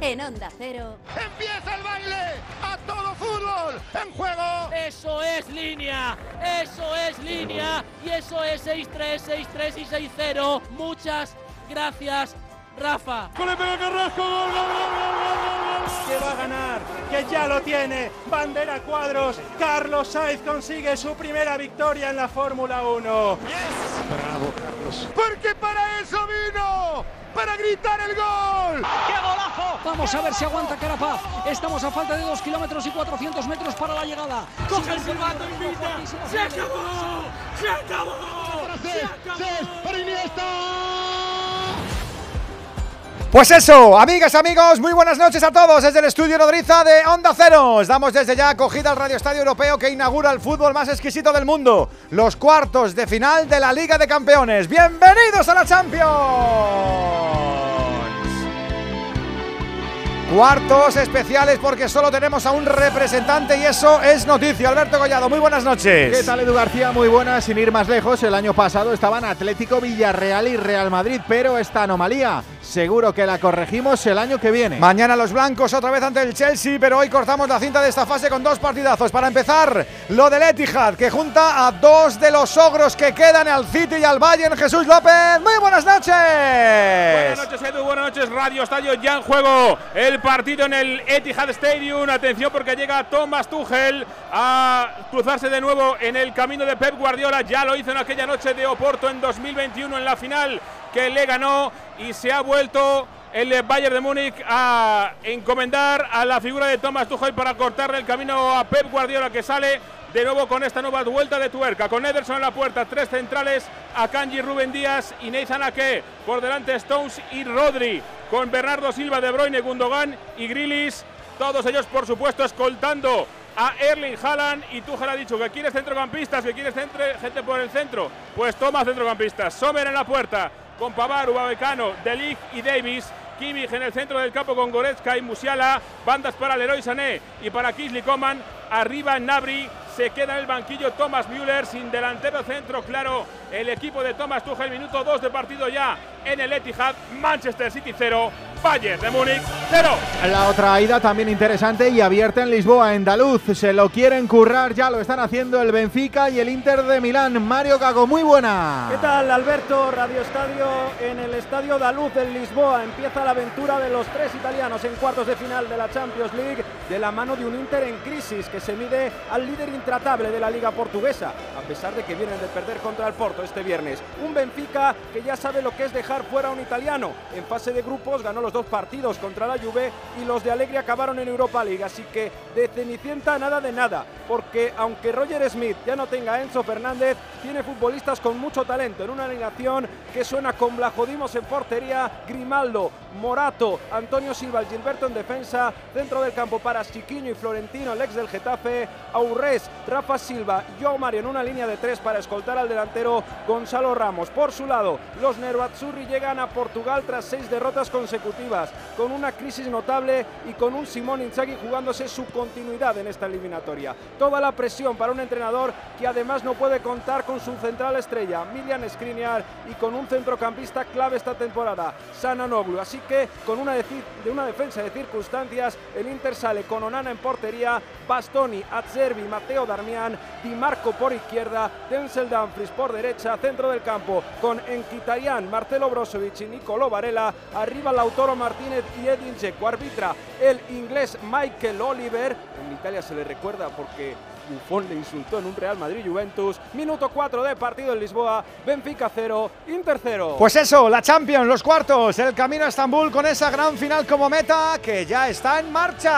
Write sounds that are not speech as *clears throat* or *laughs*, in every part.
en Onda Cero. ¡Empieza el baile! ¡A todo fútbol! ¡En juego! Eso es línea, eso es línea y eso es 6-3, 6-3 y 6-0. Muchas gracias, Rafa. ¡Que va a ganar! ¡Que ya lo tiene! Bandera cuadros. Carlos Sainz consigue su primera victoria en la Fórmula 1. ¡Bravo, Carlos! ¡Porque para eso vino! ¡Para gritar el gol! ¡Qué golazo! Vamos a ver si aguanta Carapaz. Estamos a falta de 2 kilómetros y 400 metros para la llegada. Coge el silbato y grita. ¡Se acabó! ¡Se acabó! ¡Se acabó! ¡Para Iniesta! Pues eso, amigas, amigos, muy buenas noches a todos desde el estudio Nodriza de Onda Cero. Damos desde ya acogida al Radio Estadio Europeo que inaugura el fútbol más exquisito del mundo, los cuartos de final de la Liga de Campeones. ¡Bienvenidos a la Champions! Cuartos especiales porque solo tenemos a un representante y eso es noticia. Alberto Collado, muy buenas noches. ¿Qué tal Edu García? Muy buenas, sin ir más lejos. El año pasado estaban Atlético, Villarreal y Real Madrid, pero esta anomalía seguro que la corregimos el año que viene. Mañana los blancos otra vez ante el Chelsea, pero hoy cortamos la cinta de esta fase con dos partidazos. Para empezar, lo del Etihad, que junta a dos de los ogros que quedan al City y al Bayern. Jesús López, muy buenas noches. Buenas noches, Edu. Buenas noches, Radio Estadio. Ya en juego el partido en el Etihad Stadium. Atención porque llega Thomas Tuchel a cruzarse de nuevo en el camino de Pep Guardiola. Ya lo hizo en aquella noche de Oporto en 2021 en la final que le ganó y se ha vuelto el Bayern de Múnich a encomendar a la figura de Thomas Tuchel para cortarle el camino a Pep Guardiola que sale de nuevo con esta nueva vuelta de tuerca, con Ederson en la puerta, tres centrales, Akanji, Rubén Díaz y Nathan Ake, por delante Stones y Rodri, con Bernardo Silva, De Bruyne, Gundogan y Grilis, todos ellos por supuesto escoltando a Erling Haaland. Y Tuchel ha dicho que quieres centrocampistas, que centre, gente por el centro, pues toma centrocampistas, Sommer en la puerta, con Pavar, Ubavecano, Delig y Davis. Kimmich en el centro del campo con Goretzka y Musiala. Bandas para Leroy Sané y para Kisly Coman. Arriba Nabri. Se queda en el banquillo Thomas Müller sin delantero centro claro. El equipo de Thomas Tuchel, minuto 2 de partido ya en el Etihad. Manchester City 0, Bayern de Múnich 0. La otra ida también interesante y abierta en Lisboa, en Daluz. Se lo quieren currar, ya lo están haciendo el Benfica y el Inter de Milán. Mario Cago, muy buena. ¿Qué tal, Alberto? Radio Estadio en el Estadio Daluz en Lisboa. Empieza la aventura de los tres italianos en cuartos de final de la Champions League de la mano de un Inter en crisis que se mide al líder intratable de la Liga Portuguesa, a pesar de que vienen de perder contra el Porto este viernes. Un Benfica que ya sabe lo que es dejar fuera un italiano. En fase de grupos ganó los dos partidos contra la Juve y los de Alegre acabaron en Europa League, así que de Cenicienta nada de nada, porque aunque Roger Smith ya no tenga Enzo Fernández, tiene futbolistas con mucho talento en una alineación que suena con Blajodimos en portería, Grimaldo, Morato, Antonio Silva, Gilberto en defensa, centro del campo para Chiquiño y Florentino, el ex del Getafe, Aurres, Rafa Silva, Joe Mario en una línea de tres para escoltar al delantero Gonzalo Ramos. Por su lado, los Nervazzurri llegan a Portugal tras seis derrotas consecutivas, con una crisis notable y con un Simón Inzaghi jugándose su continuidad en esta eliminatoria. Toda la presión para un entrenador que además no puede contar con su central estrella, Milian Skriniar, y con un centrocampista clave esta temporada, Sananoglu. Así que con una, de una defensa de circunstancias, el Inter sale con Onana en portería, Bastoni, Azzerbi, Mateo Darmian, Di Marco por izquierda, Denzel Dumfries por derecha, centro del campo con Enquitarian, Marcelo Brozovic y Nicolo Varela, arriba Lautaro Martínez y Edin Dzeko, arbitra el inglés Michael Oliver, en Italia se le recuerda porque Buffon le insultó en un Real Madrid Juventus. Minuto 4 de partido en Lisboa. Benfica 0, Inter 0. Pues eso, la Champions, los cuartos, el camino a Estambul con esa gran final como meta que ya está en marcha.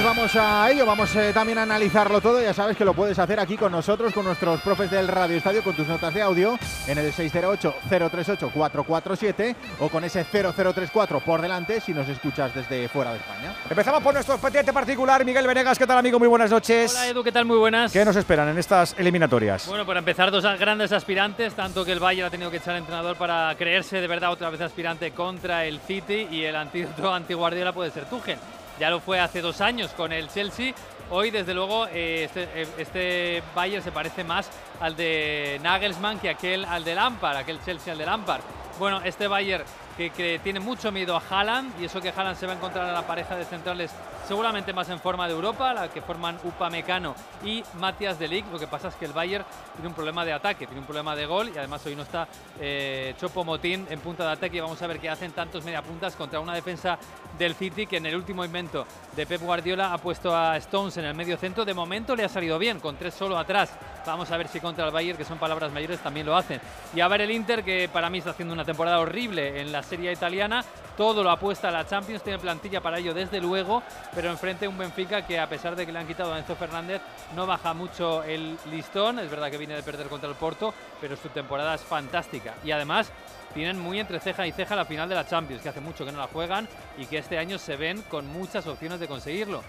Pues vamos a ello, vamos eh, también a analizarlo todo. Ya sabes que lo puedes hacer aquí con nosotros, con nuestros profes del Radio Estadio, con tus notas de audio en el 608-038-447 o con ese 0034 por delante si nos escuchas desde fuera de España. Empezamos por nuestro expediente particular. Miguel Venegas, ¿qué tal, amigo? Muy buenas noches. Hola, Edu, ¿qué tal? Muy buenas. ¿Qué nos esperan en estas eliminatorias? Bueno, para empezar, dos grandes aspirantes, tanto que el Bayern ha tenido que echar al entrenador para creerse de verdad otra vez aspirante contra el City y el antídoto *laughs* anti-Guardiola puede ser Tuchel ya lo fue hace dos años con el Chelsea. Hoy, desde luego, eh, este, eh, este, Bayern se parece más al de Nagelsmann que aquel al de Lampard, aquel Chelsea al de Lampard. Bueno, este Bayern que, tiene mucho miedo a Haaland y eso que Haaland se va a encontrar a la pareja de centrales seguramente más en forma de Europa, la que forman Upamecano y Matías Delic. Lo que pasa es que el Bayern tiene un problema de ataque, tiene un problema de gol y además hoy no está eh, Chopo Motín en punta de ataque. Vamos a ver qué hacen tantos mediapuntas contra una defensa del City que en el último invento de Pep Guardiola ha puesto a Stones en el medio centro. De momento le ha salido bien, con tres solo atrás. Vamos a ver si contra el Bayern, que son palabras mayores, también lo hacen. Y a ver el Inter, que para mí está haciendo una temporada horrible en las Serie Italiana. Todo lo apuesta a la Champions, tiene plantilla para ello desde luego, enfrente un Benfica que a pesar de que le han quitado a Enzo Fernández no baja mucho el listón. Es verdad que viene de perder contra el Porto, pero su temporada es fantástica. Y además tienen muy entre ceja y ceja la final de la Champions, que hace mucho que no la juegan y que este año se ven con muchas opciones de conseguirlo.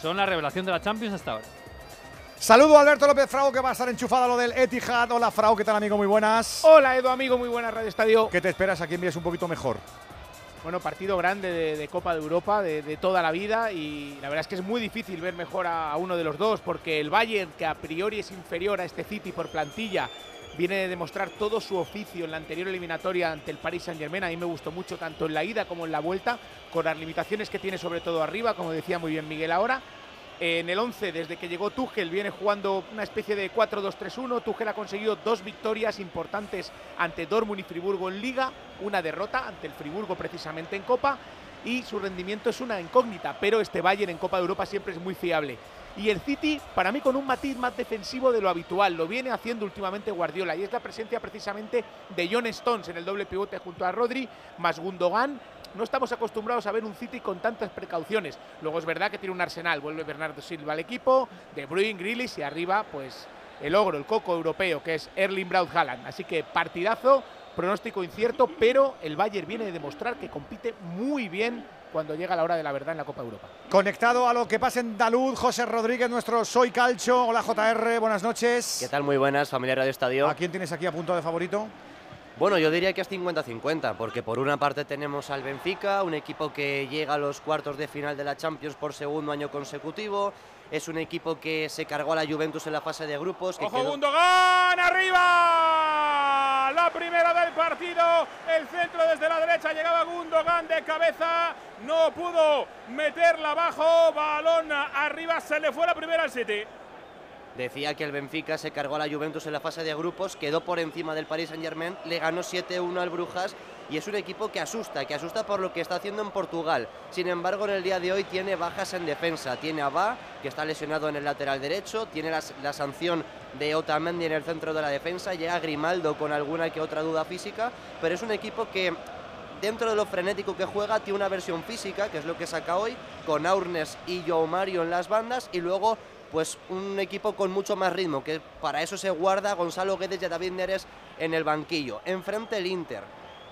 Son la revelación de la Champions hasta ahora. Saludo a Alberto López Frau, que va a estar enchufado a lo del Etihad. Hola, Frau, ¿qué tal, amigo? Muy buenas. Hola, Edu, amigo, muy buenas, Radio Estadio. ¿Qué te esperas? Aquí envías un poquito mejor. Bueno, partido grande de, Copa de Europa, de, toda la vida, y la verdad es que es muy difícil ver mejor a, uno de los dos, porque el Bayern, que a priori es inferior a este City por plantilla, viene de demostrar todo su oficio en la anterior eliminatoria ante el Paris Saint-Germain. A mí me gustó mucho tanto en la ida como en la vuelta, con las limitaciones que tiene sobre todo arriba, como decía muy bien Miguel ahora en el 11, desde que llegó Tuchel, viene jugando una especie de 4-2-3-1. Tuchel ha conseguido dos victorias importantes ante Dortmund y Friburgo en Liga, una derrota ante el Friburgo precisamente en Copa y su rendimiento es una incógnita, pero este Bayern en Copa de Europa siempre es muy fiable. Y el City, para mí, con un matiz más defensivo de lo habitual, lo viene haciendo últimamente Guardiola, y es la presencia precisamente de John Stones en el doble pivote junto a Rodri, más Gundogan, no estamos acostumbrados a ver un City con tantas precauciones. Luego es verdad que tiene un arsenal, vuelve Bernardo Silva al equipo, De Bruyne, Grealish y arriba pues el ogro, el coco europeo que es Erling Braut Haaland. Así que partidazo, pronóstico incierto, pero el Bayern viene de demostrar que compite muy bien cuando llega la hora de la verdad en la Copa Europa. Conectado a lo que pasa en Dalud, José Rodríguez, nuestro Soy Calcho. Hola JR, buenas noches. ¿Qué tal? Muy buenas, familia Radio Estadio. ¿A quién tienes aquí a punto de favorito? Bueno, yo diría que es 50-50, porque por una parte tenemos al Benfica, un equipo que llega a los cuartos de final de la Champions por segundo año consecutivo. Es un equipo que se cargó a la Juventus en la fase de grupos. Que ¡Ojo, Gundogan! ¡Arriba! La primera del partido. El centro desde la derecha llegaba Gundogan de cabeza. No pudo meterla abajo. Balón arriba. Se le fue la primera al City. Decía que el Benfica se cargó a la Juventus en la fase de grupos, quedó por encima del Paris Saint-Germain, le ganó 7-1 al Brujas y es un equipo que asusta, que asusta por lo que está haciendo en Portugal. Sin embargo, en el día de hoy tiene bajas en defensa. Tiene a Ba, que está lesionado en el lateral derecho, tiene la, sanción de Otamendi en el centro de la defensa, llega Grimaldo con alguna que otra duda física, pero es un equipo que dentro de lo frenético que juega, tiene una versión física, que es lo que saca hoy, con Aurnes y Joe Mario en las bandas, y luego pues un equipo con mucho más ritmo, que para eso se guarda Gonzalo Guedes y David Neres en el banquillo. Enfrente el Inter.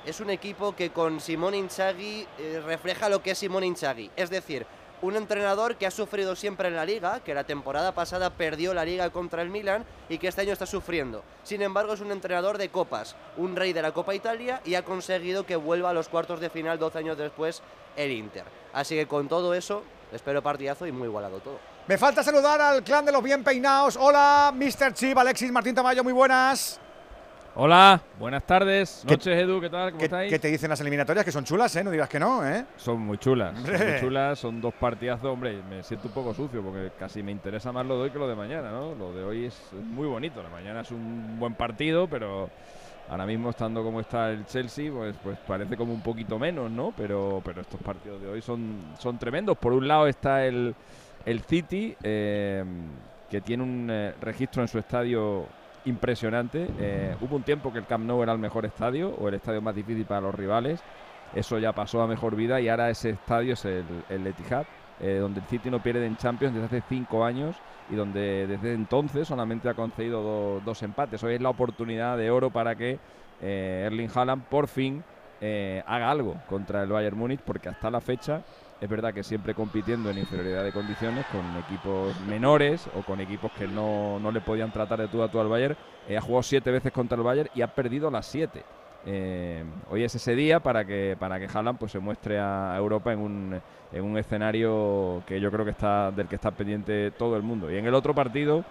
Es un equipo que con Simón Inzaghi eh, refleja lo que es Simón Inzaghi. Es decir, un entrenador que ha sufrido siempre en la liga, que la temporada pasada perdió la liga contra el Milan y que este año está sufriendo. Sin embargo, es un entrenador de copas, un rey de la Copa Italia y ha conseguido que vuelva a los cuartos de final 12 años después el Inter. Así que con todo eso, espero partidazo y muy igualado todo. Me falta saludar al clan de los bien peinados. Hola, Mr. Chip, Alexis Martín Tamayo, muy buenas. Hola, buenas tardes. Noches, Edu, ¿qué tal? ¿Cómo estáis? ¿Qué te dicen las eliminatorias? Que son chulas, ¿eh? No digas que no, ¿eh? Son muy chulas. Son muy chulas, son dos partidazos. Hombre, me siento un poco sucio porque casi me interesa más lo de hoy que lo de mañana, ¿no? Lo de hoy es muy bonito. La mañana es un buen partido, pero ahora mismo estando como está el Chelsea, pues, pues parece como un poquito menos, ¿no? Pero, pero estos partidos de hoy son, son tremendos. Por un lado está el el City, eh, que tiene un eh, registro en su estadio impresionante. Eh, hubo un tiempo que el Camp Nou era el mejor estadio o el estadio más difícil para los rivales. Eso ya pasó a mejor vida y ahora ese estadio es el, el Etihad, donde el City no pierde en Champions desde hace cinco años y donde desde entonces solamente ha concedido dos empates. Hoy es la oportunidad de oro para que Erling Haaland por fin haga algo contra el Bayern Múnich, porque hasta la fecha es verdad que siempre compitiendo en inferioridad de condiciones con equipos menores o con equipos que no, le podían tratar de tú a tú al Bayern. Eh, ha jugado siete veces contra el Bayern y ha perdido las siete. Eh, hoy es ese día para que para que Haaland pues se muestre a Europa en un, en un escenario que yo creo que está del que está pendiente todo el mundo. Y en el otro partido,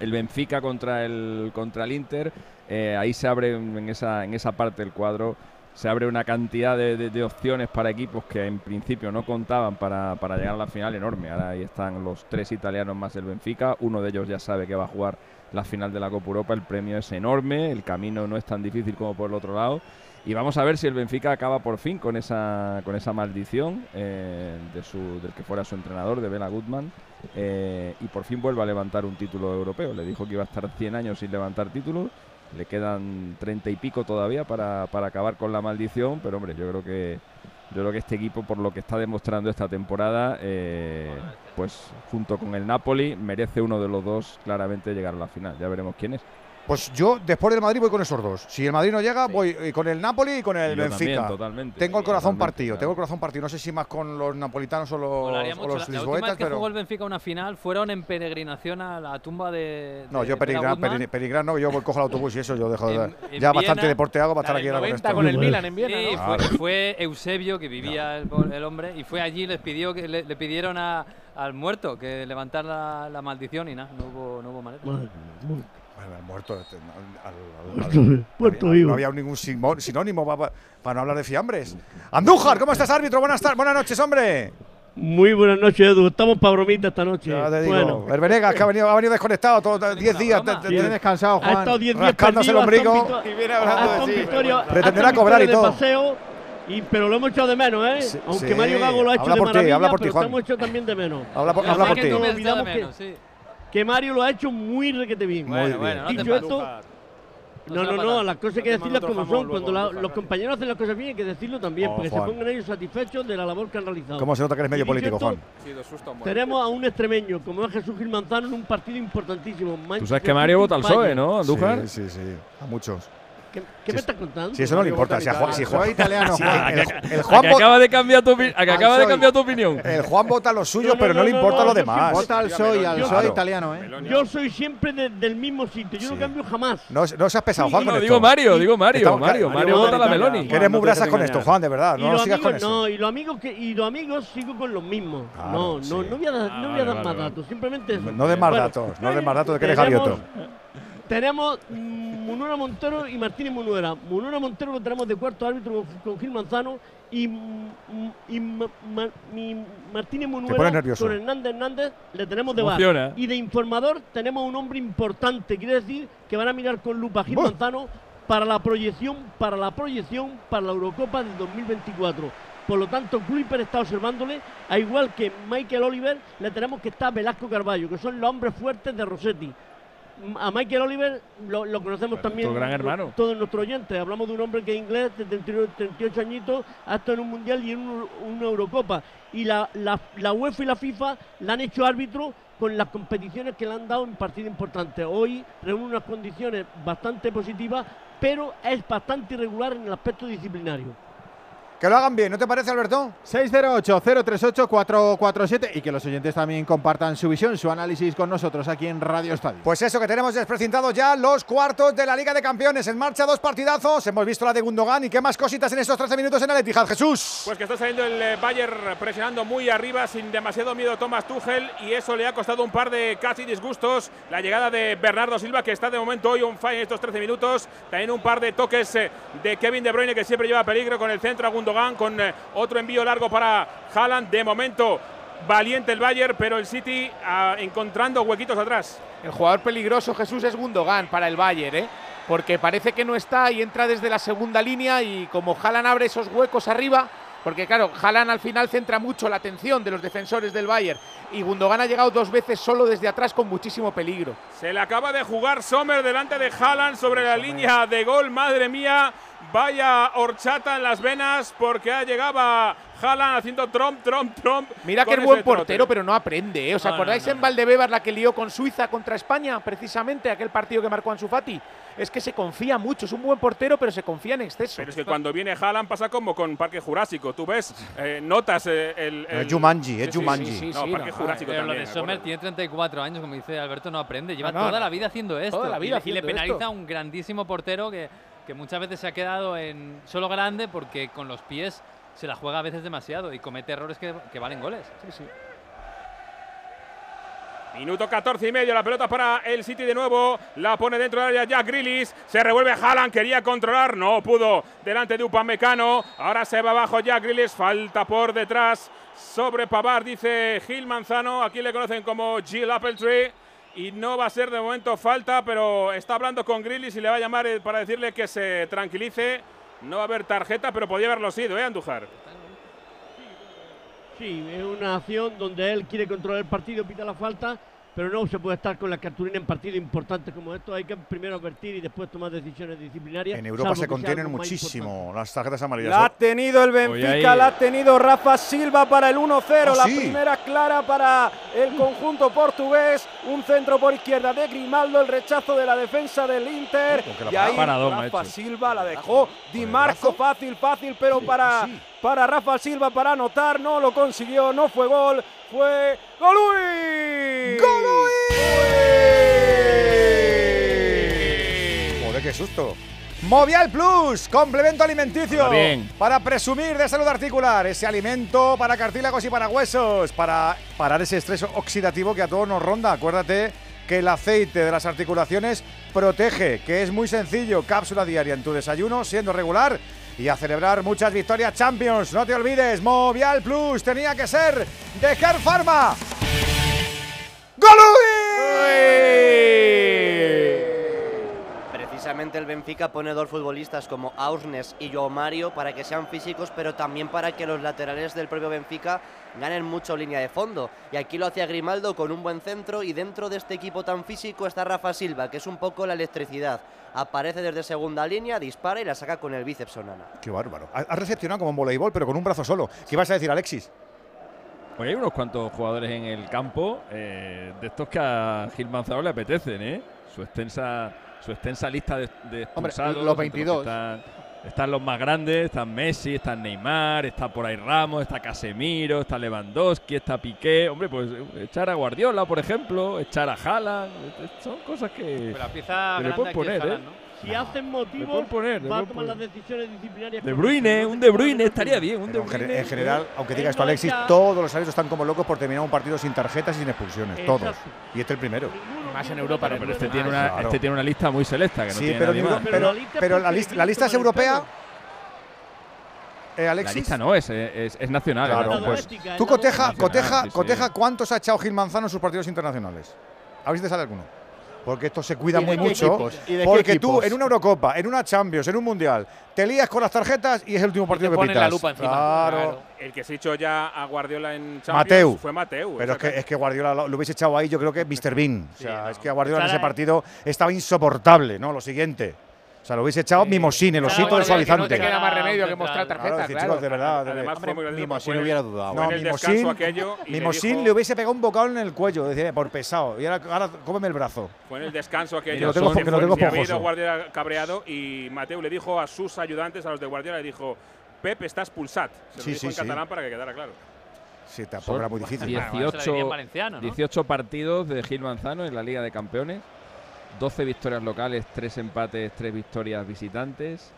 el Benfica contra el contra el Inter, eh, ahí se abre en esa, en esa parte del cuadro se abre una cantidad de, opciones para equipos que en principio no contaban para, para llegar a la final enorme. Ahora ahí están los tres italianos más el Benfica. Uno de ellos ya sabe que va a jugar la final de la Copa Europa. El premio es enorme, el camino no es tan difícil como por el otro lado. Y vamos a ver si el Benfica acaba por fin con esa, con esa maldición eh, de su, del que fuera su entrenador, de Bela Gutmann, eh, y por fin vuelve a levantar un título europeo. Le dijo que iba a estar 100 años sin levantar títulos, le quedan 30 y pico todavía para, para acabar con la maldición, pero hombre, yo creo que yo creo que este equipo, por lo que está demostrando esta temporada, eh, pues junto con el Napoli, merece uno de los dos claramente llegar a la final. Ya veremos quién es. Pues yo, después del Madrid, voy con esos dos. Si el Madrid no llega, voy con el Napoli y con el yo Benfica. también, totalmente. Tengo el corazón Totalmente, partido, claro. tengo el corazón partido. No sé si más con los napolitanos o los, o mucho. los La, la última lisboetas, vez que pero. jugó el Benfica una final fueron en peregrinación a la tumba de. No, yo peregrinar, no, yo voy, cojo el autobús y eso, yo dejo de En- en Ya bastante deporte hago para la estar aquí del ahora con 90 esto. con el Milan en Viena, Sí, ¿no? fue, Eusebio que vivía el, hombre y fue allí les pidió que le, le pidieron a- al muerto que levantara la, la maldición y nada, no hubo, no hubo manera. Bueno, el muerto. este, no, al- al- al- *laughs* muerto no, vivo. no había ningún sinónimo para, para no hablar de fiambres. Andújar, ¿cómo estás, árbitro? Buenas, buenas noches, hombre. Muy buenas noches, Edu. Estamos para bromita esta noche. Ya te digo. Bueno, El Venegas, que ha venido, ha venido desconectado todos 10 días. te- te- descansado, ha Juan. estado 10 días rascándose el perdido, ombligo. Y viene hablando de sí. Pretenderá cobrar y todo. paseo, y, pero lo hemos echado de menos, ¿eh? Sí, Aunque sí. Mario Gago lo ha hecho Habla de por ti, maravilla, habla por ti, pero Juan. te hemos hecho también de menos. Habla por, habla por que ti. No que- Mario lo ha hecho muy requete bien. Bueno, bien. bueno, no te Dicho esto. No, se no, no, patar. las cosas hay que decirlas como son. Cuando la- los compañeros hacen las cosas bien hay que decirlo también, Oh, porque Juan. se pongan ellos satisfechos de la labor que han realizado. ¿Cómo se nota que eres medio político, esto, Juan? Sí, susto. Tenemos a un extremeño como es Jesús Gil Manzano en un partido importantísimo. Tú sabes que Mario vota al PSOE, ¿no, Andújar? Sí, sí, sí. A muchos. ¿Qué, qué me estás contando? Si eso no le importa. Si a Juan, si Juan- Soy italiano, si el, Juan que acaba de cambiar tu, que acaba de soy. cambiar tu opinión. el Juan vota lo suyo, No, no, pero no, no, le importa lo demás. Vota al PSOE, al Claro. italiano, ¿eh? Yo soy siempre de- del mismo sitio, yo Sí. no cambio jamás. No, no seas pesado, Juan, con No, esto. digo Mario, digo Mario, Estamos- Mario, Mario, vota la Meloni. Que eres muy brasas con esto. Juan, de verdad. y, No sigas con eso. no, y los amigos que y los amigos sigo con los mismos. No, no, no voy a dar, Ah, más datos, simplemente eso. No des más datos, no des más datos de que eres tenemos- Javioto. Tenemos mm, Munura Montero y Martínez Munuera. Munura Montero lo tenemos de cuarto árbitro con, con Gil Manzano y, mm, y Ma- Ma- mi Martínez nervioso. con Hernández Hernández le tenemos de bar. Y de informador tenemos un hombre importante, quiere decir que van a mirar con lupa a Gil. Manzano para la proyección, para la proyección para la Eurocopa del 2024. Por lo tanto, Kuiper está observándole, a igual que Michael Oliver, le tenemos que estar Velasco Carballo, que son los hombres fuertes de Rossetti. A Michael Oliver lo, lo conocemos también gran hermano. todos nuestros oyentes. Hablamos de un hombre que es inglés, de 38 38 añitos, ha estado en un mundial y en un- una Eurocopa. Y la, la, la UEFA y la FIFA la han hecho árbitro con las competiciones que le han dado en partidos importantes. Hoy reúne unas condiciones bastante positivas, pero es bastante irregular en el aspecto disciplinario. Que lo hagan bien, ¿no te parece, Alberto? 608-038-447 y que los oyentes también compartan su visión, su análisis con nosotros aquí en Radio Estadio. Pues eso, que tenemos desprecintados ya los cuartos de la Liga de Campeones. En marcha dos partidazos. Hemos visto la de Gundogan y qué más cositas en estos 13 minutos en el Etihad. Jesús. Pues que está saliendo el eh, Bayern presionando muy arriba sin demasiado miedo Thomas Tuchel y eso le ha costado un par de casi disgustos. La llegada de Bernardo Silva que está de momento hoy on fire en estos 13 minutos. También un par de toques eh, de Kevin De Bruyne que siempre lleva peligro con el centro a Gundogan con eh, otro envío largo para Haaland. De momento valiente el Bayern pero el City ah, encontrando huequitos atrás. El jugador peligroso, Jesús, es Gundogan para el Bayern, ¿eh? Porque parece que no está y entra desde la segunda línea y como Haaland abre esos huecos arriba, porque claro, Haaland al final centra mucho la atención de los defensores del Bayern y Gundogan ha llegado dos veces solo desde atrás con muchísimo peligro. Se le acaba de jugar Sommer delante de Haaland sobre la línea de gol. Madre mía, vaya horchata en las venas porque ha llegado Haaland haciendo tromp, tromp, tromp. Mira que es buen trote. portero, pero no aprende. ¿eh? ¿Os No, no, acordáis no, en Valdebebas la que lió con Suiza contra España? Precisamente aquel partido que marcó Ansu Fati. Es que se confía mucho. Es un buen portero, pero se confía en exceso. Pero es que cuando viene Haaland pasa como con Parque Jurásico. Tú ves, eh, notas eh, el, el- Es Jumanji, es Jumanji. sí, sí, Sí, no, sí, Parque no, Jurásico Pero lo también. de me Sommer tiene 34 años, como dice Alberto, no aprende. Lleva No, no, toda no. la vida haciendo esto. Toda la vida y, le- y le haciendo penaliza esto. a un grandísimo portero que, que muchas veces se ha quedado en solo grande porque con los pies se la juega a veces demasiado y comete errores que, que valen goles. Sí, sí. Minuto 14 y medio, la pelota para el City de nuevo, la pone dentro del área Jack Grealish, se revuelve Haaland, quería controlar, no pudo, delante de Upamecano, ahora se va abajo Jack Grealish, falta por detrás sobre Pavard, dice Gil Manzano, aquí le conocen como Jill Appletree, y no va a ser de momento falta, pero está hablando con Grealish y le va a llamar eh, para decirle que se tranquilice, no va a haber tarjeta, pero podía haberlo sido, ¿eh, Andújar? Sí, es una acción donde él quiere controlar el partido, pita la falta, pero no se puede estar con la cartulina en partidos importantes como estos. Hay que primero advertir y después tomar decisiones disciplinarias. En Europa se contienen muchísimo las tarjetas amarillas. La ha tenido el Benfica, ahí- la ha tenido Rafa Silva para el 1-0. Ah, la sí. primera clara para el conjunto portugués. Un centro por izquierda de Grimaldo, el rechazo de la defensa del Inter. Y ahí Rafa. Silva la dejó. Di Marco, fácil, fácil, pero para, para Rafa Silva para anotar. No lo consiguió, no fue gol. Fue Golui. Joder, qué susto. Movial Plus, complemento alimenticio. Bien. Para presumir de salud articular, ese alimento para cartílagos y para huesos, para parar ese estrés oxidativo que a todos nos ronda. Acuérdate que el aceite de las articulaciones protege, que es muy sencillo. Cápsula diaria en tu desayuno, siendo regular. Y a celebrar muchas victorias Champions. No te olvides, Movial Plus tenía que ser de Care Pharma. Precisamente el Benfica pone dos futbolistas como Ausnes y Joao Mario para que sean físicos, pero también para que los laterales del propio Benfica ganen mucho línea de fondo. Y aquí lo hacía Grimaldo con un buen centro y dentro de este equipo tan físico está Rafa Silva, que es un poco la electricidad. Aparece desde segunda línea, dispara y la saca con el bíceps Onana. Qué bárbaro. Ha recepcionado como en voleibol, pero con un brazo solo. ¿Qué ibas a decir, Alexis? Pues hay unos cuantos jugadores en el campo eh, de estos que a Gil Manzano le apetecen, ¿eh? Su extensa, su extensa lista de, de Hombre, expulsados. los entre que 22. Están, están los más grandes, están Messi, está Neymar, está por ahí Ramos, está Casemiro, está Lewandowski, está Piqué. Hombre, pues eh, echar a Guardiola, por ejemplo, echar a Haaland. eh, Son cosas que, Pero la pieza que le grande pueden es poner, Haaland, ¿eh? ¿no? Si hacen motivos, poner, va a tomar las decisiones disciplinarias. De Bruyne, un De Bruyne estaría bien, un De Bruyne. en general, aunque diga esto Alexis, todos los árbitros están como locos por terminar un partido sin tarjetas y sin expulsiones. Todos. Y este el primero. Más en Europa. Pero, este, tiene una, Claro. este tiene una lista muy selecta, que no Sí, tiene pero, nadie digo- más. Pero pero, la lista la, lista, la es europea. Eh, La Alexis. lista no es, es, es nacional. Claro, pues. Tú la coteja, coteja, coteja cuántos ha echado Gil Manzano en sus partidos internacionales. A ver si te sale alguno. Porque esto se cuida ¿Y de muy mucho. Porque tú en una Eurocopa, en una Champions, en un Mundial, te lías con las tarjetas y es el último partido te que ponen pitas. la lupa encima. Claro. Claro. El que se echó ya a Guardiola en Champions Mateu. fue Mateu. Pero o es que, es que Guardiola lo, lo hubiese echado ahí, yo creo que Mr. Bean. O sea, no. es que a Guardiola en ese partido estaba insoportable, ¿no? Lo siguiente. Sea, lo hubiese echado mimosín, el osito de Guardiola, que no suavizante. te queda más remedio que mostrar tarjeta, claro. chicos, de verdad. Mimosín hubiera dudado. No, el Mimosín, le hubiese pegado un bocado en el cuello, decía, por pesado. Y ahora, ahora cómeme el brazo. Fue en el descanso aquello. Que lo tengo- que que lo tengo. Guardiola cabreado y Mateu le dijo a sus ayudantes, a los de Guardiola, le dijo, Pep está expulsat. Se lo Sí, dijo sí, en sí. catalán para que quedara claro. Sí, tampoco era muy difícil. Ah, bueno, se la diría en 18, valenciano, ¿no? 18 partidos de Gil Manzano en la Liga de Campeones, 12 victorias locales, 3 empates, 3 victorias visitantes,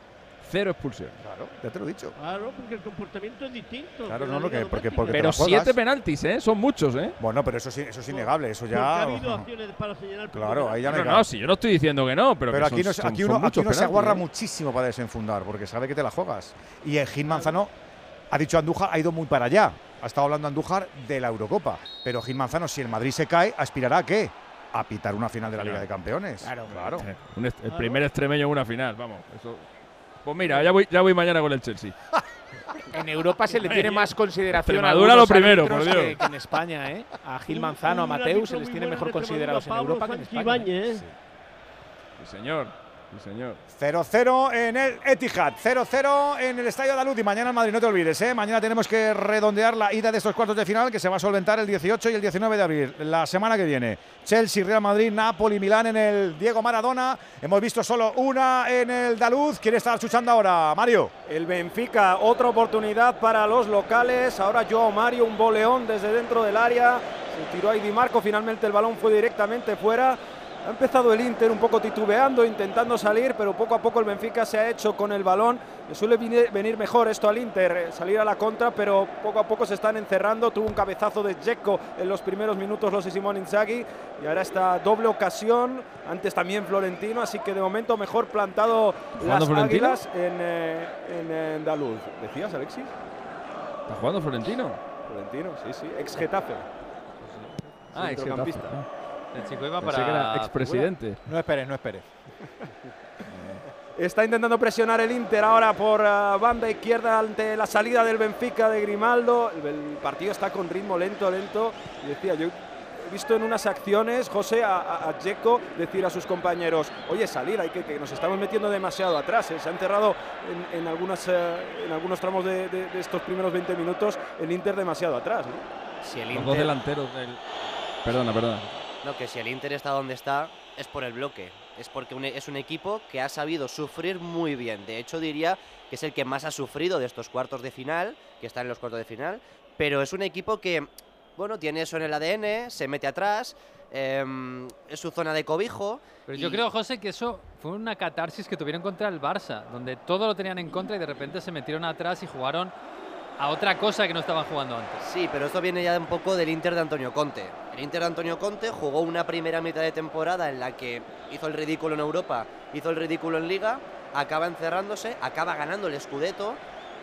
0 expulsiones. Claro, ya te lo he dicho. Claro, porque el comportamiento es distinto. Claro, no, lo que- porque- Pero. 7 penaltis, ¿eh? Son muchos, ¿eh? Bueno, pero eso, sí, eso es innegable, eso Porque ha ya. habido acciones para señalar. Claro, ahí ya No, no, no, si yo no estoy diciendo que no, pero, Pero que aquí, son- no, son- aquí son uno, aquí muchos uno se aguarra ¿eh? muchísimo para desenfundar, porque sabe que te la juegas. Y el Gil Manzano, ha dicho Andújar, ha ido muy para allá. Ha estado hablando Andújar de la Eurocopa. Pero Gil Manzano, si el Madrid se cae, aspirará a qué? A pitar una final de la Liga de Campeones. Claro, claro. Eh, un est- el primer extremeño en una final, vamos. Eso. Pues mira, ya voy, ya voy mañana con el Chelsea. *laughs* En Europa se le tiene más consideración a Extremadura algunos lo primero, por Dios. que, que en España, ¿eh? A Gil Manzano, a un Mateu árbitro se les tiene mejor considerados en Europa que en España. ¿eh? Sí, señor. Sí, señor. 0-0 en el Etihad, 0-0 en el Estadio Daluz y mañana en Madrid, no te olvides, ¿eh? mañana tenemos que redondear la ida de estos cuartos de final que se va a solventar el 18 y el 19 de abril, la semana que viene. Chelsea, Real Madrid, Napoli, Milán en el Diego Maradona. Hemos visto solo una en el Daluz. ¿Quién está escuchando ahora, Mario? El Benfica, otra oportunidad para los locales. Ahora Joao Mario, un boleón desde dentro del área. Se tiró ahí Di Marco, finalmente el balón fue directamente fuera. Ha empezado el Inter un poco titubeando, intentando salir, pero poco a poco el Benfica se ha hecho con el balón. le suele venir mejor esto al Inter, eh, salir a la contra, pero poco a poco se están encerrando. Tuvo un cabezazo de Dzeko en los primeros minutos los de Simón Inzaghi y ahora esta doble ocasión, antes también Florentino, así que de momento mejor plantado las ¿Jugando Florentino? águilas en, eh, en, eh, Andaluz. ¿Decías, Alexis? ¿Está jugando Florentino? Florentino, sí, sí, ex Getafe. Ah, ex. Getafe. El chico iba Pensé para que era figura. expresidente. No esperes, no esperes. Está intentando presionar el Inter ahora por ah, banda izquierda ante la salida del Benfica de Grimaldo. El, el partido está con ritmo lento, lento. Y decía, yo he visto en unas acciones, José, a, a, decir a sus compañeros, oye, salir, hay que, que nos estamos metiendo demasiado atrás. eh". Se ha enterrado en, en algunas, eh, en algunos tramos de, de- de estos primeros 20 minutos el Inter demasiado atrás. ¿no? Si el Los Inter, dos delanteros del... Perdona, perdona. No, que si el Inter está donde está es por el bloque. Es porque un- e, es un equipo que ha sabido sufrir muy bien. De hecho, diría que es el que más ha sufrido de estos cuartos de final, que está en los cuartos de final. Pero es un equipo que, bueno, tiene eso en el ADN, se mete atrás, em, es su zona de cobijo. Pero yo creo, José, que eso fue una catarsis que tuvieron contra el Barça, donde todo lo tenían en contra y de repente se metieron atrás y jugaron a otra cosa que no estaban jugando antes. Sí, pero esto viene ya un poco del Inter de Antonio Conte. El Inter de Antonio Conte jugó una primera mitad de temporada en la que hizo el ridículo en Europa, hizo el ridículo en Liga, acaba encerrándose, acaba ganando el Scudetto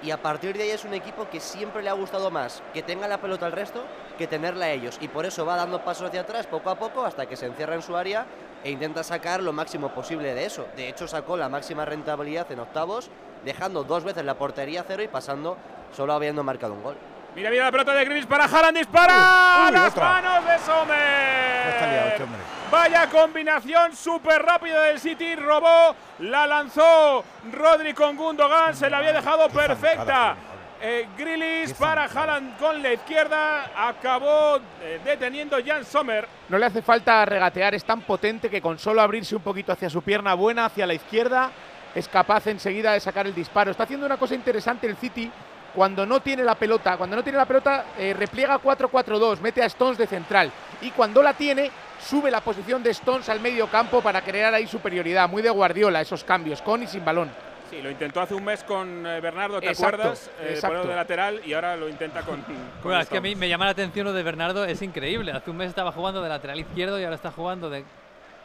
y a partir de ahí es un equipo que siempre le ha gustado más que tenga la pelota al resto que tenerla a ellos y por eso va dando pasos hacia atrás poco a poco hasta que se encierra en su área e intenta sacar lo máximo posible de eso. De hecho sacó la máxima rentabilidad en octavos, dejando dos veces la portería a cero y pasando solo habiendo marcado un gol. Mira, mira la pelota de Grealish para Haaland, dispara Uy, las otra. manos de liado este Sommer. hombre. Vaya combinación súper rápida del City, robó, la lanzó Rodri con Gundogan, se la había dejado perfecta. Eh, Grealish para Haaland con la izquierda, acabó eh, deteniendo Jan Sommer. No le hace falta regatear, es tan potente que con solo abrirse un poquito hacia su pierna buena, hacia la izquierda, es capaz enseguida de sacar el disparo. Está haciendo una cosa interesante el City cuando no tiene la pelota. Cuando no tiene la pelota, eh, repliega 4-4-2, mete a Stones de central. Y cuando la tiene, sube la posición de Stones al medio campo para crear ahí superioridad. Muy de Guardiola esos cambios, con y sin balón. Sí, lo intentó hace un mes con eh, Bernardo, ¿te Exacto, acuerdas? Eh, de lateral y ahora lo intenta con. con Bueno, es que a mí me llama la atención lo de Bernardo, es increíble. Hace un mes estaba jugando de lateral izquierdo y ahora está jugando de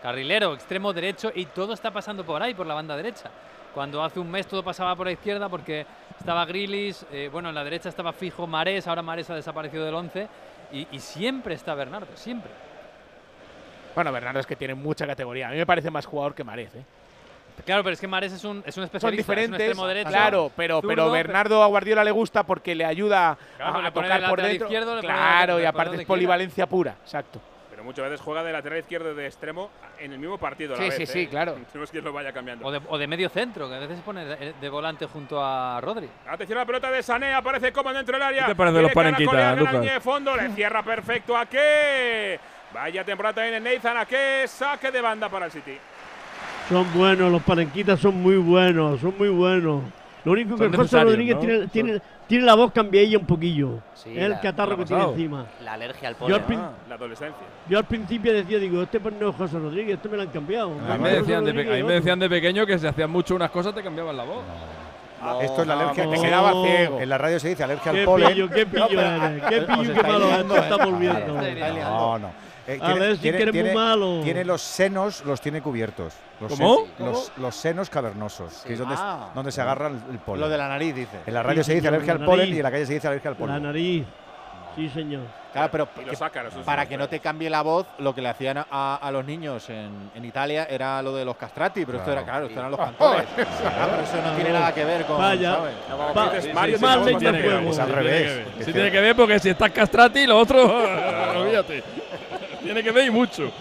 carrilero, extremo derecho y todo está pasando por ahí, por la banda derecha. Cuando hace un mes todo pasaba por la izquierda porque estaba Grilis, eh, bueno, en la derecha estaba fijo Marés, ahora Marés ha desaparecido del 11 y, y siempre está Bernardo, siempre. Bueno, Bernardo es que tiene mucha categoría. A mí me parece más jugador que Marez. ¿eh? Claro, pero es que Marés es un, es un Son especialista, es un diferentes, extremo derecho. claro, pero, pero Bernardo a Guardiola le gusta porque le ayuda Claro, a, le tocar el por lateral dentro. izquierdo, el claro, y aparte es quiera. polivalencia pura, exacto. Pero muchas veces juega de lateral izquierdo de extremo en el mismo partido a la Sí, vez. sí, sí, ¿eh? claro. *laughs* No es que lo vaya cambiando. O de, o de medio centro, que a veces se pone de, de volante junto a Rodri. Atención a la pelota de Sané, aparece Coman dentro del área. ¿Qué te parece los panenquitas, Lucas? de fondo, le *laughs* cierra perfecto a qué. Vaya temporada también en Nathan a qué. Saque de banda para el City. Son buenos, los palenquitas son muy buenos, son muy buenos. Lo único que José Rodríguez ¿no? tiene, tiene, tiene la voz cambiadilla un poquillo. Sí, es el la- catarro ¿qué que tiene encima. La alergia al al, prin- La adolescencia. yo al principio decía, digo, este pues no es José Rodríguez, este me lo han cambiado. A mí me decían de, a mí me decían de pequeño que si hacían mucho unas cosas te cambiaban la voz. Esto es la alergia. vamos. Te quedaba ciego. En la radio se dice alergia Qué al polen. pillo, qué pillo eres, qué Os pillo, qué malo ¿eh? estamos viendo. Liando. No, no. Eh, A ver si que eres muy malo. Tiene los senos, los tiene cubiertos. Los ¿Cómo? sen- Los, los senos cavernosos, que es donde, Ah. donde se agarra el, el polen. Lo de la nariz, dice. En la radio Sí, se dice señor, alergia la al polen y en la calle se dice alergia al La polen. nariz. Sí, señor. Claro, pero que- ácaros. para que no te cambie la voz, lo que le hacían a, a los niños en, en Italia era lo de los castrati, pero esto era Claro. claro, esto eran los *laughs* cantores. Claro, pero eso no tiene nada que ver con. Vaya. ¿sabes? Va- Dices, Mario, más tenemos leña más al que ver. al Tiene revés. que ver. Es Sí tiene que ver porque si estás castrati, lo otro, *laughs* olvídate. Tiene que ver y mucho.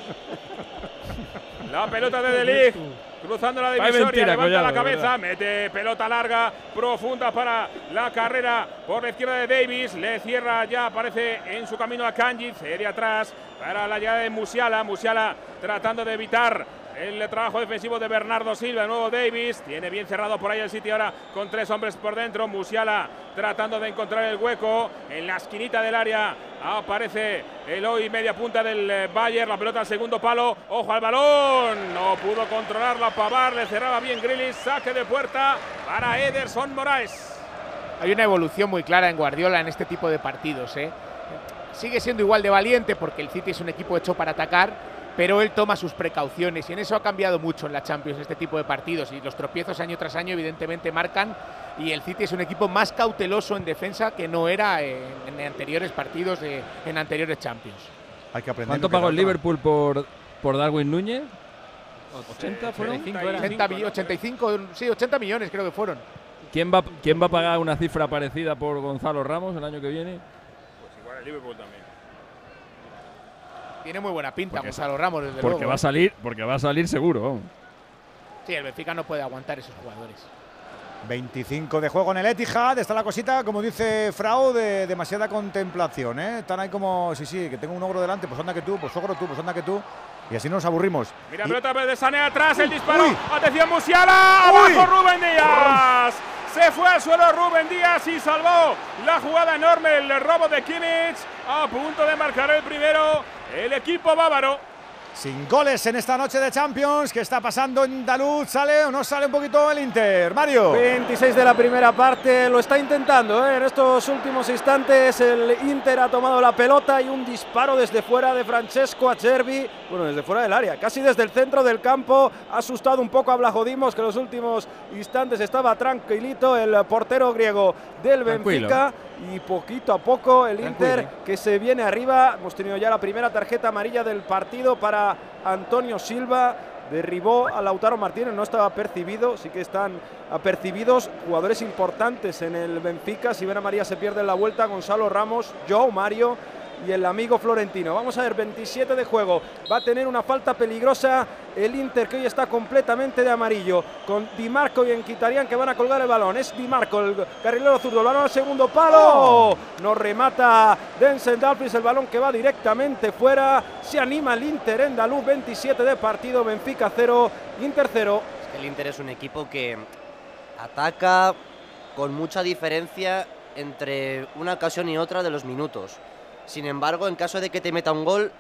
La pelota de De Ligt, cruzando la divisoria, mentira, levanta Collado, la cabeza, mete pelota larga, profunda para la carrera por la izquierda de Davis, le cierra ya, aparece en su camino a Kanji, cede atrás para la llegada de Musiala, Musiala tratando de evitar el trabajo defensivo de Bernardo Silva, nuevo Davis, tiene bien cerrado por ahí el sitio ahora con tres hombres por dentro, Musiala tratando de encontrar el hueco en la esquinita del área, Aparece el hoy media punta del eh, Bayern. La pelota al segundo palo. Ojo al balón. No pudo controlarla. Pavar le cerraba bien Grillis. Saque de puerta para Ederson Moraes. Hay una evolución muy clara en Guardiola en este tipo de partidos. ¿eh? Sigue siendo igual de valiente porque el City es un equipo hecho para atacar, pero él toma sus precauciones y en eso ha cambiado mucho en la Champions este tipo de partidos y los tropiezos año tras año evidentemente marcan y el City es un equipo más cauteloso en defensa que no era en, en anteriores partidos, de, en anteriores Champions. Hay que aprender. ¿Cuánto pagó el Liverpool por, por Darwin Núñez? 80 fueron 80, 85, sí, 80 millones creo que fueron. ¿Quién va, ¿Quién va a pagar una cifra parecida por Gonzalo Ramos el año que viene? Pues igual el Liverpool también. Tiene muy buena pinta Porque- Gonzalo Ramos, desde Porque luego, va a ¿eh? salir, porque va a salir seguro. Sí, el Benfica no puede aguantar esos jugadores. 25 de juego en el Etihad, está la cosita, como dice Frau, de demasiada contemplación, ¿eh? Están ahí como, sí, sí, que tengo un ogro delante, pues anda que tú, pues ogro tú, pues anda que tú, y así nos aburrimos. Mira, Y- pelota de Sané atrás, el disparo. Uy. Atención, Musiala. Uy. Abajo Rubén Díaz. Se fue al suelo Rubén Díaz y salvó la jugada enorme, el robo de Kimmich. A punto de marcar el primero el equipo bávaro. Sin goles en esta noche de Champions, ¿qué está pasando en Daluz? ¿Sale o no sale un poquito el Inter? Mario. 26 de la primera parte, lo está intentando ¿eh? en estos últimos instantes. El Inter ha tomado la pelota y un disparo desde fuera de Francesco Acerbi, bueno, desde fuera del área, casi desde el centro del campo. Ha asustado un poco a Blajodimos, que en los últimos instantes estaba tranquilito el portero griego del Tranquilo. Benfica. Y poquito a poco el Tranquilo. Inter que se viene arriba. Hemos tenido ya la primera tarjeta amarilla del partido para Antonio Silva. Derribó a Lautaro Martínez, no estaba percibido, sí que están apercibidos jugadores importantes en el Benfica. Si ven a María se pierde en la vuelta, Gonzalo Ramos, Joe Mario y el amigo Florentino. Vamos a ver, 27 de juego. Va a tener una falta peligrosa el Inter que hoy está completamente de amarillo. Con Di Marco y Enquitarian que van a colgar el balón. Es Di Marco, el carrilero zurdo. El balón al segundo palo. Nos remata Denzel Dumfries. El balón que va directamente fuera. Se anima el Inter en Dalú. 27 de partido. Benfica 0. Inter 0. Es que el Inter es un equipo que ataca con mucha diferencia entre una ocasión y otra de los minutos. Sin embargo, en caso de que te meta un gol,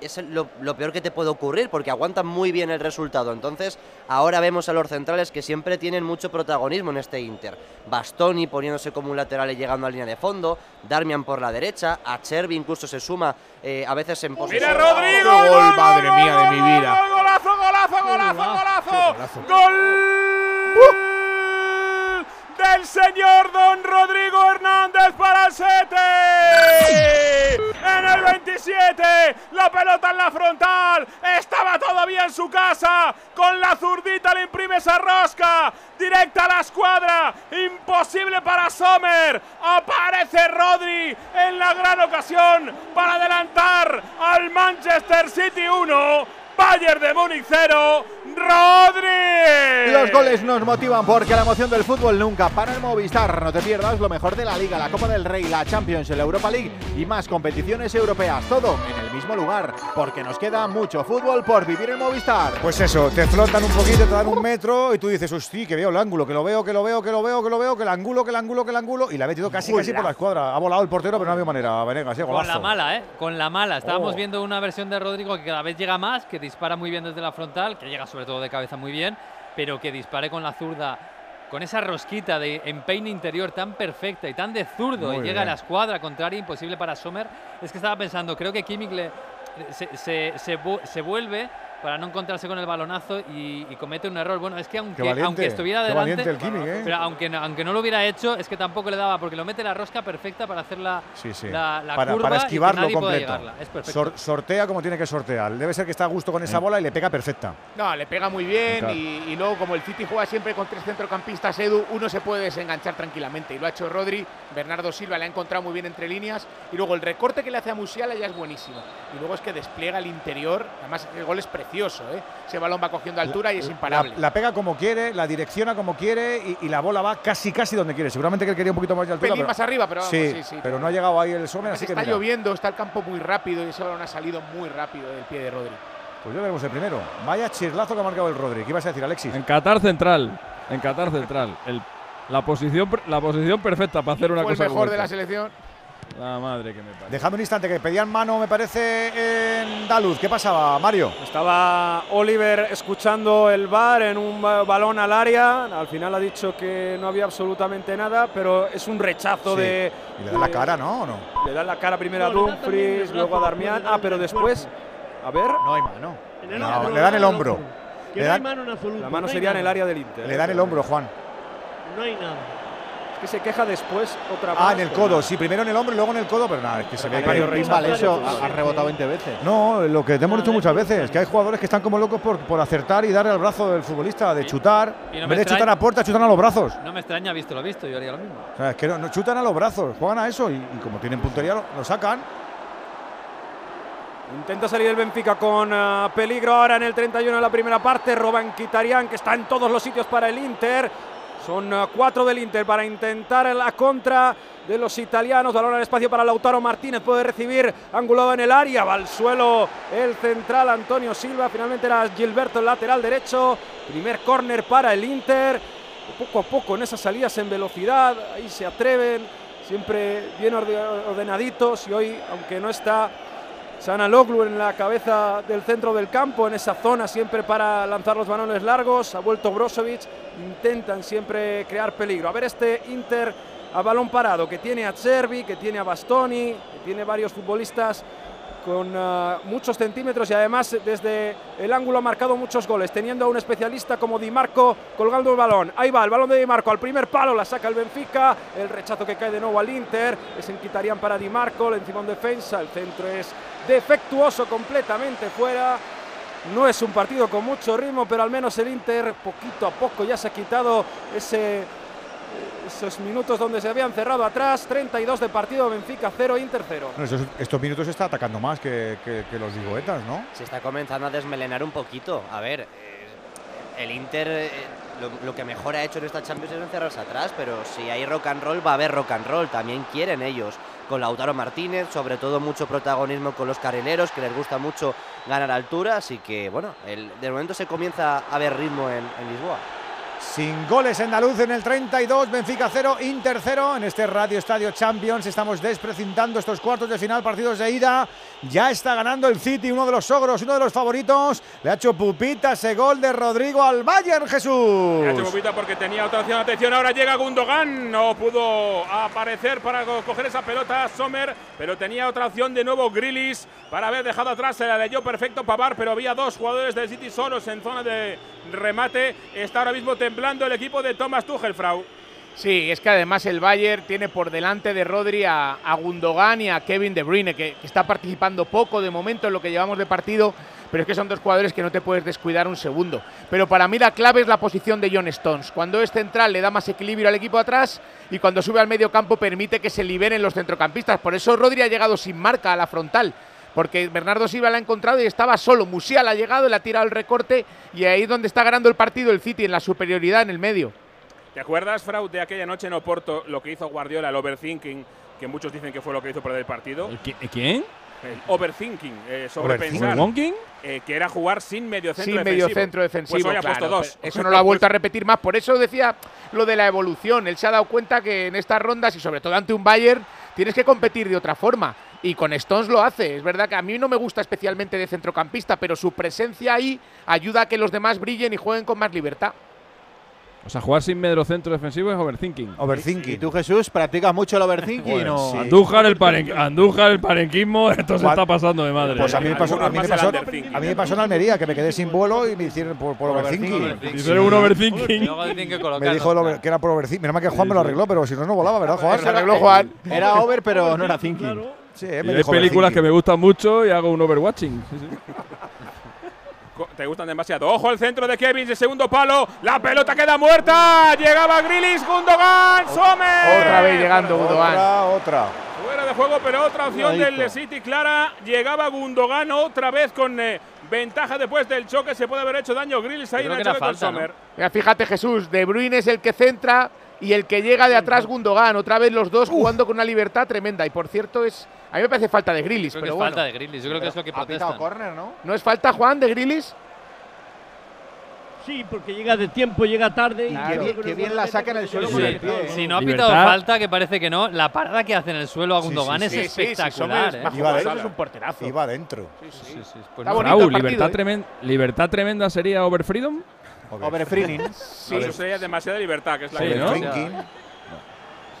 es lo, lo peor que te puede ocurrir porque aguantan muy bien el resultado. Entonces, ahora vemos a los centrales que siempre tienen mucho protagonismo en este Inter. Bastoni poniéndose como un lateral y llegando a línea de fondo, Darmian por la derecha, Acerbi incluso se suma eh, a veces en posesión. Mira Rodrigo. ¡Qué gol, gol, madre gol, mía de mi vida! gol, Golazo, golazo, golazo, golazo. golazo. Gol del señor Don Rodrigo Hernández para el 7. En el 27, la pelota en la frontal. Estaba todavía en su casa. Con la zurdita le imprime esa rosca. Directa a la escuadra. Imposible para Sommer. Aparece Rodri en la gran ocasión para adelantar al Manchester City 1. Bayern de Múnich 0. Rodri. Los goles nos motivan porque la emoción del fútbol nunca para el Movistar. No te pierdas lo mejor de la Liga, la Copa del Rey, la Champions, la Europa League y más competiciones europeas. Todo en el mismo lugar, porque nos queda mucho fútbol por vivir en Movistar. Pues eso, te flotan un poquito, te dan un metro y tú dices, hostia, que veo el ángulo, que lo veo, que lo veo, que lo veo, que lo veo, que el ángulo, que el ángulo, que el ángulo. Y la ha metido casi, casi por la escuadra. Ha volado el portero, pero no había manera. Venegas, eh, Con la mala, ¿eh? Con la mala. Estábamos Oh. viendo una versión de Rodrigo que cada vez llega más, que dispara muy bien desde la frontal, que llega sobre todo de cabeza muy bien, pero que dispare con la zurda, con esa rosquita de empeine interior tan perfecta y tan de zurdo, Muy y llega bien. a la escuadra contraria, imposible para Sommer. Es que estaba pensando, creo que Kimmich le- se, se- se vu- se vuelve para no encontrarse con el balonazo y, y comete un error. Bueno, es que aunque, valiente, aunque estuviera delante, valiente el Kimmich, ¿eh? pero aunque, no- aunque no lo hubiera hecho, es que tampoco le daba, porque lo mete la rosca perfecta para hacer la, Sí, sí. la, la para, curva para y que esquivarlo nadie completo. Es perfecto. Sor- sortea como tiene que sortear. Debe ser que está a gusto con esa bola y le pega perfecta. No, le pega muy bien Claro. y, y luego como el City juega siempre con tres centrocampistas, Edu, uno se puede desenganchar tranquilamente y lo ha hecho Rodri, Bernardo Silva le ha encontrado muy bien entre líneas y luego el recorte que le hace a Musiala ya es buenísimo. Y luego es que despliega el interior, además el gol es precioso, ¿eh? ese balón va cogiendo altura y es imparable. La, la pega como quiere, la direcciona como quiere y, y la bola va casi, casi donde quiere. Seguramente que él quería un poquito más de altura. pelín pero- más arriba, pero vamos, sí, sí, sí, pero no ha llegado ahí el Sommer, Además así que está mira, lloviendo, está el campo muy rápido y ese balón ha salido muy rápido del pie de Rodri. Pues ya veremos el primero. Vaya chirlazo que ha marcado el Rodri. ¿Qué ibas a decir, Alexis? En Qatar Central. En Qatar Central. El- la, posición, la posición perfecta para hacer una Fue el cosa mejor como de la esta. selección. La madre que me parió. Déjame un instante, que pedían mano, me parece, en Daluz. ¿Qué pasaba, Mario? Estaba Oliver escuchando el bar en un ba- balón al área. Al final ha dicho que no había absolutamente nada, pero es un rechazo Sí. de. Y le da la cara, ¿no? ¿O no? Le dan la cara primero a Dumfries, luego a Darmian. dan Ah, pero después. A ver. No hay mano. No, le dan el hombro. Que Le no hay dan- mano en absoluto. La mano no sería en el área del Inter. Le dan el hombro, Juan. No hay nada. Es que se queja después otra Ah, más, en el codo, nada. sí, primero en el hombro y luego en el codo, pero nada, es que se ve que. Vale, eso ha, rebotado 20 veces. No, lo que te hemos dicho muchas es veces, que hay jugadores que están como locos por, por acertar y darle al brazo del futbolista, de chutar. y no en me vez de extraña- chutar a puerta, chutan a los brazos. No me extraña, visto lo visto, yo haría lo mismo. O sea, es que no, no chutan a los brazos, juegan a eso y, y como tienen puntería lo, lo sacan. Intenta salir el Benfica con ah, peligro ahora en el 31 de la primera parte. Roban Kitarian, que está en todos los sitios para el Inter. Son ah, cuatro del Inter para intentar la contra de los italianos. Balón al espacio para Lautaro Martínez. Puede recibir angulado en el área. Va al suelo el central Antonio Silva. Finalmente era Gilberto el lateral derecho. Primer córner para el Inter. Poco a poco en esas salidas en velocidad. Ahí se atreven. Siempre bien orde- ordenaditos. Y hoy, aunque no está Sana Loglu en la cabeza del centro del campo, en esa zona siempre para lanzar los balones largos. Ha vuelto Brozovic, intentan siempre crear peligro. A ver este Inter a balón parado, que tiene a Cervi, que tiene a Bastoni, que tiene varios futbolistas con ah, muchos centímetros y además desde el ángulo ha marcado muchos goles, teniendo a un especialista como Di Marco colgando el balón. Ahí va el balón de Di Marco al primer palo, la saca el Benfica, el rechazo que cae de nuevo al Inter, es en quitarían para Di Marco, le encima en defensa, el centro es defectuoso completamente fuera. No es un partido con mucho ritmo, pero al menos el Inter poquito a poco ya se ha quitado ese, esos minutos donde se habían cerrado atrás. 32 de partido, Benfica 0, Inter 0. Bueno, estos, estos minutos está atacando más que, que- que los digoetas, ¿no? Se está comenzando a desmelenar un poquito. A ver, eh, el Inter eh, lo, lo que mejor ha hecho en esta Champions es encerrarse atrás, pero si hay rock and roll, va a haber rock and roll. También quieren ellos. Con Lautaro Martínez, sobre todo mucho protagonismo con los carrileros, que les gusta mucho ganar altura. Así que, bueno, el- de momento se comienza a ver ritmo en, Lisboa. Sin goles en Daluz en el 32, Benfica 0, Inter 0. En este Radio Estadio Champions estamos desprecintando estos cuartos de final, partidos de ida. Ya está ganando el City, uno de los ogros, uno de los favoritos. Le ha hecho pupita ese gol de Rodrigo al Bayern, Jesús. Le ha hecho pupita porque tenía otra opción. Atención, ahora llega Gundogan. No pudo aparecer para co- coger esa pelota Sommer, pero tenía otra opción de nuevo Grillis para haber dejado atrás. Se la leyó perfecto Pavar, pero había dos jugadores del City solos en zona de remate. Está ahora mismo temblando el equipo de Thomas Tuchel, Frau. Sí, es que además el Bayern tiene por delante de Rodri a, Gundogan y a Kevin De Bruyne, que, que está participando poco de momento en lo que llevamos de partido, pero es que son dos jugadores que no te puedes descuidar un segundo. Pero para mí la clave es la posición de John Stones. Cuando es central le da más equilibrio al equipo atrás y cuando sube al medio campo permite que se liberen los centrocampistas. Por eso Rodri ha llegado sin marca a la frontal. Porque Bernardo Silva la ha encontrado y estaba solo. Musial ha llegado, le ha tirado el recorte y ahí es donde está ganando el partido el City, en la superioridad en el medio. ¿Te acuerdas, Frau, de aquella noche en Oporto, lo que hizo Guardiola, el overthinking, que muchos dicen que fue lo que hizo perder el partido? ¿Quién? El overthinking, eh, sobrepensar. ¿Overthinking? eh, que era jugar sin medio centro Sin defensivo. medio centro defensivo. Pues hoy ha claro, puesto dos. Eso no lo ha vuelto a repetir más. Por eso decía lo de la evolución. Él se ha dado cuenta que en estas rondas y sobre todo ante un Bayern tienes que competir de otra forma. Y con Stones lo hace. Es verdad que a mí no me gusta especialmente de centrocampista, pero su presencia ahí ayuda a que los demás brillen y jueguen con más libertad. O sea, jugar sin medio centro defensivo es overthinking. Overthinking. ¿Y tú, Jesús, practicas mucho el overthinking Bueno, o...? Andújar el, paren- Andújar el parenquismo, *laughs* esto se está pasando de madre. Pues a mí me pasó, a mí me más pasó, a mí me pasó en Almería, que me quedé sin vuelo y me hicieron por, por overthinking. Dice un overthinking. Me dijo over- que era por overthinking. Menos mal que Juan me lo arregló, pero si no, no volaba, ¿verdad, Juan? Se arregló Juan. Era over, pero no era thinking. Sí, Y hay películas que me gustan mucho y hago un overwatching. Sí, sí. Te gustan demasiado. Ojo al centro de Kevin, de segundo palo. La pelota queda muerta. Llegaba Grilis, Gundogan, Sommer. Otra vez llegando Gundogan. Otra, otra. Fuera de juego, pero otra opción Cuidadito. del City clara. Llegaba Gundogan otra vez con eh, ventaja después del choque. Se puede haber hecho daño Grilis ahí en el que choque con falta, ¿no? Sommer. Mira, fíjate Jesús, De Bruyne es el que centra y el que llega de atrás Gundogan. Otra vez los dos jugando con una libertad tremenda. Y por cierto, es a mí me parece falta de Grilis, Creo que pero es bueno. falta de Grilis, yo creo que es lo que córner, ¿no? ¿No es falta, Juan, de Grilis? Sí, porque llega de tiempo, llega tarde. Y qué bien- qué bien la saca en el suelo con el pie. Si no ha Libertad. pitado falta, que parece que no, la parada que hace en el suelo a Sí, Gundogan sí, es sí, sí, sí, espectacular. Es ¿eh? Iba dentro. es un porterazo. Iba adentro. Sí, sí, pues Está no. bonito Raúl, partido, libertad, ¿eh? tremen- libertad tremenda sería Over Freedom. Overfreening. Sí, eso sería demasiada libertad, que es la Sí, que ¿no?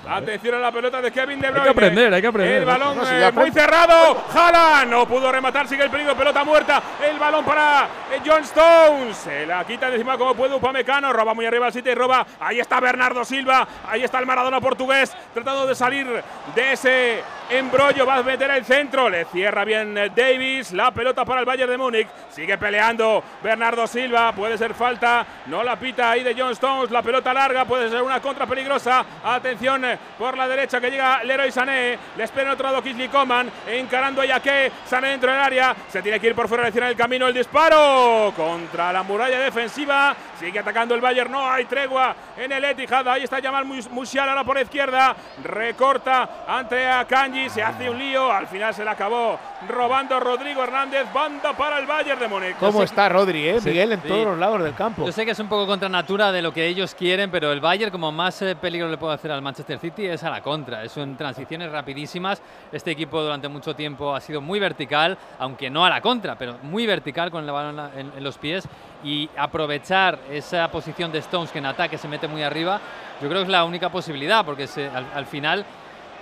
Atención a la pelota de Kevin De Hay Bruyne. que aprender, hay que aprender. El balón No, si eh, muy cerrado. Jala. No pudo rematar. Sigue el peligro. Pelota muerta. El balón para eh, John Stones. Se la quita de encima como puede Upamecano. Roba muy arriba al sitio y roba. Ahí está Bernardo Silva. Ahí está el Maradona portugués. Tratando de salir de ese embrollo. Va a meter el centro. Le cierra bien Davis. La pelota para el Bayern de Múnich. Sigue peleando Bernardo Silva. Puede ser falta. No la pita ahí de John Stones. La pelota larga. Puede ser una contra peligrosa. Atención por la derecha que llega Leroy Sané. Le espera otro lado Kingsley Coman. Encarando a Yaque. Sané dentro del área. Se tiene que ir por fuera. Le cierra el camino. El disparo contra la muralla defensiva. Sigue atacando el Bayern. No hay tregua en el Etihad. Ahí está Jamal Mus- Musiala ahora por izquierda. Recorta ante Akanji. Se hace un lío. Al final se le acabó robando Rodrigo Hernández. Banda para el Bayern de Múnich. ¿Cómo está Rodri, eh? Sí, Miguel, en sí. todos los lados del campo. Yo sé que es un poco contra natura de lo que ellos quieren, pero el Bayern como más eh, peligro le puede hacer al Manchester City es a la contra. Es en transiciones rapidísimas. Este equipo durante mucho tiempo ha sido muy vertical, aunque no a la contra, pero muy vertical con el balón en, la- en- en los pies y aprovechar esa posición de Stones que en ataque se mete muy arriba, yo creo que es la única posibilidad, porque se- al, al final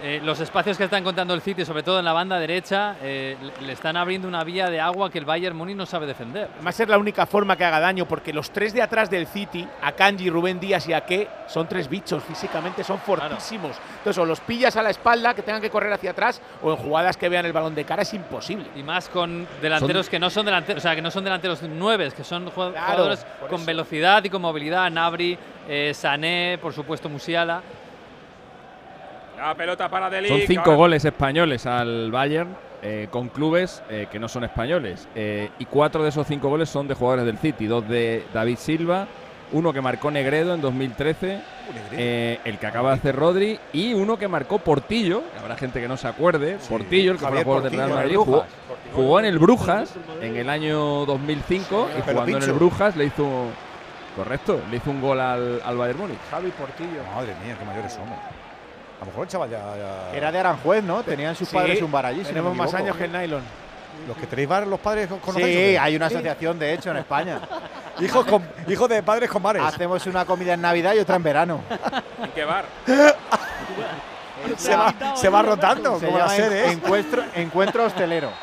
eh, los espacios que está encontrando el City, sobre todo en la banda derecha, eh, le- están abriendo una vía de agua que el Bayern Múnich no sabe defender. Va a ser la única forma que haga daño, porque los tres de atrás del City, Akanji, Rubén Díaz y Ake, son tres bichos, físicamente son fortísimos. Entonces, o los pillas a la espalda, que tengan que correr hacia atrás, o en jugadas que vean el balón de cara, es imposible. Y más con delanteros que no son delanteros, o sea, que no son delanteros nueves, que son Claro, jugadores con velocidad y con movilidad. Nabri, eh, Sané, por supuesto Musiala. La pelota para Delic. Son cinco ahora- goles españoles al Bayern eh, con clubes eh, que no son españoles. Eh, y cuatro de esos cinco goles son de jugadores del City. Dos de David Silva, uno que marcó Negredo en 2013, eh, el que acaba de hacer Rodri, y uno que marcó Portillo. que Habrá gente que no se acuerde. Portillo, el que Javier fue jugador del Real Madrid, jugó, Brujas. jugó en el Brujas en el año 2005 Sí, y jugando en el. Brujas le hizo. Correcto, le hizo un gol al, al Bayern Múnich. Javi Portillo. Madre mía, qué mayores somos. A lo mejor el chaval ya. ya- Era de Aranjuez, ¿no? Tenían sus Sí, padres un bar allí. si no Tenemos más años que el nylon. Los que tenéis bar, los padres conocéis. Sí, hay una asociación, de hecho, en España. *laughs* Hijos, con, hijos de padres con bares. Hacemos una comida en Navidad y otra en verano. *laughs* ¿En qué bar? se, va, se va rotando, Se como la llama sede. ¿eh? encuentro, encuentro hostelero. *laughs*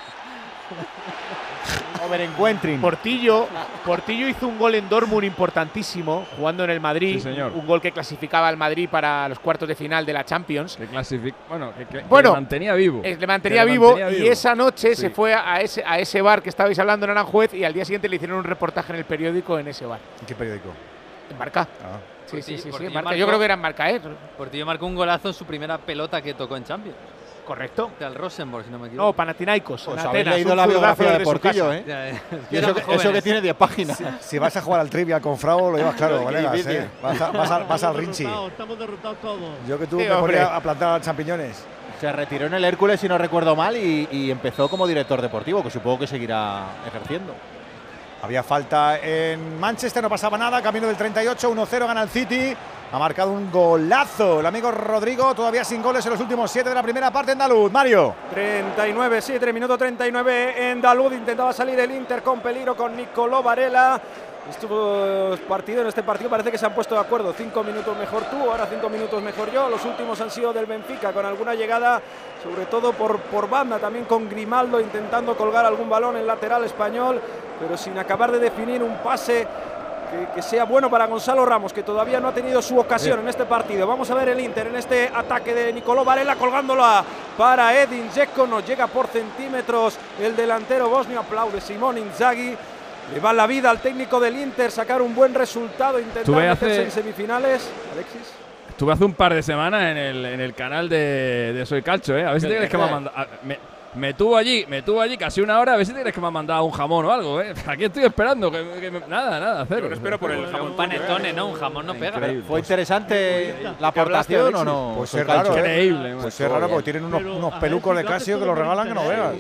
Overencuentring. Portillo, Portillo hizo un gol en Dortmund importantísimo, jugando en el Madrid. Sí, señor. Un gol que clasificaba al Madrid para los cuartos de final de la Champions. Que bueno, que, que- que Bueno, le mantenía vivo. Eh, le mantenía, le vivo, mantenía y vivo. esa noche se fue a ese, a ese bar que estabais hablando en Aranjuez y al día siguiente le hicieron un reportaje en el periódico en ese bar. ¿En qué periódico? En Marca. Ah. Sí, sí, sí, sí, Marca. marcó- Yo creo que era en Marca, ¿eh? Portillo marcó un golazo en su primera pelota que tocó en Champions. Correcto. Al Rosenborg, si no me equivoco. No, Panathinaikos. Pues en habéis leído la biografía de Portillo, casa. ¿eh? Ya, ya. Y eso, que- eso que tiene 10 páginas. Si vas a jugar al trivia con Frau, lo llevas *laughs* claro, difícil. ¿eh? Vas, a- vas al- vas al Estamos Rinchi. derrotados, Estamos derrotados todos. Yo que tú Sí, me ponía a plantar champiñones. Se retiró en el Hércules, si no recuerdo mal, y, y empezó como director deportivo, que supongo que seguirá ejerciendo. Había falta en Manchester, no pasaba nada. Camino del 38, 1-0 gana el City. Ha marcado un golazo el amigo Rodrigo, todavía sin goles en los últimos 7 de la primera parte andaluz. Mario. 39, sí, 3 minutos 39 en Dalud. Intentaba salir el Inter con peligro con Nicolò Varela. Estuvo partido en este partido, parece que se han puesto de acuerdo. Cinco minutos mejor tú, ahora cinco minutos mejor yo. Los últimos han sido del Benfica, con alguna llegada, sobre todo por, por banda, también con Grimaldo intentando colgar algún balón en lateral español, pero sin acabar de definir un pase que, que sea bueno para Gonzalo Ramos, que todavía no ha tenido su ocasión en este partido. Vamos a ver el Inter en este ataque de Nicolò Varela colgándola para Edin Dzeko. No llega por centímetros el delantero bosnio. Aplaude Simón Inzaghi. Le va la vida al técnico del Inter sacar un buen resultado, intentar meterse hace- en semifinales. Alexis. Estuve hace un par de semanas en el, en el canal de, de Soy Calcho, ¿eh? A ver si te ¿Qué crees que me ha mandado. Me, me tuvo allí, me tuvo allí casi una hora, a ver si tienes que me ha mandado un jamón o algo, ¿eh? Aquí estoy esperando, que, que me- nada, nada, cero. Yo espero por el jamón. un panetone, ¿no? Un jamón no pega. Increíble. ¿Fue interesante la aportación o no? Pues es raro? ¿eh? Increíble, Pues es raro porque tienen unos, pelucos de Casio que los regalan que no veas.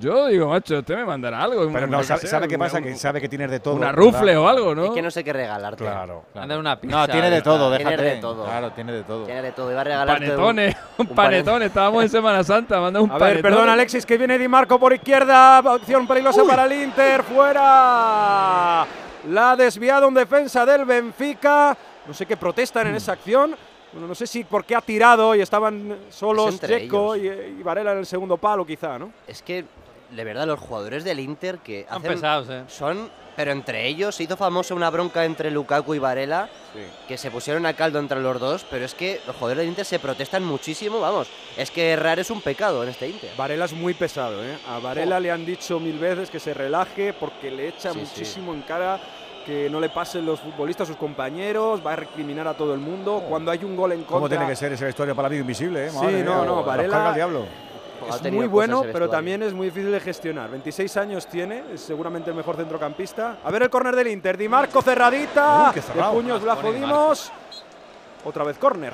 Yo digo, macho, usted me mandará algo. Pero no, sabe, qué pasa, que sabe que tienes de todo. Una rufle o algo, ¿no? Es que no sé qué regalarte. Claro. Anda una pizza. No, tiene de todo, Tiene déjate. de todo. Claro, tiene de todo. Tiene de todo. Iba a regalarte Panetones, un, un panetone. Estábamos en Semana Santa, manda un A ver, panetone. perdón, Alexis, que viene Di Marco por izquierda. Acción peligrosa para el Inter. Fuera. La ha desviado un defensa del Benfica. No sé qué protestan en esa acción. Bueno, no sé si porque ha tirado y estaban solos Checo y, y Varela en el segundo palo, quizá, ¿no? Es que, de verdad, los jugadores del Inter que Son hacen- pesados, ¿eh? son, pero entre ellos se hizo famosa una bronca entre Lukaku y Varela, que se pusieron a caldo entre los dos, pero es que los jugadores del Inter se protestan muchísimo, vamos, es que errar es un pecado en este Inter. Varela es muy pesado, ¿eh? A Varela le han dicho mil veces que se relaje porque le echa Sí, sí. muchísimo en cara que no le pasen los futbolistas a sus compañeros, va a recriminar a todo el mundo. Cuando hay un gol en contra. ¿Cómo tiene que ser esa historia para vida invisible, eh? Sí, Madre no, mía, no, los Varela- carga el diablo. Es muy bueno, pero también es muy difícil de gestionar. 26 años tiene, es seguramente el mejor centrocampista. A ver el córner del Inter, Di Marco cerradita, Uy, de puños la jodimos. Otra vez córner,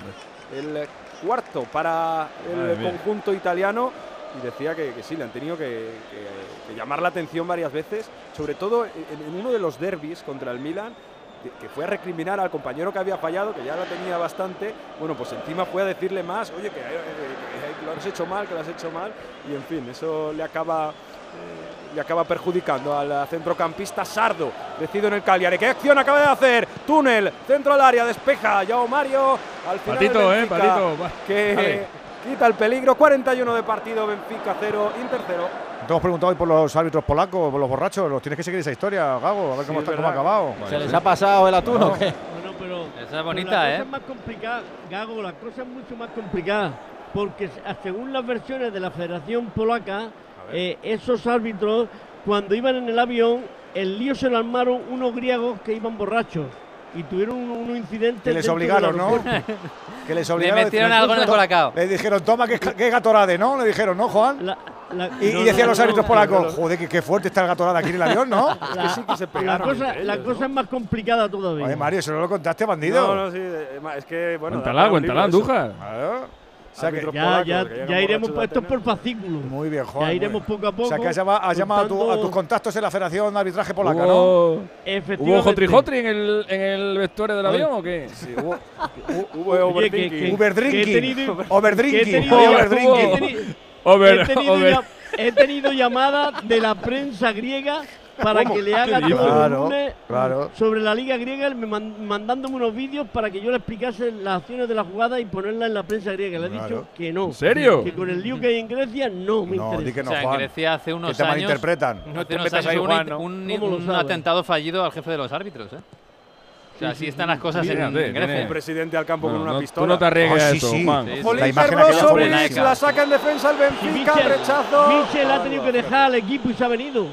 el cuarto para el conjunto italiano. Y decía que, que sí, le han tenido que, que- que llamar la atención varias veces, sobre todo en, en uno de los derbis contra el Milan, que- fue a recriminar al compañero que había fallado, que ya lo tenía bastante. Bueno, pues encima fue a decirle más, oye, que, eh, que- que lo has hecho mal, que lo has hecho mal. Y en fin, eso le acaba, eh, le acaba perjudicando al centrocampista Sardo, decido en el Cagliari. ¿Qué acción acaba de hacer? Túnel, centro al área, despeja. Yao Mario, al final. Patito, eh, patito. Que quita el peligro. 41 de partido, Benfica 0, Inter 0. Te hemos preguntado hoy por los árbitros polacos, por los borrachos. Los tienes que seguir esa historia, Gago, a ver Sí, cómo, es está, cómo ha acabado. ¿Se les ha pasado el atún o qué? Bueno, pero. Esa es pero bonita, la ¿eh? cosa es más complicada, Gago, la cosa es mucho más complicada. Porque se- según las versiones de la Federación Polaca, eh, esos árbitros, cuando iban en el avión, el lío se lo armaron unos griegos que iban borrachos. Y tuvieron un- unos incidentes. Que les obligaron, ¿no? Que les Le obligaron. metieron le- algo en el colacao. Le dijeron, toma, que, gatorade, ¿no? Le dijeron, ¿no, Juan? La- la- Y, y no, decían no, los no, árbitros no, polacos, no, no. joder, que qué fuerte está el gatorade aquí en el avión, ¿no? La, sí que se la pegaron cosa, entre la ellos, cosa ¿no? es más complicada todavía. Oye, Mario, eso no lo contaste, bandido. No, no, sí, es que bueno. Cuéntala, cuéntala. Andújar. Claro. O sea que- ya, polacos ya, que ya iremos puestos Atenas. por fascículos. Muy bien, Juan. Ya iremos poco a poco. O sea que has llamado, has llamado a, tu- a tus contactos en la Federación de Arbitraje Polaca, ¿no? ¿Hubo, ¿Hubo Efectivamente. Jotri Jotri en el, en el vestuario del avión o qué? Sí, hubo, Hubo que- que- Overdrinking. que Overdrinking. que he overdrinking. Over, he tenido over. ya- he tenido llamadas de la prensa griega para ¿Cómo? que le haga ¿Qué todo el Claro, lunes claro. sobre la liga griega, me man- mandándome unos vídeos para que yo le explicase las acciones de la jugada y ponerla en la prensa griega. Le he Claro. dicho que no. ¿En serio? Que con el lío que hay en Grecia no me No, interesa. que O sea, en Juan. Grecia hace Que unos te años. malinterpretan. No te metas ahí, Juan, un, atentado fallido al jefe de los árbitros, ¿eh? O sea, así están las cosas en, Fíjate, Grecia. Un presidente al campo No, con una no, pistola. Tú no te arriesgues a sí, eso, sí. Juan. Sí, imagen Brozovic la saca en defensa el Benfica, Michel, rechazo. Michel ha tenido que dejar al equipo y se ha venido.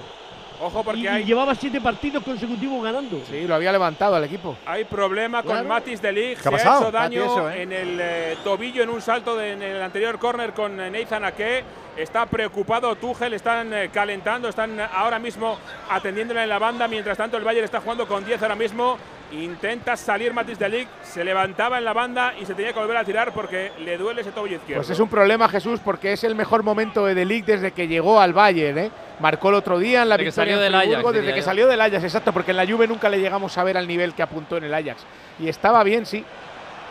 Ojo porque Y, y hay, llevaba siete partidos consecutivos ganando. Sí, lo había levantado al equipo. hay problema con Claro. Matis de Ligt. ¿Qué Se ha pasado? hecho daño eso, ¿eh? en el eh, tobillo en un salto de- en el anterior córner con eh, Nathan Ake. Está preocupado Tuchel, están eh, calentando, están ahora mismo atendiéndole en la banda. Mientras tanto, el Bayern está jugando con 10 ahora mismo. Intenta salir Matis de Ligt, se levantaba en la banda y se tenía que volver a tirar porque le duele ese tobillo izquierdo. Pues es un problema, Jesús, porque es el mejor momento de Delic desde que llegó al Bayern. ¿eh? Marcó el otro día en la Desde que victoria salió del Ajax, desde que yo. salió del Ajax, exacto, porque en la Juve nunca le llegamos a ver al nivel que apuntó en el Ajax. Y estaba bien, sí.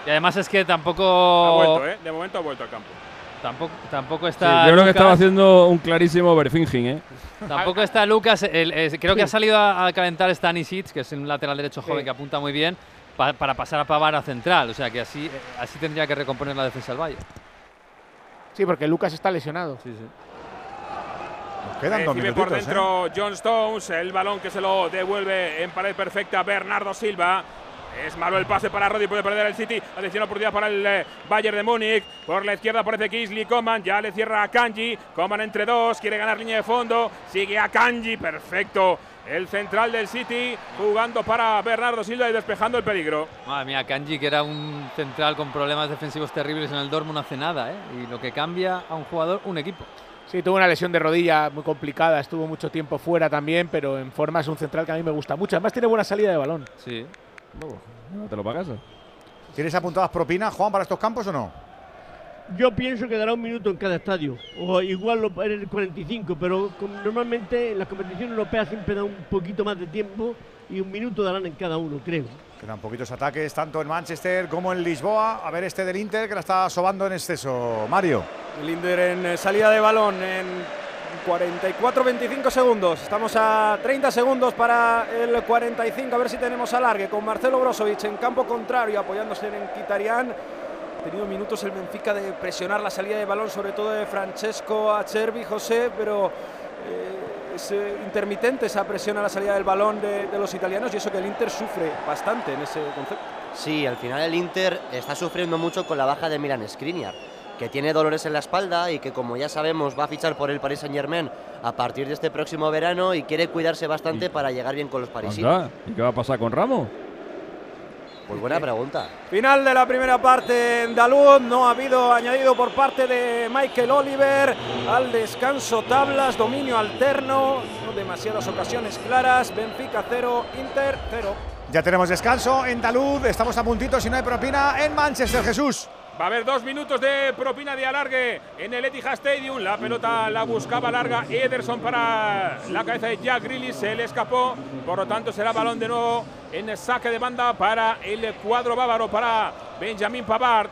Y además es que Ha tampoco. vuelto, ¿eh? De momento ha vuelto al campo. Tampoco, tampoco Sí, está. yo creo que estaba haciendo un clarísimo overthinking, ¿eh? Tampoco está Lucas. el- el- creo que ha salido a, a calentar Stanisic, que es un lateral derecho joven Sí. que apunta muy bien, pa- para pasar a Pavar a central. O sea que así, así tendría que recomponer la defensa del Valle. Sí, porque Lucas está lesionado. Sí, sí. Nos quedan dos por ¿eh? dentro John Stones, el balón que se lo devuelve en pared perfecta Bernardo Silva. Es malo el pase para Rodri, puede perder el City. Atención oportunidad para el eh, Bayern de Múnich. Por la izquierda aparece Kisley Coman, ya le cierra a Kanji. Coman entre dos, quiere ganar línea de fondo. Sigue a Kanji, perfecto. El central del City jugando para Bernardo Silva y despejando el peligro. Madre mía, Kanji, que era un central con problemas defensivos terribles en el Dortmund, no hace nada, ¿eh? Y lo que cambia a un jugador, un equipo. Sí, tuvo una lesión de rodilla muy complicada, estuvo mucho tiempo fuera también, pero en forma es un central que a mí me gusta mucho. Además tiene buena salida de balón. Sí. No, ¿Te lo pagas? ¿Tienes apuntadas propinas, Juan, para estos campos o no? Yo pienso que dará un minuto en cada estadio, o igual lo- en el 45, pero como normalmente en las competiciones europeas siempre da un poquito más de tiempo y un minuto darán en cada uno, creo. Quedan poquitos ataques, tanto en Manchester como en Lisboa. A ver este del Inter que la está sobando en exceso. Mario. El Inter en eh, salida de balón en 44-25 segundos. Estamos a 30 segundos para el 45. A ver si tenemos alargue con Marcelo Brozovic en campo contrario apoyándose en Kitarian. Ha tenido minutos el Benfica de presionar la salida de balón, sobre todo de Francesco Acerbi, José, pero eh, es eh, intermitente esa presión a la salida del balón de, de los italianos y eso que el Inter sufre bastante en ese concepto. Sí, al final el Inter está sufriendo mucho con la baja de Milan Skriniar, que tiene dolores en la espalda y que como ya sabemos va a fichar por el Paris Saint Germain a partir de este próximo verano y quiere cuidarse bastante para llegar bien con los parisinos. Anda, ¿Y qué va a pasar con Ramos? Pues buena pregunta. Final de la primera parte en Dalud, no ha habido añadido por parte de Michael Oliver al descanso tablas, dominio alterno, no demasiadas ocasiones claras, Benfica 0, Inter 0. Ya tenemos descanso en Dalud. Estamos a puntito, si no hay propina, en Manchester, Jesús. Va a haber dos minutos de propina de alargue en el Etihad Stadium. La pelota la buscaba larga Ederson para la cabeza de Jack Grealish. Se le escapó. Por lo tanto, será balón de nuevo en saque de banda para el cuadro bávaro, para Benjamin Pavard.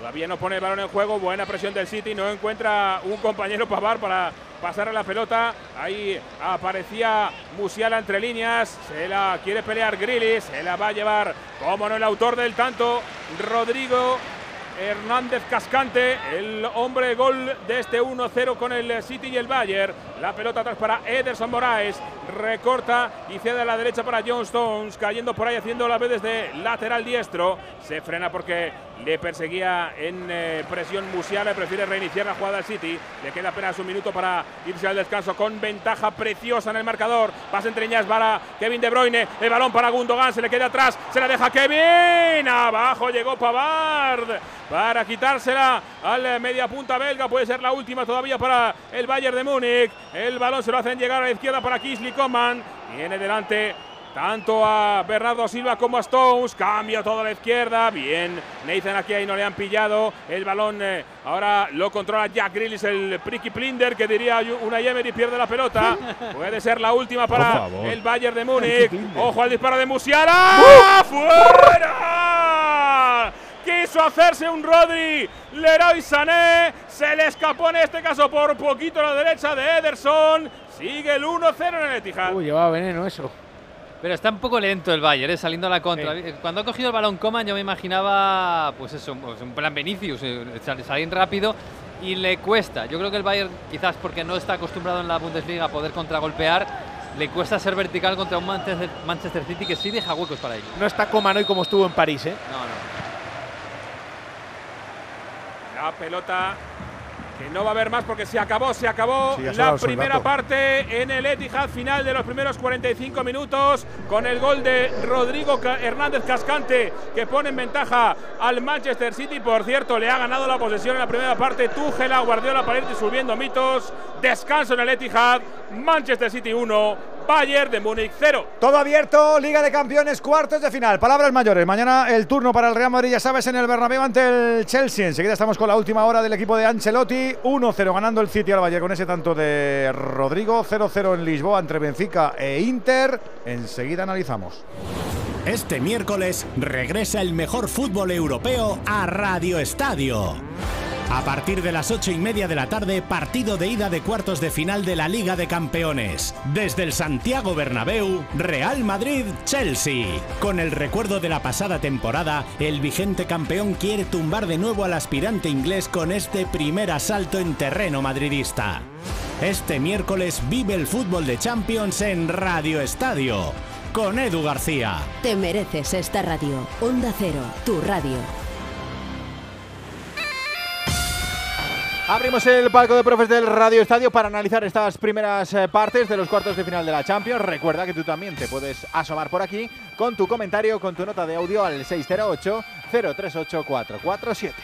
Todavía no pone el balón en juego. Buena presión del City. No encuentra un compañero Pavard para pasarle la pelota. Ahí aparecía Musiala entre líneas. Se la quiere pelear Grealish. Se la va a llevar, como no, el autor del tanto, Rodrigo Hernández Cascante, el hombre gol de este 1-0 con el City y el Bayern. La pelota atrás para Ederson Moraes. Recorta y cede a la derecha para John Stones, cayendo por ahí haciendo la vez desde lateral diestro. Se frena porque le perseguía en eh, presión Musiala. Prefiere reiniciar la jugada al City. Le queda apenas un minuto para irse al descanso con ventaja preciosa en el marcador. Pasa entre líneas para Kevin De Bruyne. El balón para Gundogan. Se le queda atrás. Se la deja Kevin. Abajo llegó Pavard para quitársela al media punta belga. Puede ser la última todavía para el Bayern de Múnich. El balón se lo hacen llegar a la izquierda para Kingsley Coman. Viene delante tanto a Bernardo Silva como a Stones. Cambia todo a la izquierda. Bien. Nathan aquí ahí no le han pillado. El balón eh, ahora lo controla Jack Grealish, el Pricky Plinder, que diría una Emery pierde la pelota. *laughs* Puede ser la última para el Bayern de Múnich. Ojo al disparo de Musiala. ¡Fuera! Quiso hacerse un Rodri. Leroy Sané. Se le escapó en este caso por poquito a la derecha de Ederson. Sigue el 1-0 en el Etihad. Uy, llevaba veneno eso. Pero está un poco lento el Bayern, ¿eh? saliendo a la contra. Cuando ha cogido el balón Coman, yo me imaginaba, pues eso, pues un plan Vinicius, eh, sal- salir rápido y le cuesta. Yo creo que el Bayern, quizás porque no está acostumbrado en la Bundesliga a poder contragolpear, le cuesta ser vertical contra un Manchester, Manchester City que sí deja huecos para ello. No está Coman hoy como estuvo en París, ¿eh? No, no. La pelota que no va a haber más porque se acabó, se acabó Sí, la primera parte en el Etihad final de los primeros 45 minutos con el gol de Rodrigo Hernández Cascante que pone en ventaja al Manchester City. Por cierto, le ha ganado la posesión en la primera parte Tuchel a Guardiola para ir disolviendo mitos. Descanso en el Etihad, Manchester City 1, Bayern de Múnich 0. Todo abierto, Liga de Campeones, cuartos de final. Palabras mayores. Mañana el turno para el Real Madrid, ya sabes, en el Bernabéu ante el Chelsea. Enseguida estamos con la última hora del equipo de Ancelotti. 1-0 ganando el City al Valle con ese tanto de Rodrigo. 0-0 en Lisboa entre Benfica e Inter. Enseguida analizamos. Este miércoles regresa el mejor fútbol europeo a Radio Estadio. A partir de las ocho y media de la tarde, partido de ida de cuartos de final de la Liga de Campeones. Desde el Santiago Bernabéu, Real Madrid-Chelsea. Con el recuerdo de la pasada temporada, el vigente campeón quiere tumbar de nuevo al aspirante inglés con este primer asalto en terreno madridista. Este miércoles vive el fútbol de Champions en Radio Estadio. Con Edu García. Te mereces esta radio. Onda Cero, tu radio. Abrimos el palco de profes del Radio Estadio para analizar estas primeras eh, partes de los cuartos de final de la Champions. Recuerda que tú también te puedes asomar por aquí con tu comentario, con tu nota de audio al 608 038 447.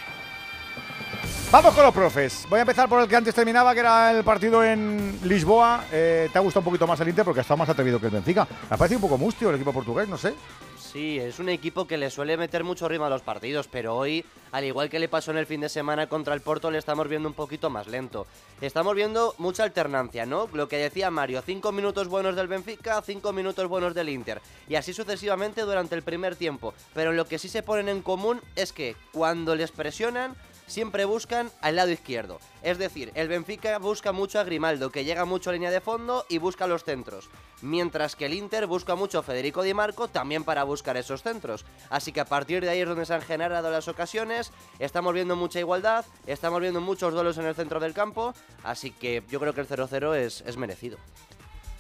Vamos con los profes. Voy a empezar por el que antes terminaba, que era el partido en Lisboa. Eh, ¿Te ha gustado un poquito más el Inter? Porque ha estado más atrevido que el Benfica. Me ha parecido un poco mustio el equipo portugués, no sé. Sí, es un equipo que le suele meter mucho ritmo a los partidos, pero hoy, al igual que le pasó en el fin de semana contra el Porto, le estamos viendo un poquito más lento. Estamos viendo mucha alternancia, ¿no? Lo que decía Mario, cinco minutos buenos del Benfica, cinco minutos buenos del Inter, y así sucesivamente durante el primer tiempo. Pero lo que sí se ponen en común es que cuando les presionan, siempre buscan al lado izquierdo. Es decir, el Benfica busca mucho a Grimaldo, que llega mucho a línea de fondo y busca los centros. Mientras que el Inter busca mucho a Federico Di Marco también para buscar esos centros. Así que a partir de ahí es donde se han generado las ocasiones. Estamos viendo mucha igualdad, estamos viendo muchos duelos en el centro del campo. Así que yo creo que el 0-0 es, es merecido.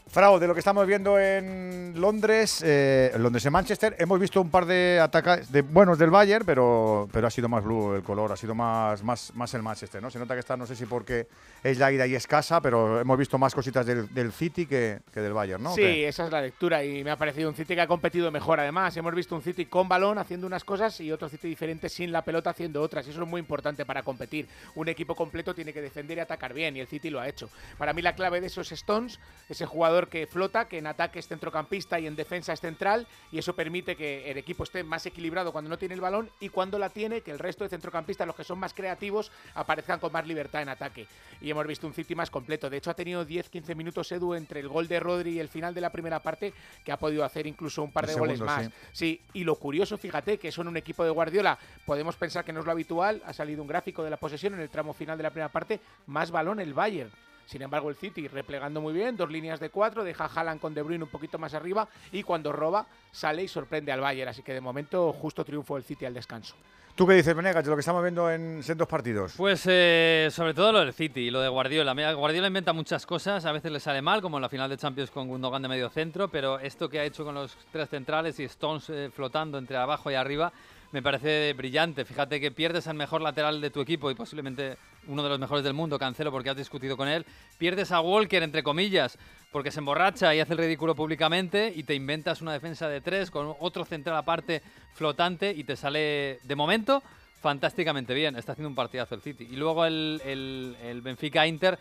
Frau, de lo que estamos viendo en Londres, eh, en Londres, en Manchester, hemos visto un par de ataques de buenos del Bayern, pero, pero ha sido más blue el color, ha sido más, más, más el Manchester, ¿no? Se nota que está, no sé si porque es la ida y escasa, pero hemos visto más cositas del, del City que, que, del Bayern, ¿no? Sí, esa es la lectura y me ha parecido un City que ha competido mejor. Además, hemos visto un City con balón haciendo unas cosas y otro City diferente sin la pelota haciendo otras. Y eso es muy importante para competir. Un equipo completo tiene que defender y atacar bien y el City lo ha hecho. Para mí la clave de eso es Stones, ese jugador que flota, que en ataque es centrocampista y en defensa es central y eso permite que el equipo esté más equilibrado cuando no tiene el balón y cuando la tiene, que el resto de centrocampistas, los que son más creativos, aparezcan con más libertad en ataque. Y hemos visto un City más completo. De hecho, ha tenido 10-15 minutos Edu entre el gol de Rodri y el final de la primera parte, que ha podido hacer incluso un par El de segundo, goles más. sí. Sí, y lo curioso, fíjate, que son un equipo de Guardiola. Podemos pensar que no es lo habitual. Ha salido un gráfico de la posesión en el tramo final de la primera parte. Más balón el Bayern. Sin embargo, el City replegando muy bien, dos líneas de cuatro, deja a Haaland con De Bruyne un poquito más arriba y cuando roba sale y sorprende al Bayern. Así que de momento justo triunfo del City al descanso. ¿Tú qué dices, Venegas, de lo que estamos viendo en, en dos partidos? Pues eh, sobre todo lo del City y lo de Guardiola. Guardiola inventa muchas cosas, a veces le sale mal, como en la final de Champions con Gundogan de medio centro, pero esto que ha hecho con los tres centrales y Stones eh, flotando entre abajo y arriba me parece brillante. Fíjate que pierdes al mejor lateral de tu equipo y posiblemente uno de los mejores del mundo, Cancelo, porque has discutido con él. Pierdes a Walker, entre comillas, porque se emborracha y hace el ridículo públicamente y te inventas una defensa de tres con otro central aparte flotante y te sale, de momento, fantásticamente bien. Está haciendo un partidazo el City. Y luego el, el, el Benfica-Inter.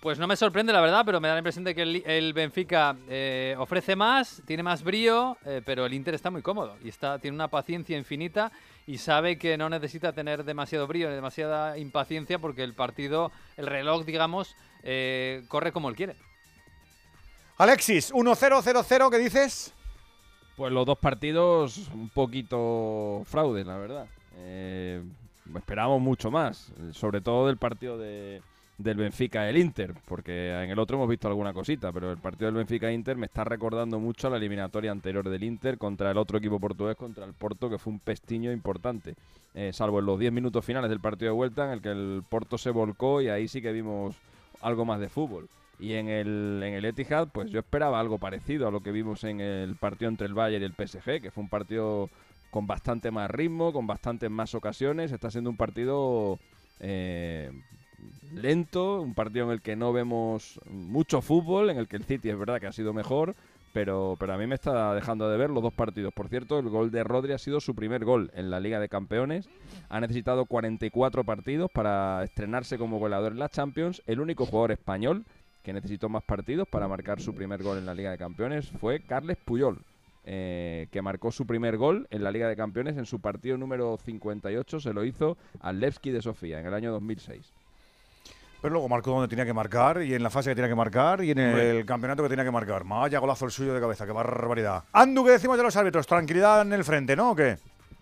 Pues no me sorprende, la verdad, pero me da la impresión de que el, el Benfica eh, ofrece más, tiene más brío, eh, pero el Inter está muy cómodo y está, tiene una paciencia infinita y sabe que no necesita tener demasiado brío ni demasiada impaciencia porque el partido, el reloj, digamos, eh, corre como él quiere. Alexis, 1-0-0-0, ¿qué dices? Pues los dos partidos un poquito fraude, la verdad. Eh, esperábamos mucho más, sobre todo del partido de, del Benfica el Inter, porque en el otro hemos visto alguna cosita, pero el partido del Benfica Inter me está recordando mucho a la eliminatoria anterior del Inter contra el otro equipo portugués, contra el Porto, que fue un pestiño importante, eh, salvo en los 10 minutos finales del partido de vuelta en el que el Porto se volcó y ahí sí que vimos algo más de fútbol. Y en el, en el Etihad, pues yo esperaba algo parecido a lo que vimos en el partido entre el Bayern y el PSG, que fue un partido con bastante más ritmo, con bastantes más ocasiones. Está siendo un partido eh, lento, un partido en el que no vemos mucho fútbol, en el que el City es verdad que ha sido mejor, pero, pero a mí me está dejando de ver los dos partidos. Por cierto, el gol de Rodri ha sido su primer gol en la Liga de Campeones. Ha necesitado 44 partidos para estrenarse como goleador en la Champions. El único jugador español que necesitó más partidos para marcar su primer gol en la Liga de Campeones fue Carles Puyol. Eh, que marcó su primer gol en la Liga de Campeones en su partido número 58, se lo hizo al Levski de Sofía en el año 2006. Pero luego marcó donde tenía que marcar y en la fase que tenía que marcar y en el campeonato que tenía que marcar. Vaya golazo el suyo de cabeza, qué barbaridad. Andu, ¿qué decimos de los árbitros? Tranquilidad en el frente, ¿no? ¿O qué?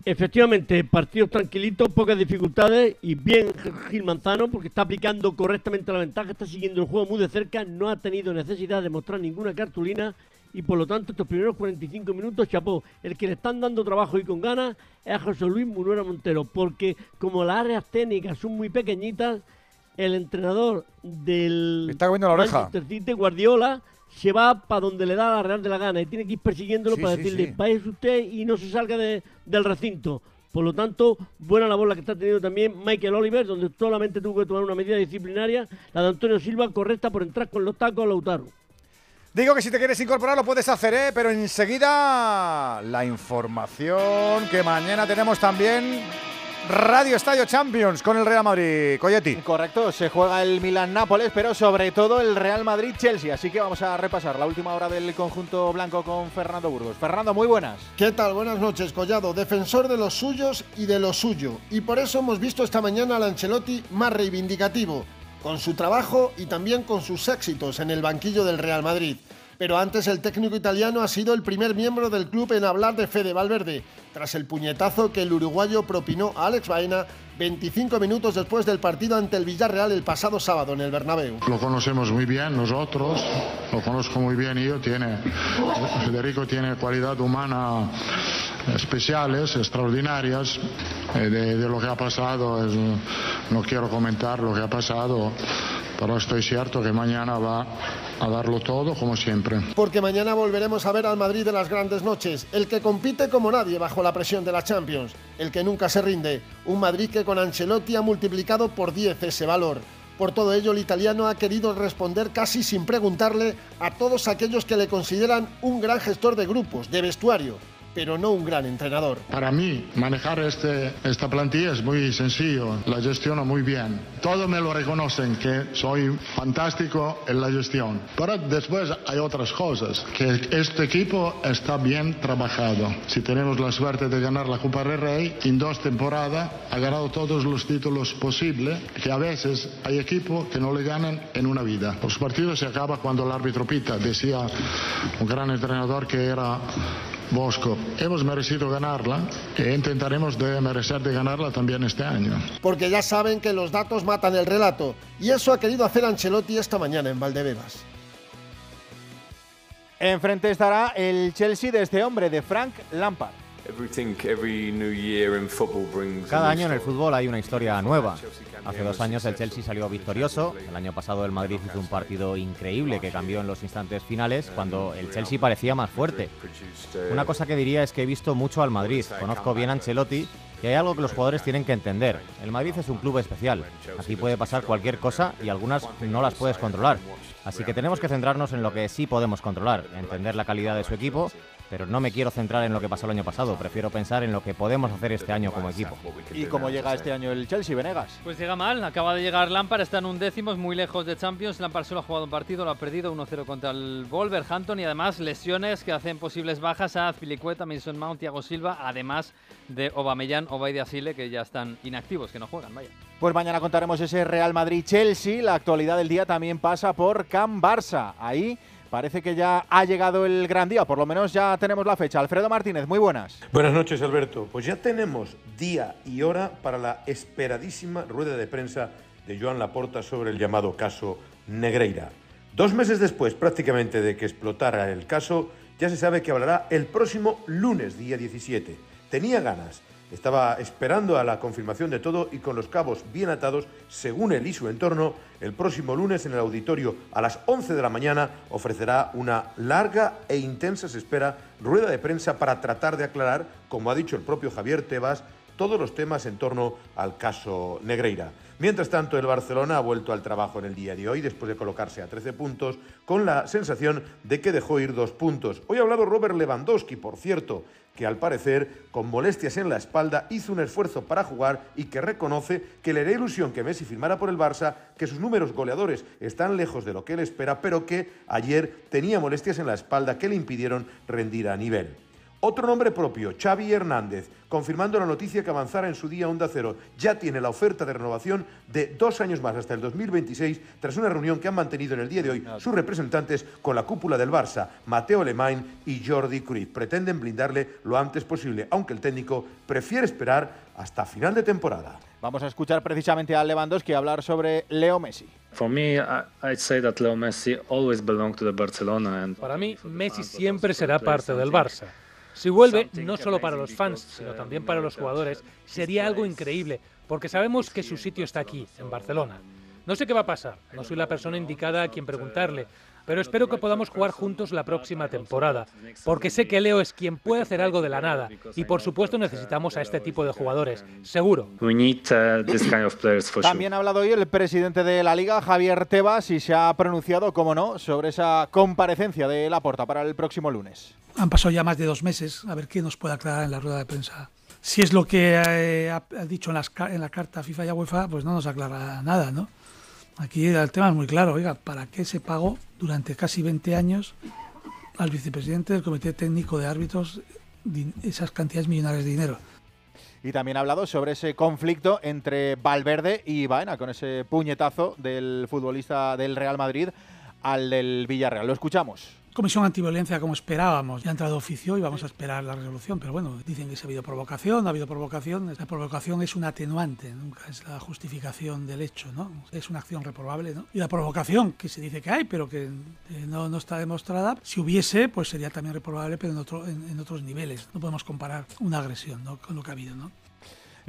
Efectivamente, partidos tranquilitos, pocas dificultades y bien Gil Manzano porque está aplicando correctamente la ventaja, está siguiendo el juego muy de cerca, no ha tenido necesidad de mostrar ninguna cartulina y por lo tanto estos primeros 45 minutos chapó. El que le están dando trabajo y con ganas es a José Luis Munuera Montero porque como las áreas técnicas son muy pequeñitas, el entrenador del Está comiendo la oreja. Manchester City, Guardiola, se va para donde le da la real de la gana y tiene que ir persiguiéndolo Sí, para sí, decirle, sí. váyase usted y no se salga de- del recinto. Por lo tanto, buena labor la que está teniendo también Michael Oliver, donde solamente tuvo que tomar una medida disciplinaria, la de Antonio Silva, correcta por entrar con los tacos a Lautaro. Digo que si te quieres incorporar lo puedes hacer, ¿eh? Pero enseguida la información que mañana tenemos también Radio Estadio Champions con el Real Madrid. Coyetti. Correcto, se juega el Milan-Nápoles, pero sobre todo el Real Madrid-Chelsea. Así que vamos a repasar la última hora del conjunto blanco con Fernando Burgos. Fernando, muy buenas. ¿Qué tal? Buenas noches, Collado. Defensor de los suyos y de lo suyo. Y por eso hemos visto esta mañana al Ancelotti más reivindicativo, con su trabajo y también con sus éxitos en el banquillo del Real Madrid. Pero antes el técnico italiano ha sido el primer miembro del club en hablar de Fede Valverde, tras el puñetazo que el uruguayo propinó a Alex Baena 25 minutos después del partido ante el Villarreal el pasado sábado en el Bernabéu. Lo conocemos muy bien nosotros, lo conozco muy bien yo, tiene, Federico tiene cualidad humana especiales, extraordinarias, eh, de, de, lo que ha pasado, es, no quiero comentar lo que ha pasado, pero estoy cierto que mañana va a darlo todo como siempre. Porque mañana volveremos a ver al Madrid de las grandes noches, el que compite como nadie bajo la presión de la Champions, el que nunca se rinde, un Madrid que con Ancelotti ha multiplicado por 10 ese valor. Por todo ello, el italiano ha querido responder casi sin preguntarle a todos aquellos que le consideran un gran gestor de grupos, de vestuario, pero no un gran entrenador. Para mí, manejar este, esta plantilla es muy sencillo, la gestiono muy bien. Todos me lo reconocen que soy fantástico en la gestión. Pero después hay otras cosas, que este equipo está bien trabajado. Si tenemos la suerte de ganar la Copa del Rey, en dos temporadas ha ganado todos los títulos posibles, que a veces hay equipos que no le ganan en una vida. Los partidos se acaban cuando el árbitro pita, decía un gran entrenador que era Bosco. Hemos merecido ganarla e intentaremos de merecer de ganarla también este año. Porque ya saben que los datos matan el relato y eso ha querido hacer Ancelotti esta mañana en Valdebebas. Enfrente estará el Chelsea de este hombre, de Frank Lampard. Cada año en el fútbol hay una historia nueva. Hace dos años el Chelsea salió victorioso, el año pasado el Madrid hizo un partido increíble que cambió en los instantes finales cuando el Chelsea parecía más fuerte. Una cosa que diría es que he visto mucho al Madrid, conozco bien a Ancelotti y hay algo que los jugadores tienen que entender. El Madrid es un club especial, aquí puede pasar cualquier cosa y algunas no las puedes controlar. Así que tenemos que centrarnos en lo que sí podemos controlar, entender la calidad de su equipo pero no me quiero centrar en lo que pasó el año pasado, prefiero pensar en lo que podemos hacer este año como equipo. ¿Y cómo llega este año el Chelsea, Venegas? Pues llega mal, acaba de llegar Lampard, está en un décimo, es muy lejos de Champions, Lampard solo ha jugado un partido, lo ha perdido 1-0 contra el Wolverhampton y además lesiones que hacen posibles bajas a Filicueta, Mason Mount, Thiago Silva, además de Aubameyang, Obaide Asile, que ya están inactivos, que no juegan, vaya. Pues mañana contaremos ese Real Madrid-Chelsea, la actualidad del día también pasa por Camp Barça, ahí Parece que ya ha llegado el gran día, por lo menos ya tenemos la fecha. Alfredo Martínez, muy buenas. Buenas noches, Alberto. Pues ya tenemos día y hora para la esperadísima rueda de prensa de Joan Laporta sobre el llamado caso Negreira. Dos meses después prácticamente de que explotara el caso, ya se sabe que hablará el próximo lunes, día 17. Tenía ganas estaba esperando a la confirmación de todo y con los cabos bien atados, según él y su entorno, el próximo lunes en el auditorio a las 11 de la mañana ofrecerá una larga e intensa, se espera, rueda de prensa para tratar de aclarar, como ha dicho el propio Javier Tebas, todos los temas en torno al caso Negreira. Mientras tanto, el Barcelona ha vuelto al trabajo en el día de hoy después de colocarse a 13 puntos con la sensación de que dejó ir dos puntos. Hoy ha hablado Robert Lewandowski, por cierto, que al parecer, con molestias en la espalda, hizo un esfuerzo para jugar y que reconoce que le hará ilusión que Messi firmara por el Barça, que sus números goleadores están lejos de lo que él espera, pero que ayer tenía molestias en la espalda que le impidieron rendir a nivel. Otro nombre propio, Xavi Hernández, confirmando la noticia que avanzara en su día Onda Cero, ya tiene la oferta de renovación de dos años más hasta el 2026, tras una reunión que han mantenido en el día de hoy sus representantes con la cúpula del Barça, Mateo Lemain y Jordi Cruyff. Pretenden blindarle lo antes posible, aunque el técnico prefiere esperar hasta final de temporada. Vamos a escuchar precisamente a Lewandowski hablar sobre Leo Messi. Para mí, Messi siempre será parte del Barça. Si vuelve, no solo para los fans, sino también para los jugadores, sería algo increíble, porque sabemos que su sitio está aquí, en Barcelona. No sé qué va a pasar, no soy la persona indicada a quien preguntarle, pero espero que podamos jugar juntos la próxima temporada, porque sé que Leo es quien puede hacer algo de la nada, y por supuesto necesitamos a este tipo de jugadores, seguro. También ha hablado hoy el presidente de la Liga, Javier Tebas, y se ha pronunciado, como no, sobre esa comparecencia de Laporta para el próximo lunes. Han pasado ya más de dos meses, a ver quién nos puede aclarar en la rueda de prensa Si es lo que eh, ha, dicho en, las, en la carta FIFA y UEFA, pues no nos aclara nada, ¿no? Aquí el tema es muy claro, oiga, ¿para qué se pagó durante casi 20 años al vicepresidente del Comité Técnico de Árbitros esas cantidades millonarias de dinero? Y también ha hablado sobre ese conflicto entre Valverde y Baena, con ese puñetazo del futbolista del Real Madrid al del Villarreal. Lo escuchamos. Comisión Antiviolencia como esperábamos. Ya ha entrado oficio y vamos a esperar la resolución. Pero bueno, dicen que se ha habido provocación, ha habido provocación. La provocación es un atenuante, nunca es la justificación del hecho, ¿no? Es una acción reprobable, ¿no? Y la provocación, que se dice que hay, pero que eh, no, no, está demostrada, si hubiese, pues sería también reprobable, pero en, otro, en, otros niveles. No podemos comparar una agresión con lo que ha habido, ¿no?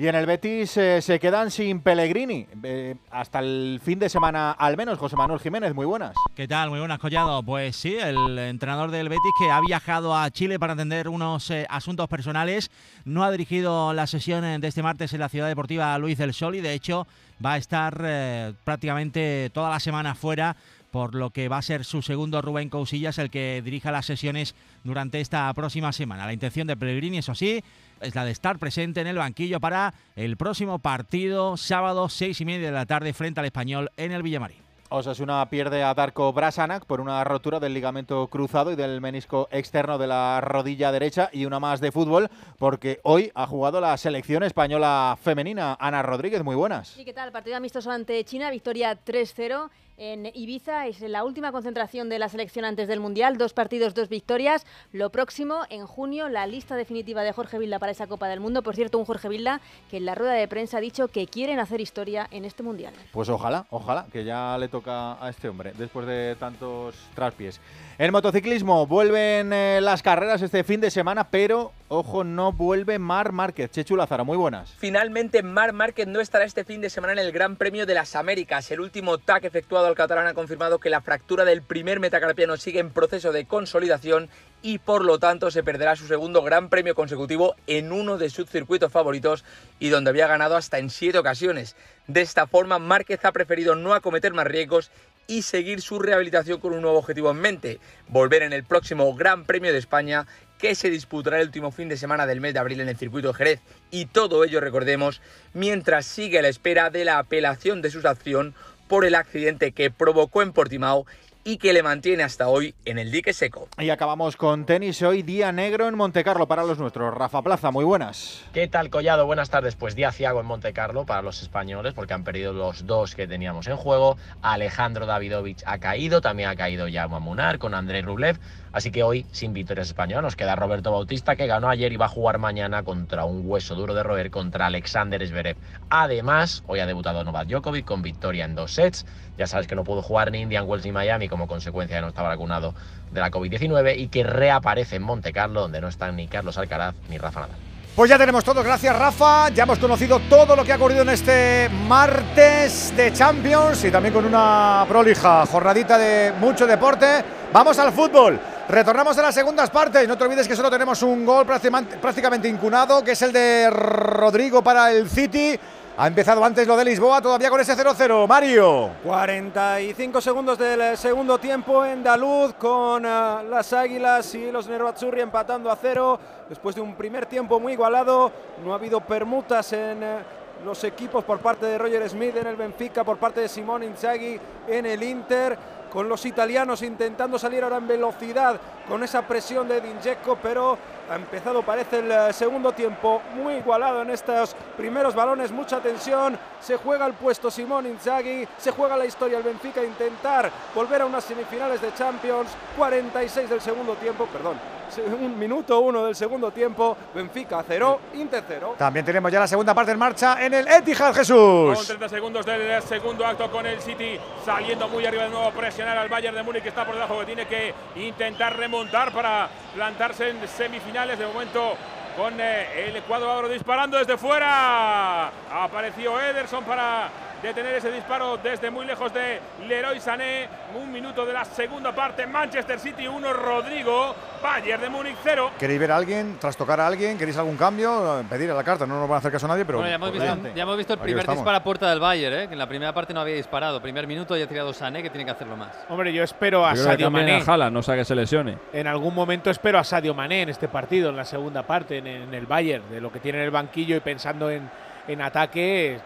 Y en el Betis eh, se quedan sin Pellegrini. Eh, hasta el fin de semana al menos. José Manuel Jiménez, muy buenas. ¿Qué tal? Muy buenas, Collado. Pues sí, el entrenador del Betis que ha viajado a Chile para atender unos eh, asuntos personales. No ha dirigido la sesión de este martes en la Ciudad Deportiva Luis del Sol y de hecho va a estar prácticamente toda la semana fuera por lo que va a ser su segundo Rubén Cousillas el que dirija las sesiones durante esta próxima semana. La intención de Pellegrini, eso sí, es la de estar presente en el banquillo para el próximo partido, sábado, seis y media de la tarde, frente al español en el Villamarín. Osasuna pierde a Darko Brasanac por una rotura del ligamento cruzado y del menisco externo de la rodilla derecha y una más de fútbol porque hoy ha jugado la selección española femenina. Ana Rodríguez, muy buenas. Sí, ¿qué tal? Partido amistoso ante China, victoria 3-0 en Ibiza. Es la última concentración de la selección antes del Mundial. Dos partidos, dos victorias. Lo próximo, en junio, la lista definitiva de Jorge Vilda para esa Copa del Mundo. Por cierto, un Jorge Vilda que en la rueda de prensa ha dicho que quieren hacer historia en este Mundial. Pues ojalá, ojalá, que ya le toca a este hombre, después de tantos traspiés. En motociclismo vuelven eh, las carreras este fin de semana, pero ojo, no vuelve Mar Márquez. Chechu Lázaro, muy buenas. Finalmente, Mar Márquez no estará este fin de semana en el Gran Premio de las Américas. El último TAC efectuado al catalán ha confirmado que la fractura del primer metacarpiano sigue en proceso de consolidación y por lo tanto se perderá su segundo Gran Premio consecutivo en uno de sus circuitos favoritos y donde había ganado hasta en siete ocasiones. De esta forma, Márquez ha preferido no acometer más riesgos y seguir su rehabilitación con un nuevo objetivo en mente, volver en el próximo Gran Premio de España que se disputará el último fin de semana del mes de abril en el circuito de Jerez. Y todo ello, recordemos, mientras sigue a la espera de la apelación de su sanción por el accidente que provocó en Portimao y que le mantiene hasta hoy en el dique seco. Y acabamos con tenis hoy, día negro en Montecarlo para los nuestros. Rafa Plaza, muy buenas. ¿Qué tal, Collado? Buenas tardes. Pues día ciago en Montecarlo para los españoles porque han perdido los dos que teníamos en juego. Alejandro Davidovich ha caído, también ha caído Jaume Munar con André Rublev. Así que hoy, sin victorias españolas, nos queda Roberto Bautista, que ganó ayer y va a jugar mañana contra un hueso duro de roer contra Alexander Zverev. Además, hoy ha debutado Novak Djokovic con victoria en dos sets. Ya sabes que no pudo jugar ni Indian Wells ni Miami como consecuencia de no estaba vacunado de la COVID-19 y que reaparece en Monte Carlo, donde no están ni Carlos Alcaraz ni Rafa Nadal. Pues ya tenemos todo, gracias Rafa. Ya hemos conocido todo lo que ha ocurrido en este martes de Champions y también con una prolija jornadita de mucho deporte. Vamos al fútbol. Retornamos a las segundas partes. No te olvides que solo tenemos un gol prácticamente incunado, que es el de Rodrigo para el City. Ha empezado antes lo de Lisboa, todavía con ese 0-0. Mario. 45 segundos del segundo tiempo en Daluz con uh, las Águilas y los Nervazzurri empatando a cero. Después de un primer tiempo muy igualado, no ha habido permutas en uh, los equipos por parte de Roger Smith en el Benfica, por parte de Simón Inzaghi en el Inter con los italianos intentando salir ahora en velocidad con esa presión de Dingeco, pero ha empezado, parece, el eh, segundo tiempo muy igualado en estos primeros balones, mucha tensión. Se juega el puesto Simón Inzaghi, se juega la historia el Benfica, intentar volver a unas semifinales de Champions. 46 del segundo tiempo, perdón, un minuto uno del segundo tiempo. Benfica 0, Inter 0. También tenemos ya la segunda parte en marcha en el Etihad Jesús. Con 30 segundos del segundo acto con el City saliendo muy arriba de nuevo, presionar al Bayern de Múnich que está por debajo, que tiene que intentar remontar para plantarse en semifinales de momento con eh, el cuadro disparando desde fuera. Apareció Ederson para de tener ese disparo desde muy lejos de Leroy Sané. Un minuto de la segunda parte. Manchester City 1, Rodrigo. Bayern de Múnich 0. ¿Queréis ver a alguien, trastocar a alguien? ¿Queréis algún cambio? Pedir a la carta, no nos van a hacer caso a nadie, pero. Bueno, ya hemos, visto, adelante. ya hemos visto el primer disparo a puerta del Bayern, ¿eh? que en la primera parte no había disparado. Primer minuto ya ha tirado Sané, que tiene que hacerlo más. Hombre, yo espero a Yo Sadio Mané. a Haaland, no sea que se lesione. En algún momento espero a Sadio Mané en este partido, en la segunda parte, en, en el Bayern, de lo que tiene en el banquillo y pensando en, en ataque,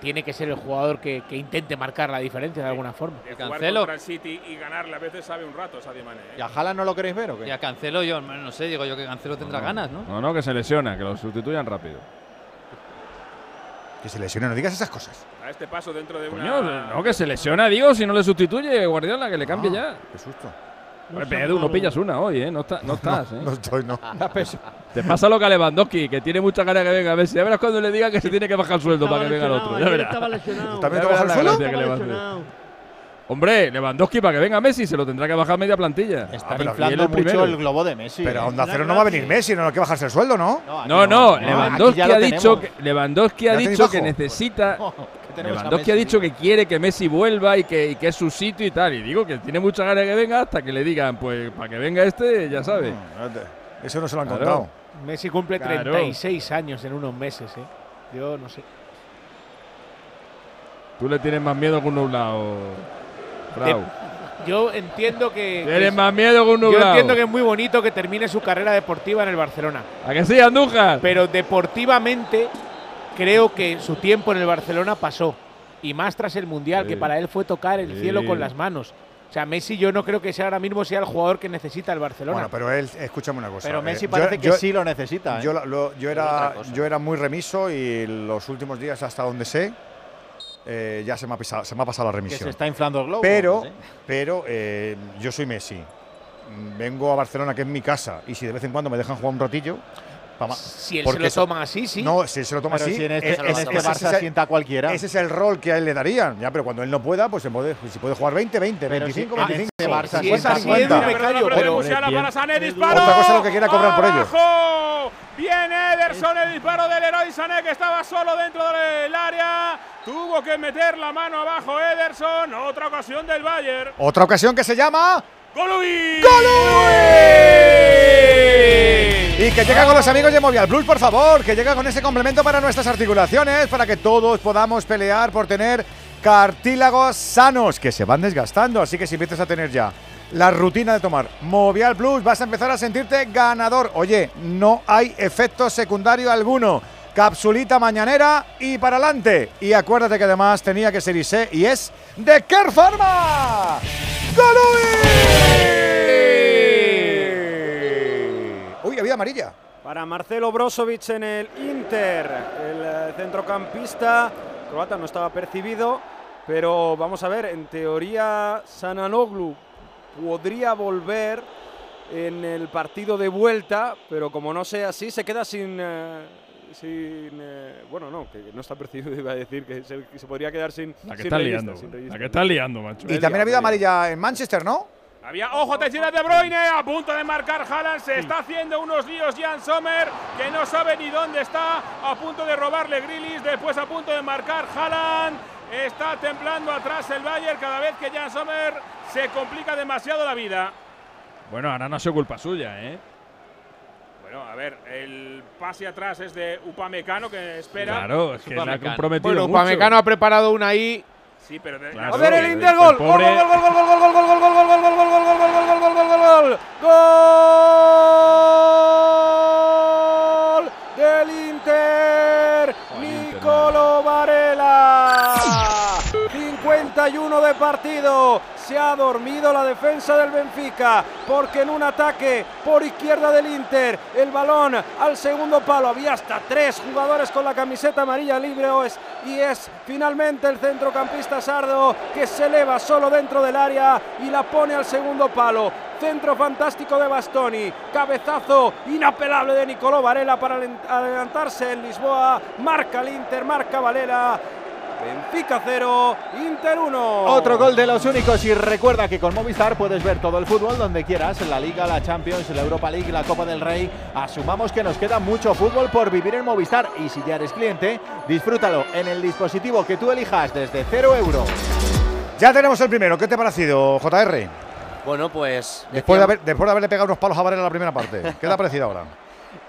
tiene que ser el jugador que, que intente marcar la diferencia de alguna forma. De jugar Cancelo. contra el City y ganarle a veces sabe un rato Sadio Mané. ¿eh? ¿Y a Haaland no lo queréis ver o qué? Y a Cancelo yo, no sé, digo yo que Cancelo tendrá ganas, ¿no? No, no, que se lesiona, que lo sustituyan rápido. Que se lesione, no digas esas cosas. A este paso dentro de Coño, una. no, que se lesiona, digo, si no le sustituye Guardiola, que le cambie ya. Qué susto. Edu, no pillas una hoy, ¿eh? No, está- no *laughs* estás, ¿eh? No estoy, no. Te pasa lo que a Lewandowski, que tiene mucha ganas que venga a ver si ya verás cuando le diga que se tiene que bajar el sueldo para que venga el otro. Ya verás. estaba lesionado. ¿También te baja el que lesionado. Hombre, Lewandowski para que venga Messi se lo tendrá que bajar media plantilla. Están pero- inflando el mucho primero. el globo de Messi. Pero a ¿eh? Onda Cero no va a venir Messi, no hay que bajarse el sueldo, ¿no? No, no, Lewandowski ha dicho que Lewandowski ha ¿Ya tenéis dicho que necesita *laughs* Lewandowski ha Messi. dicho que quiere que Messi vuelva y que, y que es su sitio y tal. Y digo que tiene mucha ganas de que venga hasta que le digan, pues para que venga este, ya sabe. Mm, Eso no se lo han Claro. contado. Messi cumple Claro. 36 años en unos meses, ¿eh? Yo no sé. Tú le tienes más miedo que un nublado. Frau. Yo entiendo que. Tienes es- más miedo que un Yo nublado. entiendo que es muy bonito que termine su carrera deportiva en el Barcelona. ¿A que sí, Andújar? Pero deportivamente creo que su tiempo en el Barcelona pasó. Y más tras el Mundial, Sí. que para él fue tocar el Sí. cielo con las manos. O sea, Messi yo no creo que sea ahora mismo sea el jugador que necesita el Barcelona. Bueno, pero él, escúchame una cosa. Pero eh, Messi yo- parece que yo- sí lo necesita. ¿eh? Yo, la- lo- yo otra era, yo era muy remiso y los últimos días, hasta donde sé, eh, ya se me, ha pisado- se me ha pasado la que remisión. se está inflando el globo. Pero, pero eh, yo soy Messi. Vengo a Barcelona, que es mi casa, y si de vez en cuando me dejan jugar un ratillo. Si él se porque lo eso- toma así, sí. No, si él se lo toma Pero así. si en este, en ese- este ese es Barça el- sienta a cualquiera. Ese es el rol que a él le darían. Ya, pero cuando él no pueda, pues se puede, si puede jugar 20, 20, Pero 25, si en 25. este Barça Si es sienta a así, Edu, cualquiera. me callo, Perdona, pero- para Sané, disparo. Otra cosa es lo que quiera cobrar por ello. ¡Abajo! Viene Ederson, el disparo del héroe Sané que estaba solo dentro del área. Tuvo que meter la mano abajo Ederson. Otra ocasión del Bayern. Otra ocasión que se llama. ¡Golubi! Y que llega con los amigos de Movial Plus, por favor, que llega con ese complemento para nuestras articulaciones, para que todos podamos pelear por tener cartílagos sanos que se van desgastando. Así que si empiezas a tener ya la rutina de tomar Movial Plus, vas a empezar a sentirte ganador. Oye, no hay efecto secundario alguno. Capsulita mañanera y para adelante. Y acuérdate que además tenía que ser ISE y es de Care Pharma. Uy, había amarilla. Para Marcelo Brozovic en el Inter, el eh, centrocampista croata no estaba percibido, pero vamos a ver, en teoría Sananoglu podría volver en el partido de vuelta, pero como no sea así, se queda sin... eh, sin eh, bueno, no, que no está percibido, *laughs* iba a decir que se, que se podría quedar sin. La que sin registro, liando. sin registro. La que estás liando, macho. Y también ha habido amarilla en Manchester, ¿no? Había ojo, tensida de Bruyne, a punto de marcar Haaland, se está haciendo unos líos Jan Sommer, que no sabe ni dónde está, a punto de robarle Grilis, después a punto de marcar Haaland. Está templando atrás el Bayern cada vez que Jan Sommer se complica demasiado la vida. Bueno, ahora no se culpa suya, ¿eh? Bueno, a ver, el pase atrás es de Upamecano que espera. Claro, es que la ha comprometido. Upamecano ha preparado una ahí. Sí, pero. ¡A ver el Inter gol! ¡Gol, gol, gol, gol, gol, gol, gol, gol! Gol, del Inter. Nicolo Varela. 51 de partido. Se ha dormido la defensa del Benfica porque en un ataque por izquierda del Inter el balón al segundo palo había hasta tres jugadores con la camiseta amarilla libre y es finalmente el centrocampista Sardo que se eleva solo dentro del área y la pone al segundo palo. Centro fantástico de Bastoni, cabezazo inapelable de Nicolò Varela para adelantarse en Lisboa, marca el Inter, marca Varela. Benfica 0, Inter 1. Otro gol de los únicos y recuerda que con Movistar puedes ver todo el fútbol donde quieras, en la Liga, la Champions, la Europa League, la Copa del Rey. Asumamos que nos queda mucho fútbol por vivir en Movistar y si ya eres cliente, disfrútalo en el dispositivo que tú elijas desde 0 euros. Ya tenemos el primero. ¿Qué te ha parecido, JR? Bueno, pues... Después de, haber- después de haberle pegado unos palos a Varela en la primera parte. ¿Qué te ha *laughs* parecido ahora?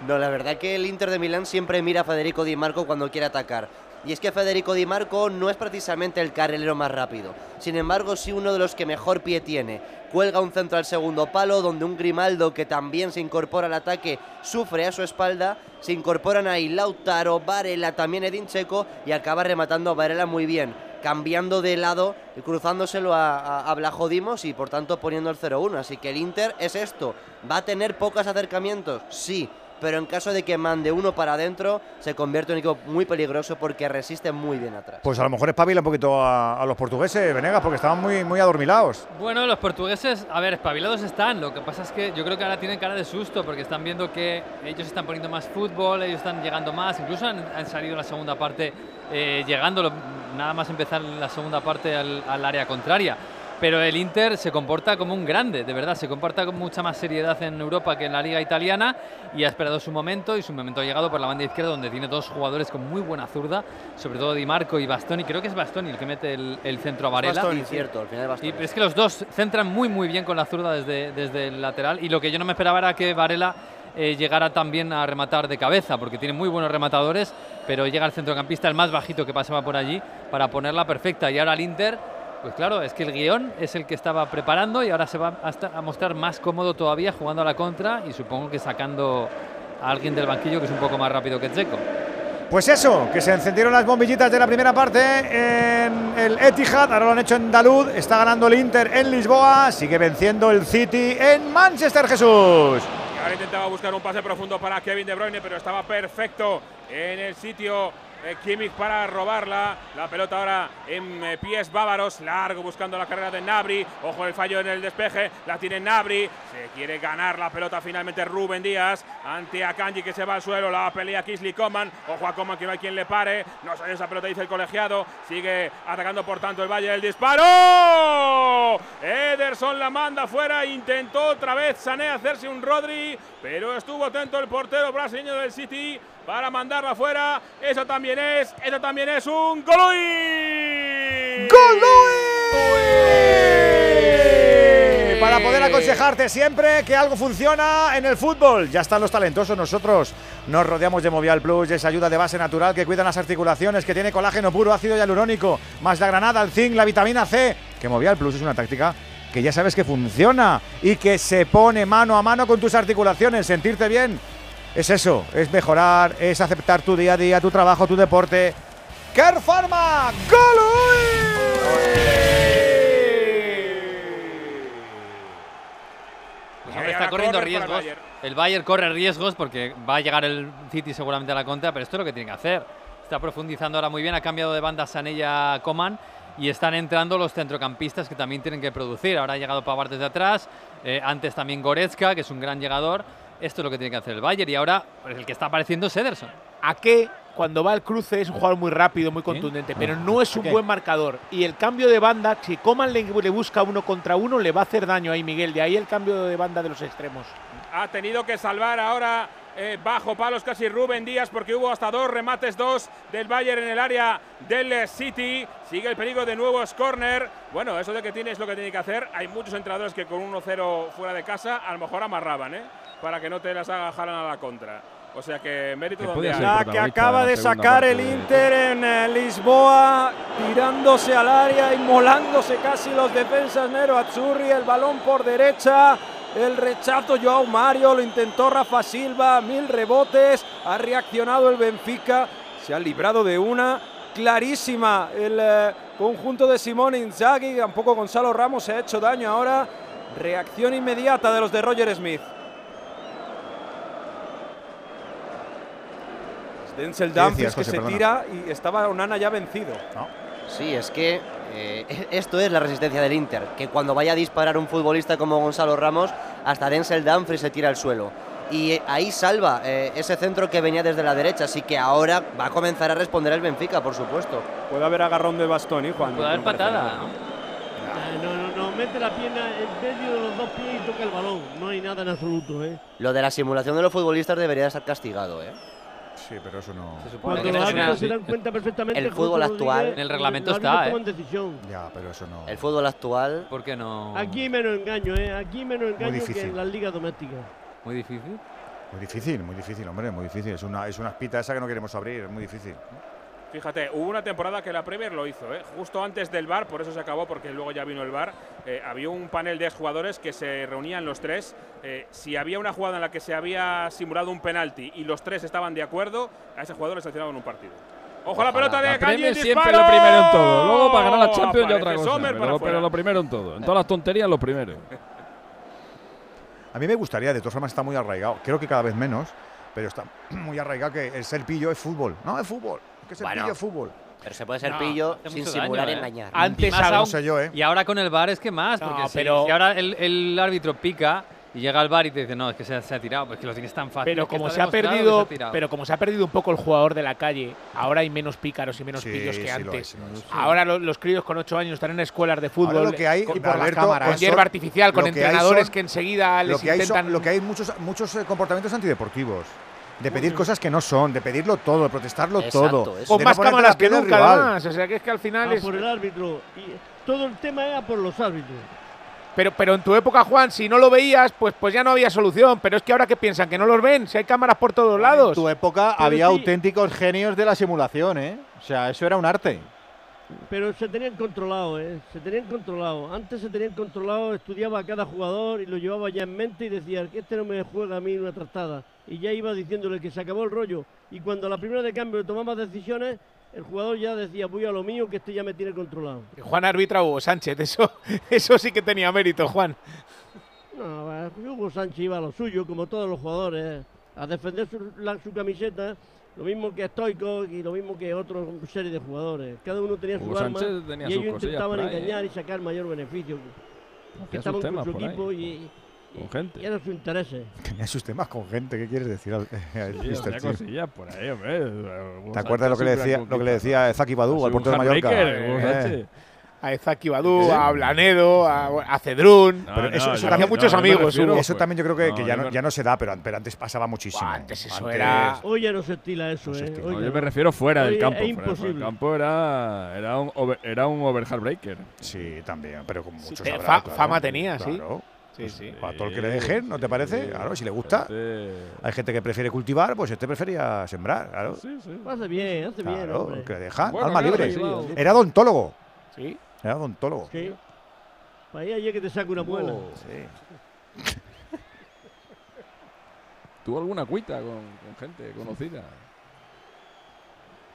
No, la verdad que el Inter de Milán siempre mira a Federico Di Marco cuando quiere atacar. Y es que Federico Di Marco no es precisamente el carrilero más rápido. Sin embargo, sí uno de los que mejor pie tiene. Cuelga un centro al segundo palo, donde un Grimaldo que también se incorpora al ataque sufre a su espalda. Se incorporan ahí Lautaro, Varela, también Edin Checo y acaba rematando a Varela muy bien. Cambiando de lado y cruzándoselo a, a, a y por tanto poniendo el 0-1. Así que el Inter es esto. ¿Va a tener pocos acercamientos? Sí pero en caso de que mande uno para adentro, se convierte en un equipo muy peligroso porque resiste muy bien atrás. Pues a lo mejor espabila un poquito a, a los portugueses, Venegas, porque estaban muy, muy adormilados. Bueno, los portugueses, a ver, espabilados están. Lo que pasa es que yo creo que ahora tienen cara de susto porque están viendo que ellos están poniendo más fútbol, ellos están llegando más. Incluso han, han salido en la segunda parte eh, llegando, nada más empezar la segunda parte al, al área contraria. Pero el Inter se comporta como un grande, de verdad, se comporta con mucha más seriedad en Europa que en la liga italiana y ha esperado su momento y su momento ha llegado por la banda izquierda donde tiene dos jugadores con muy buena zurda, sobre todo Di Marco y Bastoni, creo que es Bastoni el que mete el, el centro a Varela. Bastoni, cierto, al final Bastoni. y es que los dos centran muy muy bien con la zurda desde, desde el lateral y lo que yo no me esperaba era que Varela eh, llegara también a rematar de cabeza porque tiene muy buenos rematadores pero llega el centrocampista el más bajito que pasaba por allí para ponerla perfecta y ahora el Inter pues claro es que el guion es el que estaba preparando y ahora se va a, mostrar más cómodo todavía jugando a la contra y supongo que sacando a alguien del banquillo que es un poco más rápido que Checo. Pues eso, que se encendieron las bombillitas de la primera parte en el Etihad, ahora lo han hecho en Dalud, está ganando el Inter en Lisboa, sigue venciendo el City en Manchester, Jesús. Y ahora intentaba buscar un pase profundo para Kevin De Bruyne, pero estaba perfecto en el sitio Kimmich para robarla. La pelota ahora en eh, pies bávaros, largo buscando la carrera de Nabri. Ojo el fallo en el despeje, la tiene Nabri. Se quiere ganar la pelota finalmente Rubén Díaz ante Akanji que se va al suelo. La pelea Kisley Coman. Ojo a Coman que no hay quien le pare. No sale esa pelota, dice el colegiado. Sigue atacando por tanto el Valle del disparo. Ederson la manda fuera. Intentó otra vez Sané hacerse un Rodri, pero estuvo atento el portero brasileño del City para mandarla fuera. Eso también es, eso también es un Golui. Para poder aconsejarte siempre que algo funciona en el fútbol. Ya están los talentosos nosotros. Nos rodeamos de Movial Plus, esa ayuda de base natural que cuida las articulaciones, que tiene colágeno puro, ácido hialurónico, más la granada, el zinc, la vitamina C. Que Movial Plus es una táctica que ya sabes que funciona y que se pone mano a mano con tus articulaciones, sentirte bien. Es eso, es mejorar, es aceptar tu día a día, tu trabajo, tu deporte. Care Pharma, Pues ahora está corriendo riesgos. Bayern. El Bayern corre riesgos porque va a llegar el City seguramente a la contra, pero esto es lo que tiene que hacer. Está profundizando ahora muy bien, ha cambiado de banda Sanella Coman y están entrando los centrocampistas que también tienen que producir. Ahora ha llegado Pavard desde atrás, eh, antes también Goretzka, que es un gran llegador. Esto es lo que tiene que hacer el Bayern y ahora pues, el que está apareciendo es Ederson. A que cuando va al cruce es un jugador muy rápido, muy contundente, pero no es un qué? buen marcador. Y el cambio de banda, si Coman le, le busca uno contra uno, le va a hacer daño ahí, Miguel. De ahí el cambio de banda de los extremos. Ha tenido que salvar ahora eh, bajo palos casi Rubén Díaz porque hubo hasta dos remates, dos del Bayern en el área del City. Sigue el peligro de nuevos corner. Bueno, eso de que tiene es lo que tiene que hacer. Hay muchos entrenadores que con 1-0 fuera de casa a lo mejor amarraban, ¿eh? Para que no te las haga jalan a la contra. O sea que mérito donde hay. La que acaba de sacar el Inter en eh, Lisboa, tirándose al área, inmolándose casi los defensas Nero Azzurri, el balón por derecha, el rechazo Joao Mario, lo intentó Rafa Silva, mil rebotes, ha reaccionado el Benfica, se ha librado de una clarísima el eh, conjunto de Simone Inzaghi, tampoco Gonzalo Ramos se ha hecho daño ahora, reacción inmediata de los de Roger Smith. Denzel ¿Qué Dumfries que José? se Perdona. tira y estaba Onana ya vencido. Sí, es que eh, esto es la resistencia del Inter, que cuando vaya a disparar un futbolista como Gonzalo Ramos, hasta Denzel Dumfries se tira al suelo. y ahí salva eh, ese centro que venía desde la derecha. Así que ahora va a comenzar a responder el Benfica, por supuesto. Puede haber agarrón de bastón, ¿y Juan? Puede haber patada. Eh, no, no, no, mete la pierna en medio de los dos pies y toca el balón. No hay nada en absoluto, ¿eh? Lo de la simulación de los futbolistas debería estar castigado, ¿eh? Sí, pero eso no. Que es árbitros una- se dan cuenta perfectamente. El fútbol actual- En el reglamento está, ¿eh? decisión. Ya, pero eso no. El fútbol actual. ¿Por qué no? Aquí menos engaño, ¿eh? Aquí menos engaño que en las ligas domésticas. Muy difícil. Muy difícil, muy difícil, hombre, muy difícil. Es una, es una espita esa que no queremos abrir, es muy difícil. Fíjate, hubo una temporada que la Premier lo hizo, ¿eh? justo antes del bar, por eso se acabó, porque luego ya vino el bar. había un panel de jugadores que se reunían los tres. eh, si había una jugada en la que se había simulado un penalti y los tres estaban de acuerdo, a ese jugador le sancionaban un partido. Ojo la pelota de Calle, siempre lo primero en todo. Luego para ganar la Champions ya otra cosa. Sommer Pero, pero lo primero en todo. En todas las tonterías lo primero. *laughs* A mí me gustaría, de todas formas está muy arraigado. Creo que cada vez menos, pero está *clears throat* muy arraigado que el ser pillo es fútbol. No, es fútbol. Que ser Bueno, pillo es fútbol. Pero se puede ser No, pillo sin simular daño, ¿eh? engañar. Antes Y más aún- No sé yo, ¿eh? Y ahora con el VAR es que más, porque si- pero- si, ahora el, el árbitro pica y llega al VAR y te dice, no, es que se, se ha tirado, pues que lo tienes tan fácil. Pero como se ha perdido, ha pero como se ha perdido un poco el jugador de la calle, ahora hay menos pícaros y menos Sí, pillos que sí lo hay, antes. sí lo hay, sí. Ahora lo- los críos con 8 años están en escuelas de fútbol Ahora lo que hay, con, Alberto, con son- hierba artificial, con lo entrenadores son- que enseguida Lo les hay, son- intentan lo que hay muchos, muchos eh, comportamientos antideportivos. De pedir cosas que no son, de pedirlo todo, de protestarlo Exacto, todo. con de más no cámaras las que nunca, rival. además. O sea que es que al final A es. por el árbitro. Y todo el tema era por los árbitros. Pero, pero en tu época, Juan, si no lo veías, pues, pues ya no había solución. Pero es que ahora que piensan que no los ven, si hay cámaras por todos En lados. tu época Pero había sí. auténticos genios de la simulación, ¿eh? O sea, eso era un arte. Pero se tenían controlado, ¿eh? Se tenían controlado. Antes se tenían controlado, estudiaba a cada jugador y lo llevaba ya en mente y decía que este no me juega a mí una trastada. Y ya iba diciéndole que se acabó el rollo. Y cuando a la primera de cambio tomaba decisiones, el jugador ya decía, voy a lo mío, que este ya me tiene controlado. Juan arbitra Hugo Sánchez, *laughs* eso, eso sí que tenía mérito, Juan. No, eh, Hugo Sánchez iba a lo suyo, como todos los jugadores, a defender su, la- su camiseta, lo mismo que Stoico y lo mismo que otra serie de jugadores. Cada uno tenía su Hugo arma Sánchez tenía y ellos intentaban ahí, engañar ¿eh? y sacar mayor beneficio. Que Hacía sus estaban con su ahí. equipo y, Con gente. y eran sus intereses. *laughs* Tenía sus temas con gente, ¿qué quieres decir? al- *laughs* al Sí, mister, hacía tío? cosillas por ahí, hombre. ¿Te acuerdas lo que, le decía, lo que le decía Zaki Badú al portero de Su Mallorca? Eh. A Ezaki Badú, Sí. a Blanedo, a, a Cedrún. No, Pero no, eso, también, muchos no, me amigos, refiero, eso pues, también yo creo que, no, que yo ya, no, ya no se da, pero, pero antes pasaba muchísimo. Buah, antes eso Antes- era- Hoy ya no se estila eso, No se ¿eh? estila. Yo me refiero fuera del campo. Es imposible. campo era, era un, over, era un overhand breaker. Sí, también, pero con muchos te- habrá, fa- claro, fama tenía, sí. claro. Sí, sí. Para todo el que le dejen, ¿no te parece? Claro, si le gusta. Hay gente que prefiere cultivar, pues este prefería sembrar, claro. Sí, sí. Hace bien, hace bien, Claro, hombre. que le deja, Bueno, alma libre. sí, sí. Era odontólogo. Sí. Era odontólogo. Sí. Para ahí ayer que te saque una muela. Sí. *laughs* ¿Tuvo alguna cuita con, con gente conocida?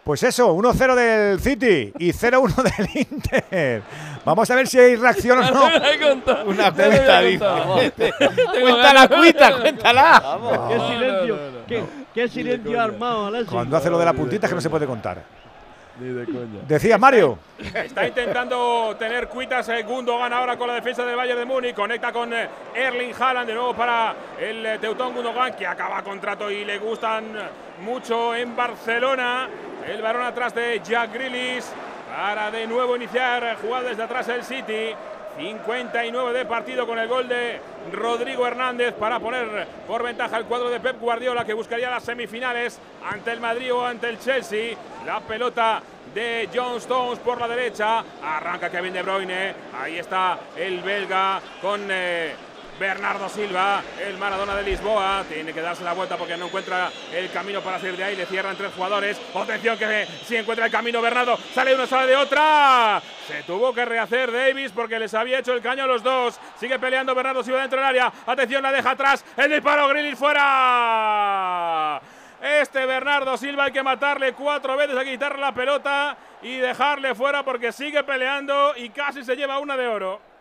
Pues eso, 1-0 del City y 0-1 *laughs* del Inter. Vamos a ver si hay reacción o no. *laughs* Una cuita, dice. Cuenta la cuita, cuéntala. Qué No, silencio, no, no, no. qué, qué silencio armado, Alexis. Cuando hace lo de la puntita es que no se puede contar. Ni de coña. Decía Mario. Está intentando tener cuitas Gundogan ahora con la defensa del Bayern de Múnich. Conecta con eh, Erling Haaland de nuevo para el eh, Teutón Gundogan que acaba contrato y le gustan mucho en Barcelona. El varón atrás de Jack Grealish para de nuevo iniciar jugada desde atrás el City. 59 de partido con el gol de Rodrigo Hernández para poner por ventaja el cuadro de Pep Guardiola que buscaría las semifinales ante el Madrid o ante el Chelsea. La pelota de John Stones por la derecha. Arranca Kevin De Bruyne. Ahí está el belga con eh, Bernardo Silva, el Maradona de Lisboa. Tiene que darse la vuelta porque no encuentra el camino para salir de ahí. Le cierran tres jugadores. Atención que si encuentra el camino Bernardo. Sale una, sale de otra. Se tuvo que rehacer Davis porque les había hecho el caño a los dos. Sigue peleando Bernardo Silva dentro del área. Atención, la deja atrás. El disparo Grealish fuera. Este Bernardo Silva hay que matarle cuatro veces, hay que quitarle la pelota y dejarle fuera porque sigue peleando y casi se lleva una de oro.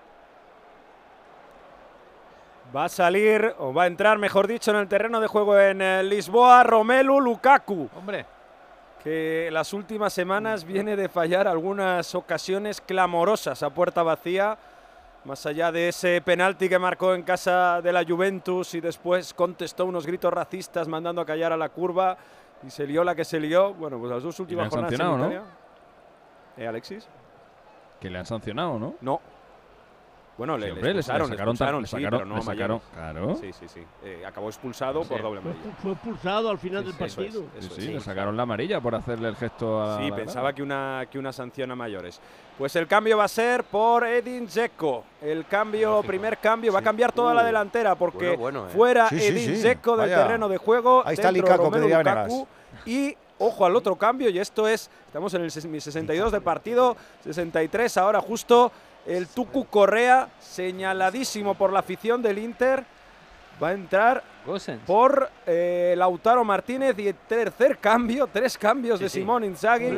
Va a salir, o va a entrar, mejor dicho, en el terreno de juego en eh, Lisboa, Romelu Lukaku, Hombre, que las últimas semanas viene de fallar algunas ocasiones clamorosas a puerta vacía. más allá de ese penalti que marcó en casa de la Juventus y después contestó unos gritos racistas mandando a callar a la curva y se lió la que se lió. Bueno, pues las dos últimas jornadas ¿no? ¿Eh, Alexis? Que le han sancionado, ¿no? No. Bueno, le, Sí, le hombre, le- expulsaron, le sacaron expulsaron, le sí, sacaron- pero no le a sacaron, claro. Sí, sí, sí. Eh, acabó expulsado Sí. por doble Fue, amarilla. fue expulsado al final del Eso es, partido. Sí, sí, le sacaron la amarilla por hacerle el gesto a. Sí, la pensaba que una, que una sanción a mayores. Pues el cambio va a ser por Edin Dzeko. El cambio, primer cambio, va a cambiar toda la Uh, delantera porque bueno, bueno, eh. fuera Sí, sí, Edin sí, Dzeko del vaya. terreno de juego. Ahí está Lukaku, que diría Lukaku. Y ojo al otro cambio, y esto es, estamos en el ses- mi 62 de partido, 63 ahora justo. El Tucu Correa, señaladísimo por la afición del Inter, va a entrar por eh, Lautaro Martínez y el tercer cambio, tres cambios de sí. Simón Inzaghi.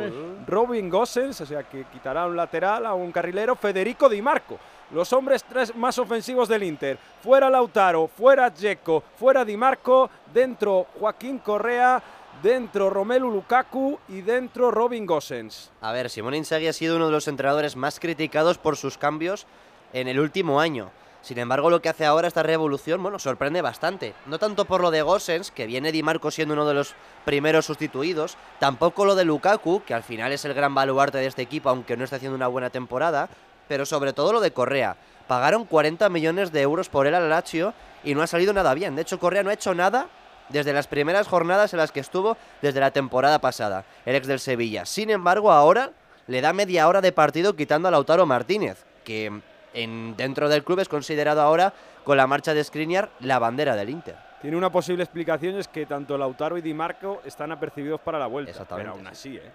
Robin Gosens, o sea que quitará un lateral a un carrilero, Federico Di Marco. Los hombres tres más ofensivos del Inter. Fuera Lautaro, fuera Dzeko, fuera Di Marco, dentro Joaquín Correa, dentro Romelu Lukaku y dentro Robin Gosens. A ver, Simón Inzaghi ha sido uno de los entrenadores más criticados por sus cambios en el último año. Sin embargo, lo que hace ahora esta revolución, bueno, sorprende bastante. No tanto por lo de Gosens, que viene Di Marco siendo uno de los primeros sustituidos, tampoco lo de Lukaku, que al final es el gran baluarte de este equipo, aunque no está haciendo una buena temporada, pero sobre todo lo de Correa. Pagaron 40 millones de euros por él al Lazio y no ha salido nada bien. De hecho, Correa no ha hecho nada desde las primeras jornadas en las que estuvo desde la temporada pasada, el ex del Sevilla. Sin embargo, ahora le da media hora de partido quitando a Lautaro Martínez, que en, dentro del club es considerado ahora, con la marcha de Skriniar, la bandera del Inter. Tiene una posible explicación, es que tanto Lautaro y Di Marco están apercibidos para la vuelta. Exactamente, Pero aún así, ¿eh?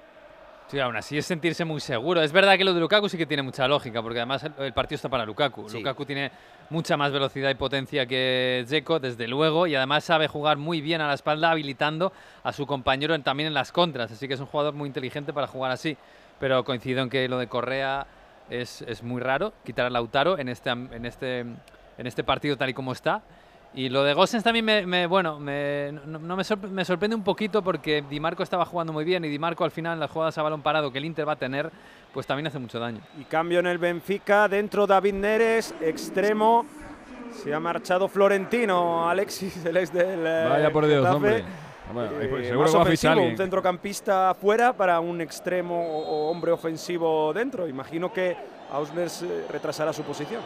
Sí, aún así es sentirse muy seguro. Es verdad que lo de Lukaku sí que tiene mucha lógica, porque además el, el partido está para Lukaku. Sí. Lukaku tiene mucha más velocidad y potencia que Dzeko, desde luego, y además sabe jugar muy bien a la espalda, habilitando a su compañero en- también en las contras. Así que es un jugador muy inteligente para jugar así. Pero coincido en que lo de Correa es, es muy raro, quitar a Lautaro en este, en, este, en este partido tal y como está. Y lo de Gosens también me, me- bueno, me, no, no me, sorpre- me sorprende un poquito porque Di Marco estaba jugando muy bien y Di Marco al final en las jugadas a balón parado que el Inter va a tener, pues también hace mucho daño. Y cambio en el Benfica, dentro David Neres, extremo. Se ha marchado Florentino, Alexis, el ex del eh, Vaya por Dios, Getafe. hombre. Hombre, ahí, pues, Eh, seguro más que va a fichar un centrocampista fuera para un extremo o o hombre ofensivo dentro. Imagino que Ausners eh, retrasará su posición.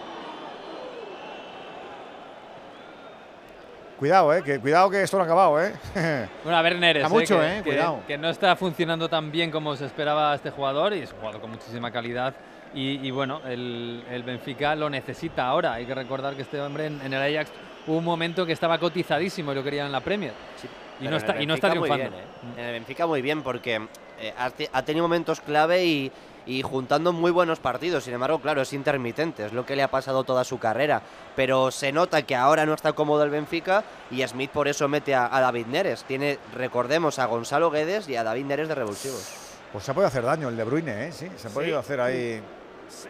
Cuidado, eh, que, cuidado que esto no ha acabado, eh. *laughs* Bueno, a ver Neres, Da mucho, que, eh, que- cuidado. que no está funcionando tan bien como se esperaba este jugador y es un jugador con muchísima calidad. Y, y bueno, el, el Benfica lo necesita ahora. Hay que recordar que este hombre en, en el Ajax hubo un momento que estaba cotizadísimo y lo querían en la Premier. y, Pero no está, y no está triunfando. bien, ¿eh? En el Benfica muy bien porque eh, ha, ha tenido momentos clave y, y juntando muy buenos partidos. Sin embargo, claro, es intermitente, es lo que le ha pasado toda su carrera. Pero se nota que ahora no está cómodo el Benfica y Smith por eso mete a, a David Neres. Tiene, recordemos, a Gonzalo Guedes y a David Neres de revulsivos. Pues se ha podido hacer daño el de Bruyne, ¿eh? Sí, se ha podido hacer ahí.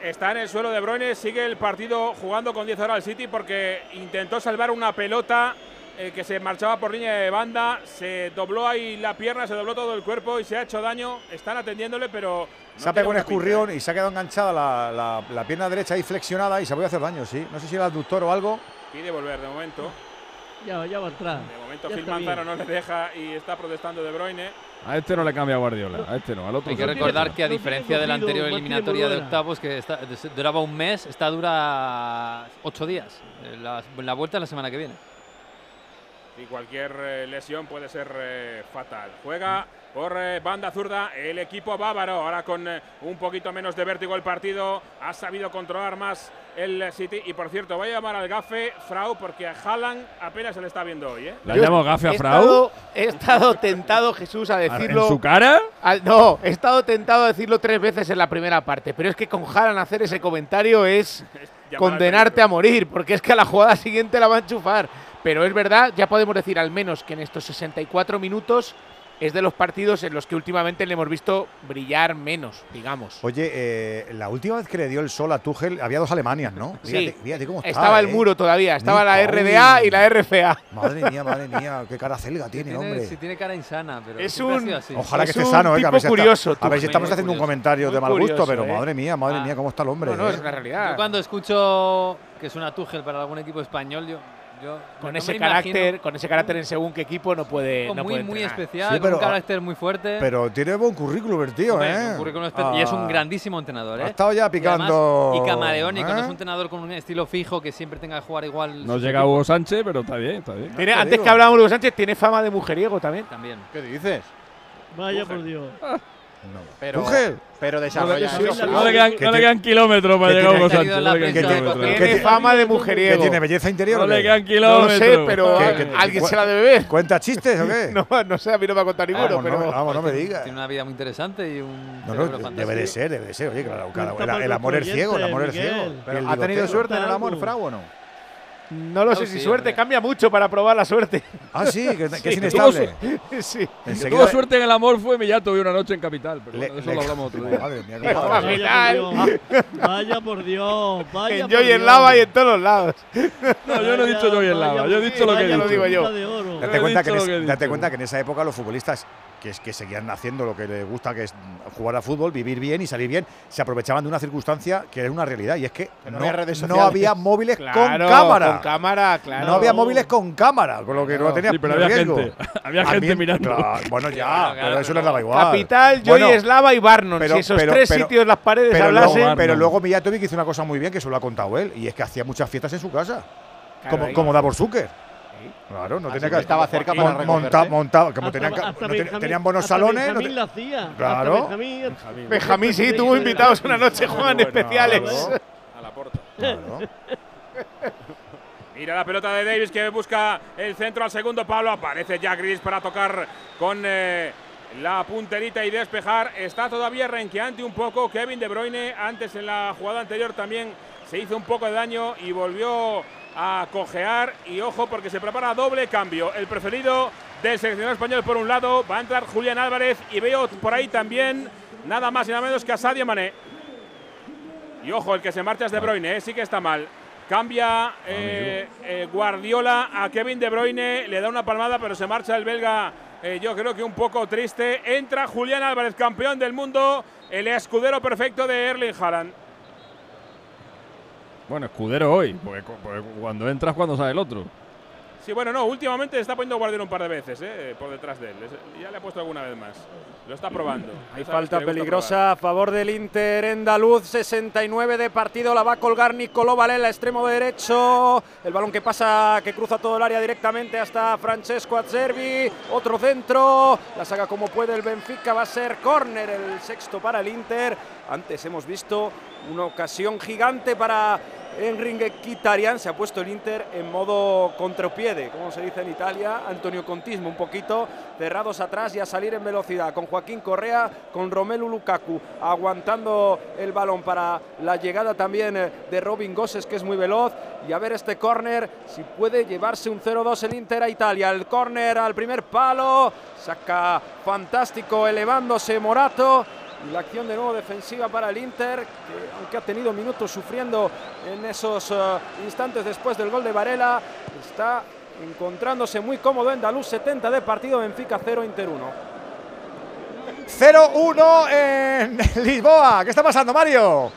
Está en el suelo de Bruyne, sigue el partido jugando con 10 horas al City porque intentó salvar una pelota eh, que se marchaba por línea de banda, se dobló ahí la pierna, se dobló todo el cuerpo y se ha hecho daño. Están atendiéndole, pero no Se ha pegado un pinta, escurrión ¿eh? y se ha quedado enganchada la, la- la pierna derecha ahí flexionada y se ha podido hacer daño, sí. No sé si era aductor o algo. Pide volver de momento. Ya, ya va a entrar. De momento Ya bien. Manzano no le deja y está protestando de Bruyne. A este no le cambia Guardiola, a este no, al otro. Hay que recordar que a diferencia de la anterior eliminatoria de octavos, que está- duraba un mes, esta dura ocho días. Eh, La, la vuelta es la semana que viene. Y cualquier eh, lesión puede ser eh, fatal. Juega por eh, banda zurda el equipo bávaro. Ahora con eh, un poquito menos de vértigo el partido. Ha sabido controlar más el City. Y por cierto, voy a llamar al gafe Frau porque a Haaland apenas se le está viendo hoy. ¿eh? ¿La llamo gafe a He Frau? estado, he estado tentado, Jesús, a decirlo. ¿En su cara? Al- no, he estado tentado a decirlo tres veces en la primera parte, pero es que con Haaland hacer ese comentario es *laughs* condenarte a morir, porque es que a la jugada siguiente la va a enchufar. Pero es verdad, ya podemos decir al menos que en estos 64 minutos es de los partidos en los que últimamente le hemos visto brillar menos, digamos. Oye, eh, la última vez que le dio el sol a Tuchel había dos Alemanias, ¿no? Sí. Fíjate, fíjate cómo está, Estaba el ¿eh? muro todavía, estaba la. RDA y la RFA. Madre mía, madre mía, qué cara celga tiene, Tiene- hombre. sí, tiene cara insana, pero Es un- así. Ojalá que Es esté sano, eh, a ver está- curioso, a ver si estamos haciendo un comentario de mal gusto, curioso, pero eh. madre mía, madre Ah. mía, cómo está el hombre. No, no, eh. es una realidad. Yo cuando escucho que es una Tuchel para algún equipo español, yo, yo Con no ese me imagino- carácter, con ese carácter en según qué equipo no puede, no muy, puede muy especial, Sí, con pero- un carácter muy fuerte. Pero tiene buen currículum el tío, Hombre, ¿eh? un currículum espe- y es un Ah. grandísimo entrenador, ¿eh? Ha estado ya Y además- picando, Y, camaleónico, no ¿eh? es un entrenador con un estilo fijo que siempre tenga que jugar igual. No llega equipos. Hugo Sánchez, pero está bien, está bien. Tiene- antes que hablábamos de Hugo Sánchez, tiene fama de mujeriego también. También. ¿Qué dices? Vaya por Dios. Pero, Tuchel. pero No le, desarrolla no le quedan, no le quedan kilómetros para que llegar a Hugo tiene- Sánchez. no le quedan Tiene fama de ¿Que mujeriego. tiene belleza interior No le quedan No lo kilómetros. sé, pero ¿Qué- a- qué- alguien se la debe ver. ¿Cuenta chistes o qué? *laughs* No, no sé, a mí no me ha contado ninguno, Vamos, pero no, vamos, no me digas. Tiene una vida muy interesante y un No, no, debe de ser, debe de ser. Oye, claro, el, amor es ciego, el amor es ciego. ¿Ha tenido suerte en el amor, Frau, o no? No lo sé si sí, suerte, hombre. cambia mucho para probar la suerte. Ah, sí, que, que *laughs* es Sí. inestable. *laughs* sí. Enseguida- tuvo suerte en el amor fue Millato y una noche en Capital. Pero Le- bueno, eso le- lo hablamos otro día. Madre mía. Capital. por Dios. Vaya por Dios. Vaya En por Joy en. Lava y en todos los lados. No, yo no he dicho yo en lava, yo he dicho lo que he lo dicho. digo yo. De oro. Date cuenta, que en date dicho. cuenta que en esa época los futbolistas que, es, que seguían haciendo lo que les gusta, que es jugar a fútbol, vivir bien y salir bien, se aprovechaban de una circunstancia que era una realidad y es que no no, había redes no sociales. había móviles Claro, con cámara. Con cámara, claro. No había móviles con cámara, con lo que no tenía Sí, pero había riesgo. gente. *laughs* Había A gente mí- mirando. claro, bueno, ya, Claro, pero claro, eso les daba igual. Capital, Joy, Bueno, Eslava y Barnon. pero- si esos pero- tres pero- sitios, las paredes pero hablasen. luego, pero luego Mijatovic hizo una cosa muy bien que eso lo ha contado él y es que hacía muchas fiestas en su casa. Claro, como, ahí. como Davor Zucker. Claro, no Así tenía que que estaba cerca para monta- monta- como Hasta- tenían, hasta no buenos hasta salones. no Benjamín te- la hacía. Claro. Benjamín, Benjamín, sí, tuvo invitados una noche, Juan, especiales. *laughs* A la porta. Claro. *laughs* Mira la pelota de Davis que busca el centro al segundo palo. Aparece Jack Gris para tocar con eh, la punterita y despejar. Está todavía renqueante un poco Kevin De Bruyne. Antes en la jugada anterior también se hizo un poco de daño y volvió a cojear. Y ojo porque se prepara doble cambio. El preferido del seleccionado español por un lado va a entrar Julián Álvarez y veo por ahí también nada más y nada menos que a Sadio Mané. Y ojo, el que se marcha es De Bruyne, ¿eh? sí que está mal. Cambia eh, eh, Guardiola a Kevin De Bruyne, le da una palmada, pero se marcha el belga. eh, yo creo que un poco triste. Entra Julián Álvarez, campeón del mundo, el escudero perfecto de Erling Haaland. Bueno, escudero hoy, porque cuando entras, cuando sale el otro. Sí, bueno, no, últimamente está poniendo Guardiola un par de veces, eh, por detrás de él. Ya le ha puesto alguna vez más. Lo está probando. Hay falta peligrosa a favor del Inter. Andaluz, 69 de partido, la va a colgar Nicolò Varela, extremo derecho, el balón que pasa, que cruza todo el área directamente hasta Francesco Azzerbi, otro centro, la saca como puede el Benfica, va a ser córner, el sexto para el Inter, antes hemos visto una ocasión gigante para Enrique Kitarian, se ha puesto el Inter en modo contrapiede, como se dice en Italia, Antonio Contismo un poquito cerrados atrás y a salir en velocidad, con Joaquín Correa, con Romelu Lukaku, aguantando el balón para la llegada también eh, de Robin Gosses, que es muy veloz, y a ver este córner, si puede llevarse un 0-2 el Inter a Italia, el córner al primer palo, saca fantástico elevándose Morato, y la acción de nuevo defensiva para el Inter, que aunque ha tenido minutos sufriendo en esos eh, instantes después del gol de Varela, está encontrándose muy cómodo en Daluz, 70 de partido, Benfica 0, Inter 1. 0-1 en *laughs* Lisboa. ¿Qué está pasando, Mario?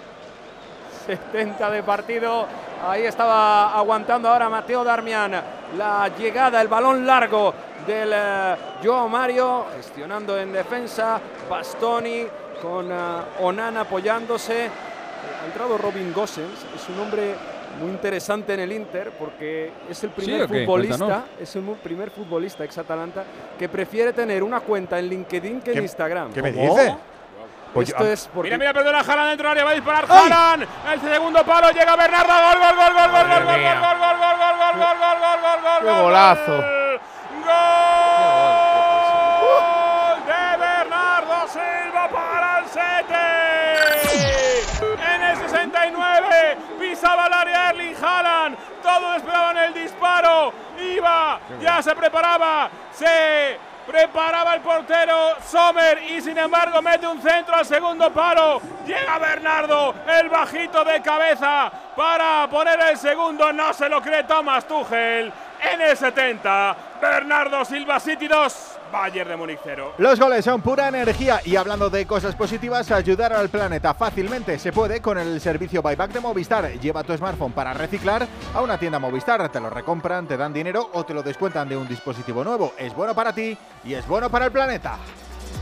70 de partido. Ahí estaba aguantando ahora Mateo Darmian la llegada, el balón largo del eh, Joao Mario, gestionando en defensa. Bastoni con eh, Onana apoyándose. Ha entrado Robin Gosens, es un hombre muy interesante en el Inter porque es el primer qué? futbolista, Cuéntanos. es el primer futbolista ex Atalanta que prefiere tener una cuenta en LinkedIn que en ¿Qué- Instagram. qué me ¿Cómo? dice? Pues Esto yo- es porque Mira, mira, perdona Haaland dentro del área, va a disparar Haaland. El segundo palo llega Bernardo, gol, gol, gol, gol, gol, gol, gol, gol, mía. gol, gol, gol, gol, gol, gol, gol, gol, gol, gol, Qué gol, golazo. Gol el área Erling Haaland. Todos esperaban el disparo. Iba, ya se preparaba. Se Preparaba el portero Sommer y sin embargo mete un centro al segundo palo. Llega Bernardo, el bajito de cabeza para poner el segundo. No se lo cree Thomas Tuchel. En el 70, Bernardo Silva City 2, Bayern de Múnich 0. Los goles son pura energía y hablando de cosas positivas, ayudar al planeta fácilmente se puede con el servicio Buyback de Movistar. Lleva tu smartphone para reciclar a una tienda Movistar, te lo recompran, te dan dinero o te lo descuentan de un dispositivo nuevo. Es bueno para ti y es bueno para el planeta.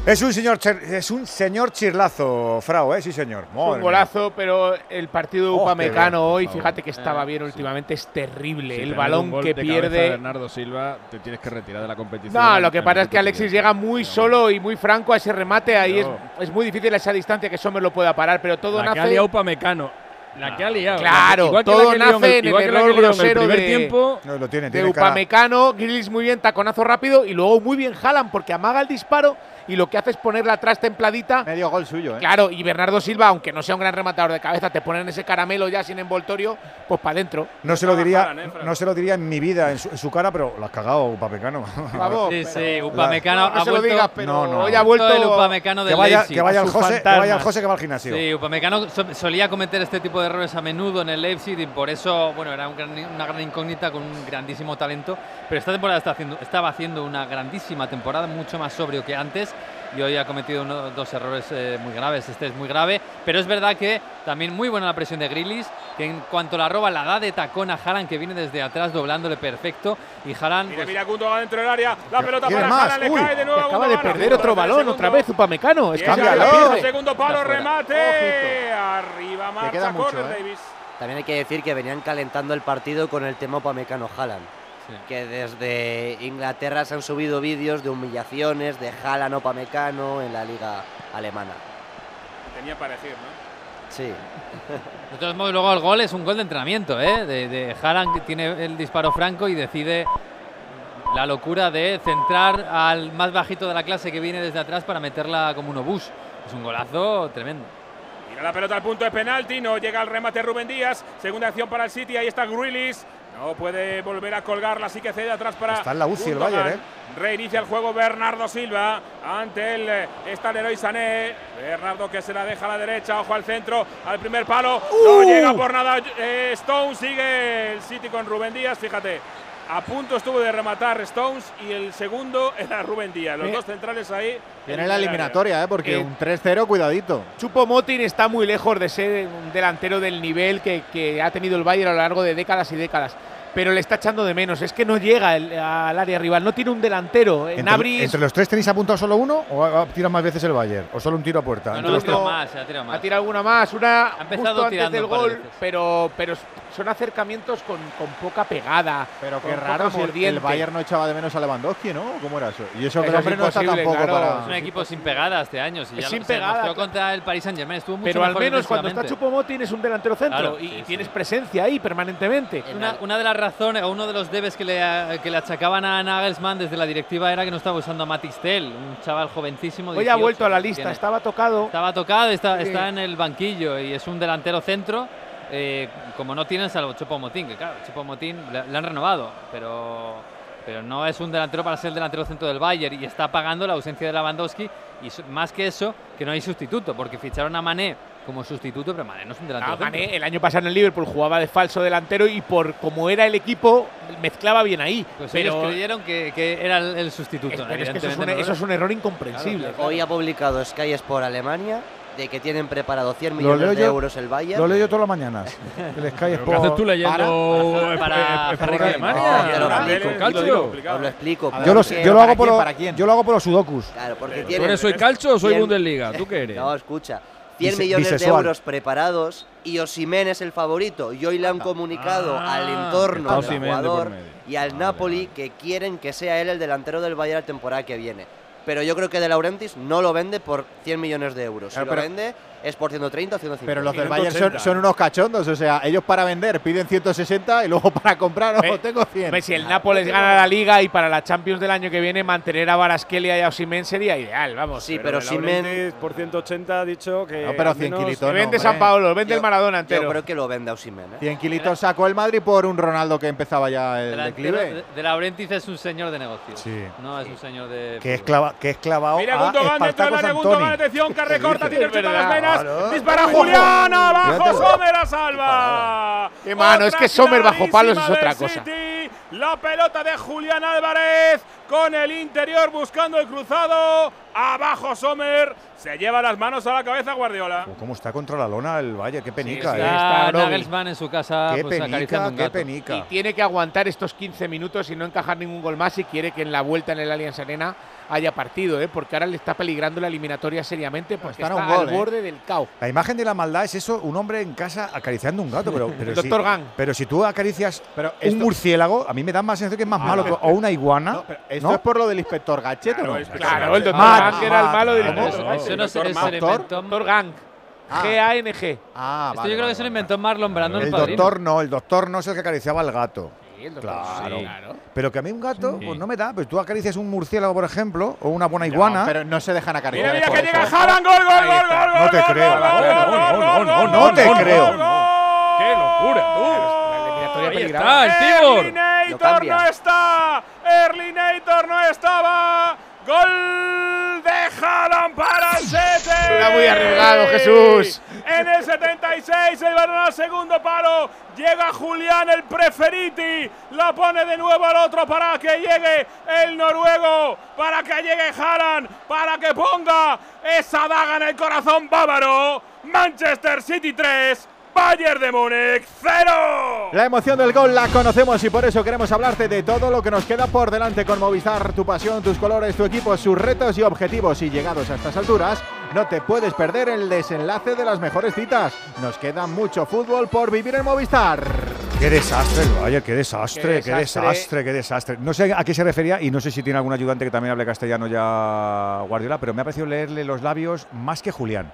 Es un señor, es un señor chirlazo, Frau, ¿eh? Sí, señor. Madre un golazo, pero el partido de Oh, Upamecano bien, hoy, favor. fíjate que estaba bien últimamente, es terrible. Si el balón que de pierde. Bernardo Silva, te tienes que retirar de la competición. No, lo que pasa es que Alexis llega muy solo y muy franco a ese remate. Ahí es, No. es muy difícil esa distancia que Sommer lo pueda parar, pero todo La que ha nace. liado Upamecano. La que ha liado. Claro, Igual que la todo que lió en el- nace en el igual que la que error en el grosero primer de, tiempo. No, lo tiene, de tiene cara. Upamecano, Grilis muy bien, taconazo rápido y luego muy bien Haaland porque amaga el disparo y lo que hace es ponerla atrás templadita. Medio gol suyo, ¿eh? Claro, y Bernardo Silva, aunque no sea un gran rematador de cabeza, te ponen ese caramelo ya sin envoltorio, pues para adentro. No se lo diría, ¿eh, no se lo diría en mi vida, en su, en su cara, pero lo has cagado, Upamecano. Vamos, Sí, sí, Upamecano No, se lo vuelto. digas, pero No, no. hoy ha vuelto el Upamecano que vaya, Leipzig. que vaya el José, que vaya el José que va al gimnasio. Sí, Upamecano so- solía cometer este tipo de errores a menudo en el Leipzig y por eso, bueno, era un gran- una gran incógnita con un grandísimo talento. Pero esta temporada está haciendo, estaba haciendo una grandísima temporada, mucho más sobrio que antes. Y hoy ha cometido uno- dos errores eh, muy graves. Este es muy grave. Pero es verdad que también muy buena la presión de Grilis, que en cuanto la roba la da de tacón a Haaland, que viene desde atrás doblándole perfecto. Y Haaland. Mira, pues, mira Gundogan dentro del área. La pelota ¿Quién para más? Le Uy, cae de nuevo acaba de perder otro balón, otra segundo. vez Upamecano. Es pierde. Segundo palo, remate. Arriba marcha queda mucho, corner ¿eh? Davis. También hay que decir que venían calentando el partido con el tema Upamecano Haaland. Que desde Inglaterra se han subido vídeos de humillaciones de Haaland Upamecano en la liga alemana. Tenía parecido, ¿no? Sí. *laughs* De todos modos, luego el gol es un gol de entrenamiento, ¿eh? De, de Haaland que tiene el disparo franco y decide la locura de centrar al más bajito de la clase que viene desde atrás para meterla como un obús. Es un golazo tremendo. Mira la pelota al punto de penalti, no llega al remate Rubén Díaz. Segunda acción para el City, ahí está Grealish. No puede volver a colgarla, así que cede atrás para. Está en la UCI el. Bayern, ¿eh? Reinicia el juego Bernardo Silva ante el eh, está Leroy Sané. Bernardo que se la deja a la derecha, ojo al centro, al primer palo. No ¡Uh! llega por nada. eh, Stone sigue el City con Rubén Díaz, fíjate. A punto estuvo de rematar Stones y el segundo *laughs* era Rubén Díaz. Los Eh. dos centrales ahí. Tiene en la el eliminatoria, ¿eh? Porque Eh, un 3-0, cuidadito. Chupo Motin está muy lejos de ser un delantero del nivel que, que ha tenido el Bayern a lo largo de décadas y décadas. Pero le está echando de menos. Es que no llega el- al área rival. No tiene un delantero. Entre, Nabri entre los tres tenéis apuntado solo uno o ha- ha tirado más veces el Bayern? ¿O solo un tiro a puerta? No, Entre no, ha tirado más, ha tirado más. ha tirado alguna más. Una empezado justo antes tirando del gol. Pero, pero son acercamientos con, con poca pegada. Pero qué raro si el-. Bayern no echaba de menos a Lewandowski, ¿no? ¿Cómo era eso? Y eso que el hombre no está tampoco claro. para. Es un equipo sin pegada este año. Si Es ya sin lo, se pegada, claro. contra el Paris Saint Germain. Estuvo mucho Pero al menos cuando está defensivamente. Chupo Motin es un delantero centro Claro, y, sí, y sí. tienes presencia ahí permanentemente. Una, una de las razones, o uno de los debes que le, que le achacaban a Nagelsmann desde la directiva era que no estaba usando a Matix Tel, un chaval jovencísimo. Hoy ha 18, vuelto a la lista. tiene. Estaba tocado. Estaba tocado, está, Sí. está en el banquillo y es un delantero centro. eh, como no tienen salvo Chupo Motín, que claro, Chupo Motín le, le han renovado, pero, pero no es un delantero para ser el delantero centro del Bayern y está pagando la ausencia de Lewandowski y más que eso, que no hay sustituto, porque ficharon a Mané como sustituto, pero Mané no es un delantero Ah. Mané, el año pasado en el Liverpool jugaba de falso delantero y por como era el equipo mezclaba bien ahí. Pues pero ellos creyeron que, que era el, el sustituto. Es- pero es que eso es, un, lo eso es un error incomprensible. Hoy ha publicado Sky Sport Alemania de que tienen preparado 100 Lo millones de yo- euros el Bayern. Lo leo yo todas las mañanas. El Sky ¿Pero Sport. qué haces tú leyendo Para- para- para que- Alemania? No, te lo Calcio, explico. Os lo explico. Yo lo, yo lo hago ¿Para por, quién? lo- ¿Para quién? yo lo hago por los sudokus. Claro, porque ¿Tú eres soy calcio o soy 100 Bundesliga? ¿Tú qué eres? No, escucha. 100 Bise- millones de euros preparados y Osimhen es el favorito. Y hoy le han comunicado Ah, al entorno del jugador y al Vale, Napoli vale. que quieren que sea él el delantero del Bayern la temporada que viene. Pero yo creo que De Laurentiis no lo vende por 100 millones de euros. Si lo pero- vende es por 130 o 150. Pero los del Bayern son, son unos cachondos, o sea, ellos para vender piden 160 y luego *laughs* para comprar, no, tengo 100. Hombre, si el Nápoles gana la Liga y para la Champions del año que viene mantener a Varaskelia y a Osimhen sería ideal, vamos. Sí, pero el Osimhen- por 180 ha dicho que. No, pero al 100 menos- kilitos vende no, San. Paolo, vende el Yo- Maradona Yo entero. creo que lo vende a Osimhen, ¿eh? 100 kilitos sacó el Madrid por un Ronaldo que empezaba ya el declive. de, de Laurentiis es un señor de negocios. Sí. No es un señor de. Que es, clava, que es clavado Mira a Gundogan Espartacos atención, que recorta, tiene el chute a las verdad. Claro. Dispara. Julián, abajo. Sommer a salva. Qué mano, es que Sommer bajo palos es otra cosa. City. La pelota de Julián Álvarez con el interior buscando el cruzado. Abajo Sommer. Se lleva las manos a la cabeza Guardiola. ¿Cómo está contra la lona el Valle? Qué penica, sí, ¿eh? está. Nagelsmann en su casa Qué pues, penica, un qué gato. penica. Y tiene que aguantar estos 15 minutos y no encajar ningún gol más si quiere que en la vuelta en el Allianz Arena haya partido, ¿eh? porque ahora le está peligrando la eliminatoria seriamente porque Está está, gol, al ¿eh? borde del caos. La imagen de la maldad es eso, un hombre en casa acariciando un gato. Pero, pero *laughs* El si-. Gang. Pero si tú acaricias Pero un murciélago, a mí me da más sensación que es más malo. que- o una iguana. No, pero ¿Esto ¿no? es por lo del inspector Gadget o no? es- Claro, el. Matt, Gang era el malo del mundo. Eso no se, Doctor Doctor. Dr. Gang. Ah. G-A-N-G. Ah, Esto vale, yo creo vale, que se lo inventó Marlon Brando El el doctor no, el doctor no es el que acariciaba al gato. Sí, el Dr. Claro. Sí, claro. Pero que a mí un gato Sí. pues no me da. Pues tú acaricias un murciélago, por ejemplo, o una buena No, iguana. pero no se dejan Mira, acariciar. mira por que llega. Haaland, gol, gol, gol, está. gol, No te gol, creo. gol, No, gol, no, gol, no, gol, no, gol, no, gol, no gol, te gol, creo. gol, gol. ¡Qué locura, tú! Ahí está, el Tibor. Erlinator no está. Erlinator no estaba. Gol de Haaland para el Sete. Era muy arriesgado, Jesús. En el 76, el balón al segundo palo. Llega Julián, el preferiti. La pone de nuevo al otro para que llegue el noruego. Para que llegue Haaland. Para que ponga esa daga en el corazón bávaro. Manchester City 3. Bayern de Múnich 0. La emoción del gol la conocemos y por eso queremos hablarte de todo lo que nos queda por delante con Movistar, tu pasión, tus colores, tu equipo, sus retos y objetivos. Y llegados a estas alturas, no te puedes perder el desenlace de las mejores citas. Nos queda mucho fútbol por vivir en Movistar. Qué desastre, el Bayern, qué desastre, Qué qué desastre. desastre, qué desastre. No sé a qué se refería y no sé si tiene algún ayudante que también hable castellano ya Guardiola, pero me ha parecido leerle los labios más que Julián.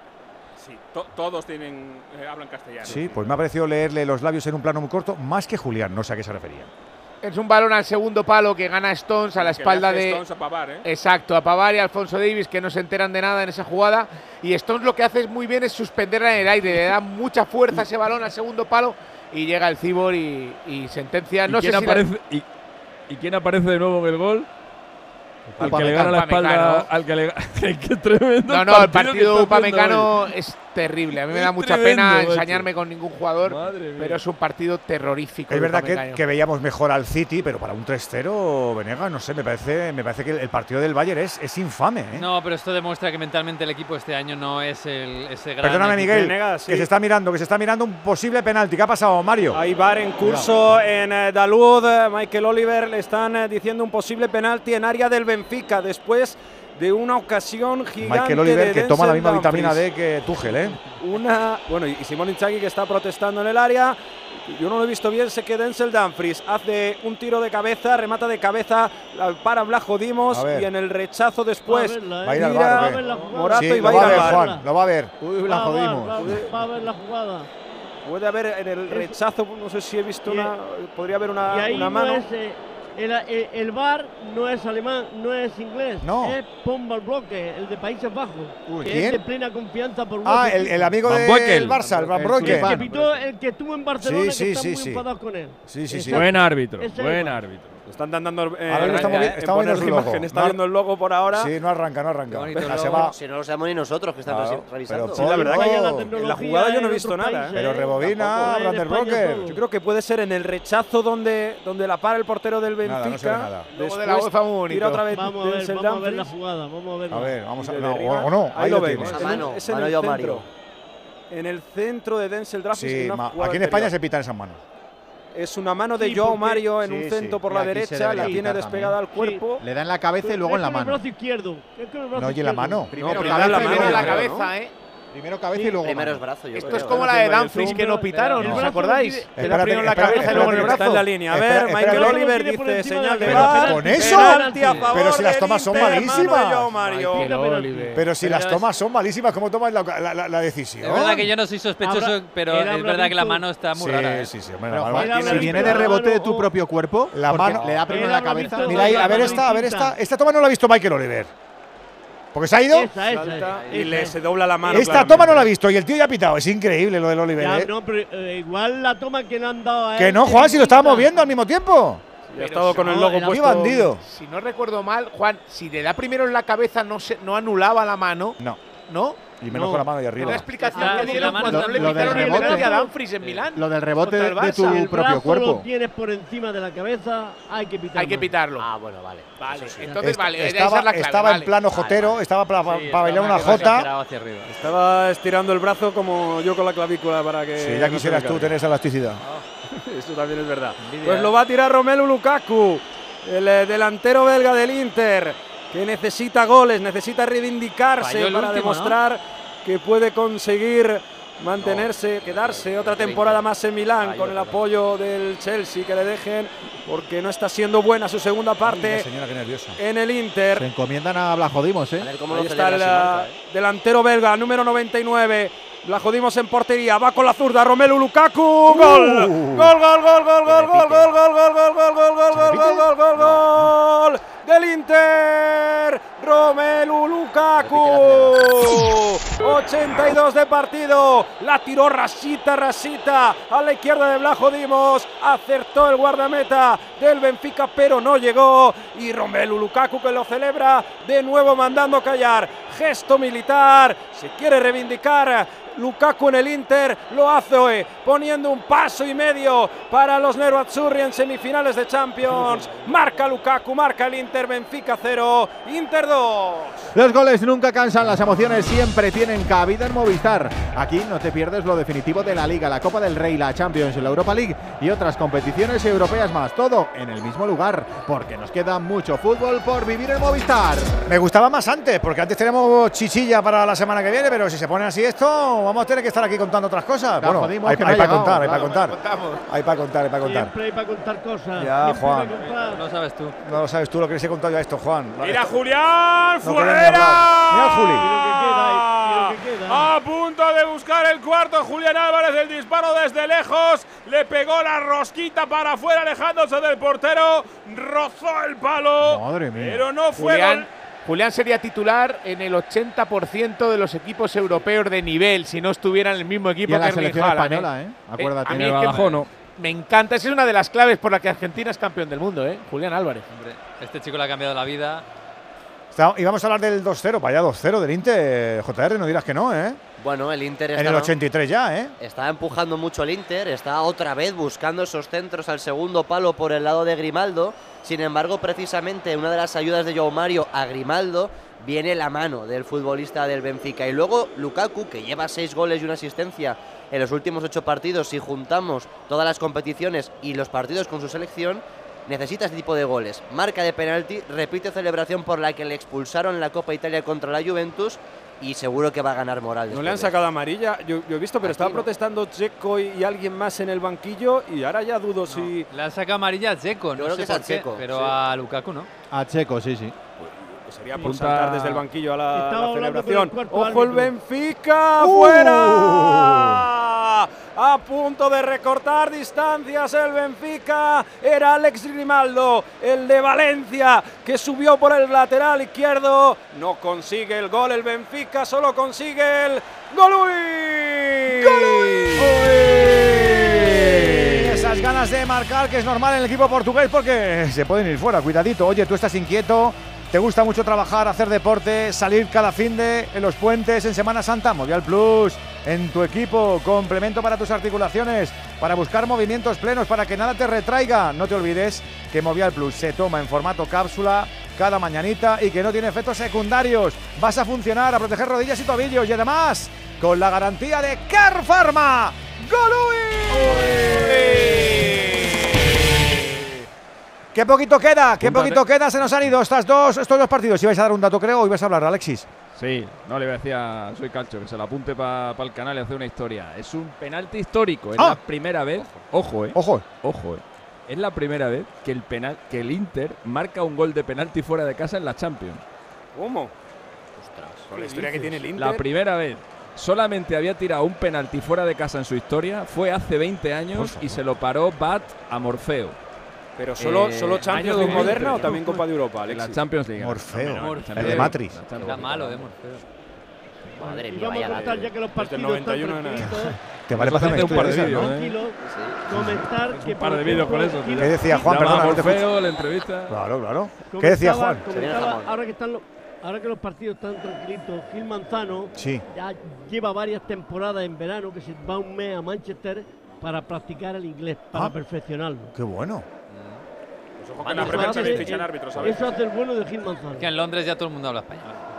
Sí, to- todos tienen, eh, hablan castellano. Sí, pues me ha parecido leerle los labios en un plano muy corto más que Julián, no sé a qué se refería. Es un balón al segundo palo que gana Stones a la Que le espalda hace de. Stones a Pavar, ¿eh? Exacto, a Pavar y a Alfonso Davis que no se enteran de nada en esa jugada. Y Stones lo que hace es muy bien es suspenderla en el aire, le da mucha fuerza a ese balón al segundo palo y llega el Cibor y, y sentencia. No ¿Y, sé quién si la- aparece, y, y quién aparece de nuevo en el gol? Al que le gana la espalda. Upamecano. Al que le *laughs* Qué tremendo. No, no, el partido upamecano hoy. es terrible. A mí me da mucha tremendo, pena macho. ensañarme con ningún jugador, pero es un partido terrorífico. Es verdad que, que veíamos mejor al City, pero para un 3-0, Venegas, no sé, me parece, me parece que el partido del Bayern es, es infame. ¿eh? No, pero esto demuestra que mentalmente el equipo este año no es el, ese gran. Perdóname, equipo. Miguel, Venegas, sí. que se está mirando, que se está mirando un posible penalti. ¿Qué ha pasado, Mario? Hay bar en curso en eh, Dalud. Eh, Michael Oliver le están eh, diciendo un posible penalti en área del Benfica después de una ocasión gigante. Michael Oliver, de que toma la misma vitamina Dumfries. D que Tuchel, ¿eh? Una, bueno, y Simón Inzaghi que está protestando en el área. Yo no lo he visto bien, sé que Denzel Dumfries hace un tiro de cabeza, remata de cabeza, la para Blajo Dimos y en el rechazo después Va a verla, ¿eh? ¿Va a ir al bar. Morato Sí, y lo va a ir al bar. Juan, lo va a ver. Uy, la Va, va, jodimos. va, va a ver la jugada. Puede haber en el rechazo, no sé si he visto Y- una, podría haber y una, ahí una no mano. es, eh, el, el, el bar no es alemán, no es inglés. No. Es Pombal Bloque, el de Países Bajos. Uy, que ¿quién? es de plena confianza por Ah, el, el amigo del Boekel. Barça, el Van El Broeke. el que pitó, el que estuvo en Barcelona, Sí, sí, que está sí, muy sí. enfadado con él. Sí, sí, sí. Buen árbitro, buen árbitro. Están dando eh, Ahora estamos en estamos viendo la su logo. imagen, está No- viendo el logo por ahora. Sí, no arranca, no arranca. bonito el se va. Si no lo sabemos ni nosotros que estamos Claro, revisando. pero Sí, la verdad que la en la jugada yo no he visto nada. ¿eh? Pero ¿eh? rebobina, Tampoco. En Brander España Rocker. todo. Yo creo que puede ser en el rechazo donde, donde la para el portero del Benfica. Nada, no se ve nada. Luego de la UEFA muy bonito. tira otra vez Vamos a ver, vamos a ver la jugada, vamos a verla. A ver, vamos a no, o, no, Ahí, ahí lo vemos. el- es en el centro. En el centro de Denzel Dumfries. Sí, aquí en España se pitan esas manos. Es una mano de Sí, porque- Mario en Sí, un sí, centro por y la derecha, la tiene despegada al también. cuerpo. Le da en la cabeza y luego en la con el mano. brazo izquierdo. El brazo No, en la mano. Primero, No, primero la primero mano, la cabeza, ¿no? ¿eh? Primero cabeza y luego Primero mano. es brazo, yo Esto creo, es como la de Dumfries que no pitaron, El ¿os acordáis? Que da primero en la cabeza y luego en el brazo. Está en la línea. A ver, Espera, Michael espera, Oliver dice señal de bar. con eso. Pero si las tomas son malísimas. Mario. Pero si las tomas son malísimas, ¿cómo tomas la, la- la- la decisión? Es verdad que yo no soy sospechoso, pero es verdad que la mano está muy sí, rara. ¿eh? sí, sí. Bueno, Juan, mano- si viene de rebote de tu propio cuerpo, La mano- le da primero en la cabeza. Mira ahí, a ver esta, a ver esta. Esta toma no la ha visto Michael Oliver. Porque se ha ido. Esa, esa, Salta esa, y le se dobla la mano. Esta claramente. toma no la ha visto y el tío ya ha pitado. Es increíble lo del Oliver. Ya, ¿eh? no, pero, eh, igual la toma que le han dado a Que él no, es Juan, si lo estábamos viendo al mismo tiempo. Y ha estado con el no, logo ¡Qué puesto. bandido! Si no recuerdo mal, Juan, si le da primero en la cabeza no, se, no anulaba la mano, No. ¿no? Y menos No. con la mano de La arriba. explicación Ah, que sí, la dieron cuando Lo- le lo del rebote. a Dumfries en Milán. Lo del rebote de Barça. tu Si el propio brazo cuerpo. lo tienes por encima de la cabeza, hay que pitar. Hay que pitarlo. Ah, bueno, vale. Vale, sí. entonces vale, estaba es la clave. estaba en plano jotero, estaba para Sí, bailar una jota. Estaba estirando el brazo como yo con la clavícula para que. Si no ya quisieras tú tener esa elasticidad. *laughs* Eso también es verdad. Envidia, Pues lo va a tirar Romelu Lukaku, el eh, delantero belga del Inter, que necesita goles, necesita reivindicarse Falló para último, ¿no? demostrar que puede conseguir mantenerse, quedarse otra temporada más en Milán con el apoyo del Chelsea que le dejen porque no está siendo buena su segunda Ay, parte señora, qué nerviosa. en el Inter. Se encomiendan a Blajodimos, A ¿eh? ver cómo Ahí lo está el marca, ¿eh? delantero belga, número 99. La jodimos en portería, va con la zurda Romelu Lukaku. Gol. Gol, gol, gol, gol, gol, gol, gol, gol, gol, gol, gol, gol, gol, gol, gol, gol, gol, del Inter. Romelu Lukaku. 82 de partido. La tiró Rasita, Rasita a la izquierda de Blajo Dimos. Acertó el guardameta del Benfica, pero no llegó. Y Romelu Lukaku que lo celebra de nuevo mandando callar. Gesto militar. Se quiere reivindicar. Lukaku en el Inter lo hace hoy, poniendo un paso y medio para los Nerazzurri en semifinales de Champions. Marca Lukaku, marca el Inter, Benfica 0, Inter 2. Los goles nunca cansan, las emociones siempre tienen cabida en Movistar. Aquí no te pierdes lo definitivo de la Liga, la Copa del Rey, la Champions, la Europa League y otras competiciones europeas más. Todo en el mismo lugar, porque nos queda mucho fútbol por vivir en Movistar. Me gustaba más antes, porque antes tenemos chichilla para la semana que viene, pero si se pone así esto, vamos a tener que estar aquí contando otras cosas. Bueno, jodimos hay, para contar, hay para claro. contar. Hay para contar, hay para contar. Siempre hay para contar cosas. Ya, siempre Juan. No sabes tú. No lo sabes tú, lo que les he contado ya esto, Juan. Mira Esto- Julián, No hablar. Mira Juli. Lo lo. A punto de buscar el cuarto, Julián Álvarez, el disparo desde lejos, le pegó la rosquita para afuera, alejándose del portero, rozó el palo, Madre mía. pero no fue Julián, gol. Julián sería titular en el 80% de los equipos europeos de nivel si no estuviera en el mismo Y equipo en la que Erling selección Haaland, española, ¿eh? Acuérdate. a mí es que no. Me encanta, esa es una de las claves por la que Argentina es campeón del mundo, ¿eh? Julián Álvarez. Hombre, este chico le ha cambiado la vida. Está- y vamos a hablar del 2-0, vaya 2-0 del Inter, JR, no dirás que no, ¿eh? Bueno, el Inter En el estaba, 83 ya, ¿eh? está empujando mucho el Inter, está otra vez buscando esos centros al segundo palo por el lado de Grimaldo. Sin embargo, precisamente una de las ayudas de Joao Mario a Grimaldo viene la mano del futbolista del Benfica. Y luego Lukaku, que lleva seis goles y una asistencia en los últimos ocho partidos, si juntamos todas las competiciones y los partidos con su selección, necesita este tipo de goles. Marca de penalti, repite celebración por la que le expulsaron en la Copa Italia contra la Juventus y seguro que va a ganar moral. No le han sacado amarilla, yo, yo he visto, pero Aquí estaba no. protestando Checo y, y alguien más en el banquillo y ahora ya dudo si... Le han sacado amarilla a Checo, no creo sé que es a por qué, Dzeko, pero sí. a Lukaku no. A Checo, sí, sí. Pues sería por Punta- saltar desde el banquillo a la, celebración. el ¡Ojo el. Benfica! ¡Uh! ¡Fuera! A punto de recortar distancias el Benfica. Era Alex Grimaldo, el de Valencia, que subió por el lateral izquierdo. No consigue el gol el Benfica, solo consigue el Golui. Esas ganas de marcar que es normal en el equipo portugués porque se pueden ir fuera, cuidadito. Oye, tú estás inquieto, te gusta mucho trabajar, hacer deporte, salir cada fin de en los puentes en Semana Santa, Movial Plus en tu equipo, complemento para tus articulaciones, para buscar movimientos plenos, para que nada te retraiga. No te olvides que Movial Plus se toma en formato cápsula cada mañanita y que no tiene efectos secundarios. Vas a funcionar, a proteger rodillas y tobillos y además con la garantía de Car Pharma. ¡Golui! ¿Qué poquito queda? ¿Qué poquito queda? Se nos han ido estas dos, estos dos partidos. ¿Vais a dar un dato, creo, o ibas a hablar, Alexis. Sí, no le voy a decir a Soy Calcho que se la apunte para pa el canal y hace una historia. Es un penalti histórico. Es ah. la primera vez. Ojo, eh. Ojo. Ojo, eh. Es la primera vez que el, penal, que el Inter marca un gol de penalti fuera de casa en la Champions. ¿Cómo? Ostras, con la historia que tiene el Inter. La primera vez solamente había tirado un penalti fuera de casa en su historia, fue hace 20 años y se lo paró Bat a Morfeo. ¿Pero solo, eh, solo Champions de moderna o también Copa de Europa, Alexis? La Champions League. Morfeo, el de Matrix. Está malo de Morfeo. Madre mía, vaya a ya que los partidos están Te vale pasar un par de vídeos, ¿eh? ¿eh? Comentar que un par de vídeos con eso. ¿Qué decía Juan? Perdona, no te feo, la entrevista. Claro, claro. ¿Qué decía Juan? Ahora que están los ahora que los partidos están tranquilitos, Gil Manzano sí. ya lleva varias temporadas en verano que se va un mes a Manchester para practicar el inglés, para ah, perfeccionarlo. ¡Qué bueno! En la Eso hace el bueno de Gil Manzano. Que en Londres ya todo el mundo habla español.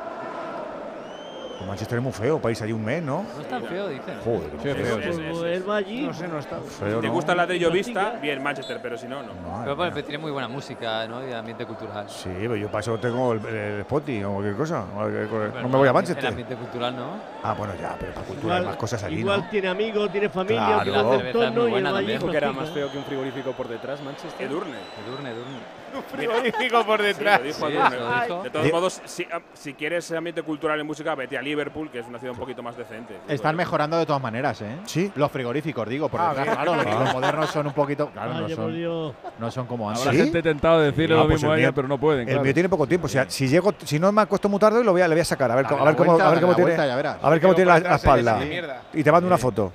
Manchester es muy feo, país allí un mes, ¿no? No es tan feo, dicen. Joder, qué sí. Es, feo. Es, allí. No sé, no está feo. Si te gusta el ladrillo vista, bien Manchester, pero si no, no. no pero pues, tiene muy buena música, ¿no? Y ambiente cultural. Sí, pero yo paso tengo el, el Spotify o cualquier cosa. O cualquier, no me voy a Manchester. El ambiente cultural, ¿no? Ah, bueno, ya, pero para cultura hay más cosas allí. Igual ¿no? tiene amigos, tiene familia, claro. tiene la cerveza es muy buena. Dijo que era más ¿eh? feo que un frigorífico por detrás, Manchester. Edurne. Edurne, Edurne. *laughs* un frigorífico por detrás. De todos modos, si, ah, si, quieres ambiente cultural y música, vete a Liverpool, que es una ciudad un poquito más decente. Están mejorando de todas maneras, ¿eh? Sí. Los frigoríficos, digo, porque ah, claro, ah. los, modernos son un poquito. Claro, ah, no son, no son como antes. La gente ha tentado decirle no, lo pues mismo a ella, pero no pueden. El mío tiene poco tiempo. O sea, si llego, si no me acuesto muy tarde, lo voy a, le voy a sacar. A ver, a ver, cómo, a ver cómo tiene la, espalda. Y te mando una foto.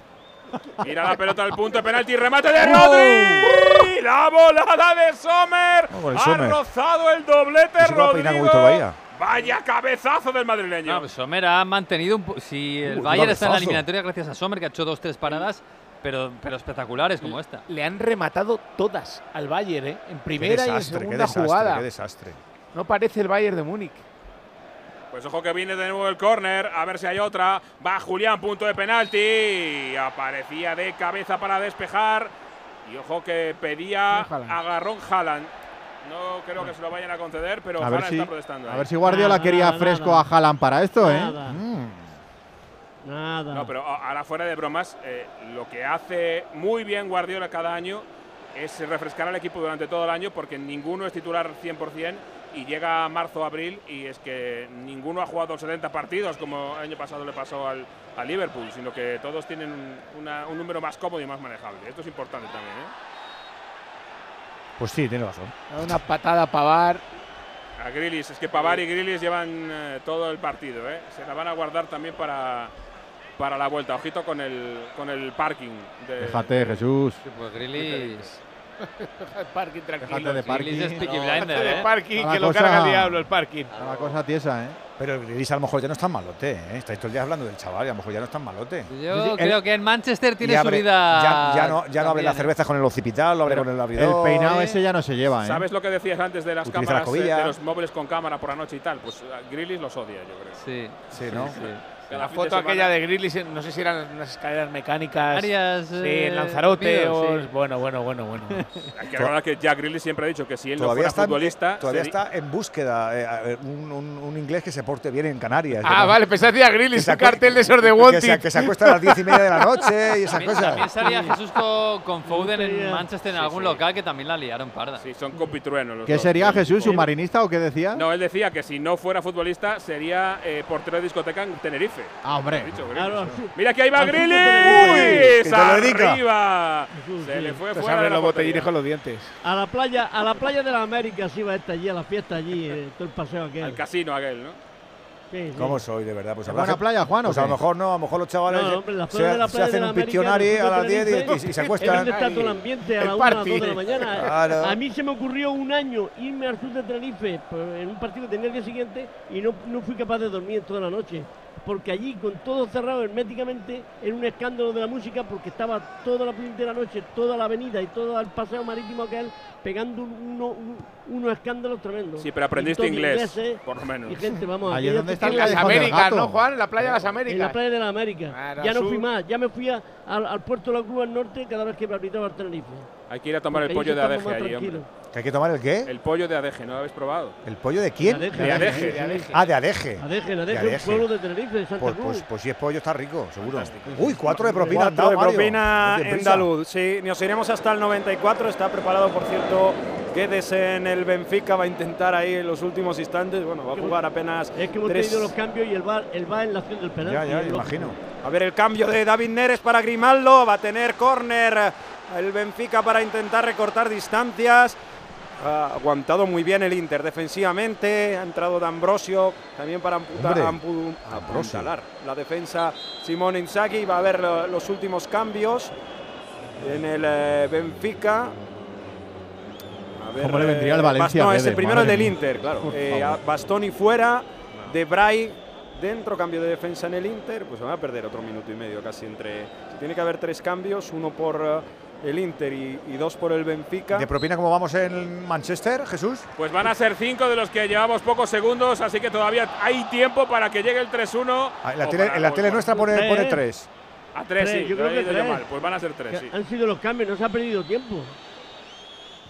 Gira la pelota al punto de penalti. Remate de Rodri. La volada de Sommer. Ha rozado el doblete Rodrigo. Vaya cabezazo del madrileño. No, Sommer ha mantenido un si el uh, Bayern está en la eliminatoria gracias a Sommer que ha hecho dos tres paradas. Pero, pero espectaculares como esta. Le han rematado todas al Bayern, ¿eh? en primera y segunda desastre, jugada. Qué desastre. No parece el Bayern de Múnich. Pues ojo que viene de nuevo el córner, a ver si hay otra. Va Julián, punto de penalti. Aparecía de cabeza para despejar. Y ojo que pedía agarrón Haaland. No creo que se lo vayan a conceder, pero a ver si, está protestando. A ver si Guardiola quería fresco a Haaland para esto, ¿eh? Nada. Mm. No, pero ahora fuera de bromas, eh, lo que hace muy bien Guardiola cada año es refrescar al equipo durante todo el año porque ninguno es titular 100% y llega marzo-abril y es que ninguno ha jugado 70 partidos como el año pasado le pasó al, a Liverpool, sino que todos tienen un número más cómodo y más manejable. Esto es importante también. ¿eh? Pues sí, tiene razón. Una patada a Pavar. A Grillis, es que Pavar y Grillis llevan eh, todo el partido. ¿eh? Se la van a guardar también para, para la vuelta. Ojito con el, con el parking. De... Déjate, Jesús. Pues Grillis *laughs* parking tranquilo. de parking. Sí, de ¿eh? parking, que lo carga el diablo el parking. Una cosa tiesa, ¿eh? Pero Gris a lo mejor ya no es tan malote, ¿eh? Estáis todo el día hablando del chaval y a lo mejor ya no es tan malote. Yo creo que en Manchester tiene su vida. Ya, no, ya no abre las cervezas con el occipital, lo abre con el abridor. El peinado ese ya no se lleva, ¿eh? ¿Sabes lo que decías antes de las cámaras, eh, de los móviles con cámara por la noche y tal? Pues uh, Grillis los odia, yo creo. Sí. Sí, ¿no? Sí la foto de aquella de Grizzlies, no sé si eran unas escaleras mecánicas. Arias, sí, en eh, Lanzarote. Eh, o, sí. Bueno, bueno, bueno, bueno. *laughs* Hay que recordar que Jack Grizzlies siempre ha dicho que si él todavía no fuera está, futbolista. Todavía está en búsqueda eh, un, un, un, inglés que se porte bien en Canarias. Ah, vale, pensé que Grizzlies, un cartel de esos de Wanted. Que se, que se acuesta a las diez y media de la noche y esas también, cosas. También salía Jesús con, con Foden en Manchester en algún local que también la liaron parda. Sí, son compitruenos los ¿Qué dos, sería Jesús, submarinista o qué decía? No, él decía que si no fuera futbolista sería eh, portero de discoteca en Tenerife. Ah, hombre. Mira que ahí va Grilis. Arriba. Se le fue pues fuera de la los botellines con los dientes. A la playa, a la playa de la América se iba esta allí, a la fiesta allí, eh, todo el paseo aquel. Al casino aquel, ¿no? Sí, ¿Cómo soy, de verdad? Pues ¿En buena playa, Juan? Pues a lo mejor no, a lo mejor los chavales se, de se, hacen un piccionario a las 10 y, se *laughs* acuestan. el ambiente a las la mañana. *laughs* A mí se me ocurrió un año irme al sur de Tenerife pues, en un partido que tenía el día siguiente y no, no fui capaz de dormir toda la noche porque allí con todo cerrado herméticamente era un escándalo de la música porque estaba toda la de la noche, toda la avenida y todo el paseo marítimo aquel pegando uno, uno escándalo tremendo. Sí, pero aprendiste inglés, ingleses, por lo menos. Y gente, vamos, es donde están las Américas, ¿no, Juan? La playa de las Américas. La playa de las Américas. ya no fui más, ya me fui a, al, puerto de la Cruz al Norte cada vez que me arbitraba el Tenerife. Hay que ir a tomar el ahí pollo de más allí, hombre. ¿Que hay que tomar el qué? El pollo de Adeje, ¿no lo habéis probado? ¿El pollo de quién? De Adeje. Ah, de Adeje. Adeje, De Adeje, un pueblo de Tenerife, de Santa Pues, Cruz. pues, pues si es pollo está rico, seguro. Uy, cuatro de propina. Cuatro dado, de Mario. propina tiene prisa. andaluz. Sí, nos iremos hasta el 94. Está preparado, por cierto, Guedes en el Benfica. Va a intentar ahí en los últimos instantes. Bueno, va a jugar apenas Es que hemos tres. tenido los cambios y el va, el va en la acción del penalti. Ya, ya, imagino. A ver el cambio de David Neres para Grimaldo. Va a tener córner el Benfica para intentar recortar distancias. Ha aguantado muy bien el Inter defensivamente. Ha entrado D'Ambrosio también para amputar, ampu- apuntalar la defensa Simón Inzaghi. Va a ver lo- los últimos cambios en el eh, Benfica. A ver, ¿Cómo le vendría al eh, Valencia, Bast- no, es el primero el del. Inter, claro. Eh, Bastoni fuera, De Bray dentro, cambio de defensa en el Inter, pues van a perder otro minuto y medio casi entre... si tiene que haber tres cambios, uno por eh, el Inter y, y dos por el Benfica. ¿De propina cómo vamos en Manchester, Jesús? Pues van a ser cinco de los que llevamos pocos segundos, así que todavía hay tiempo para que llegue el 3-1. Ah, en la tele, para la nuestra pone, Tres. pone tres. A tres, sí. Yo creo que tres. mal. Pues van a ser tres, sí. Han sido los cambios, no se ha perdido tiempo.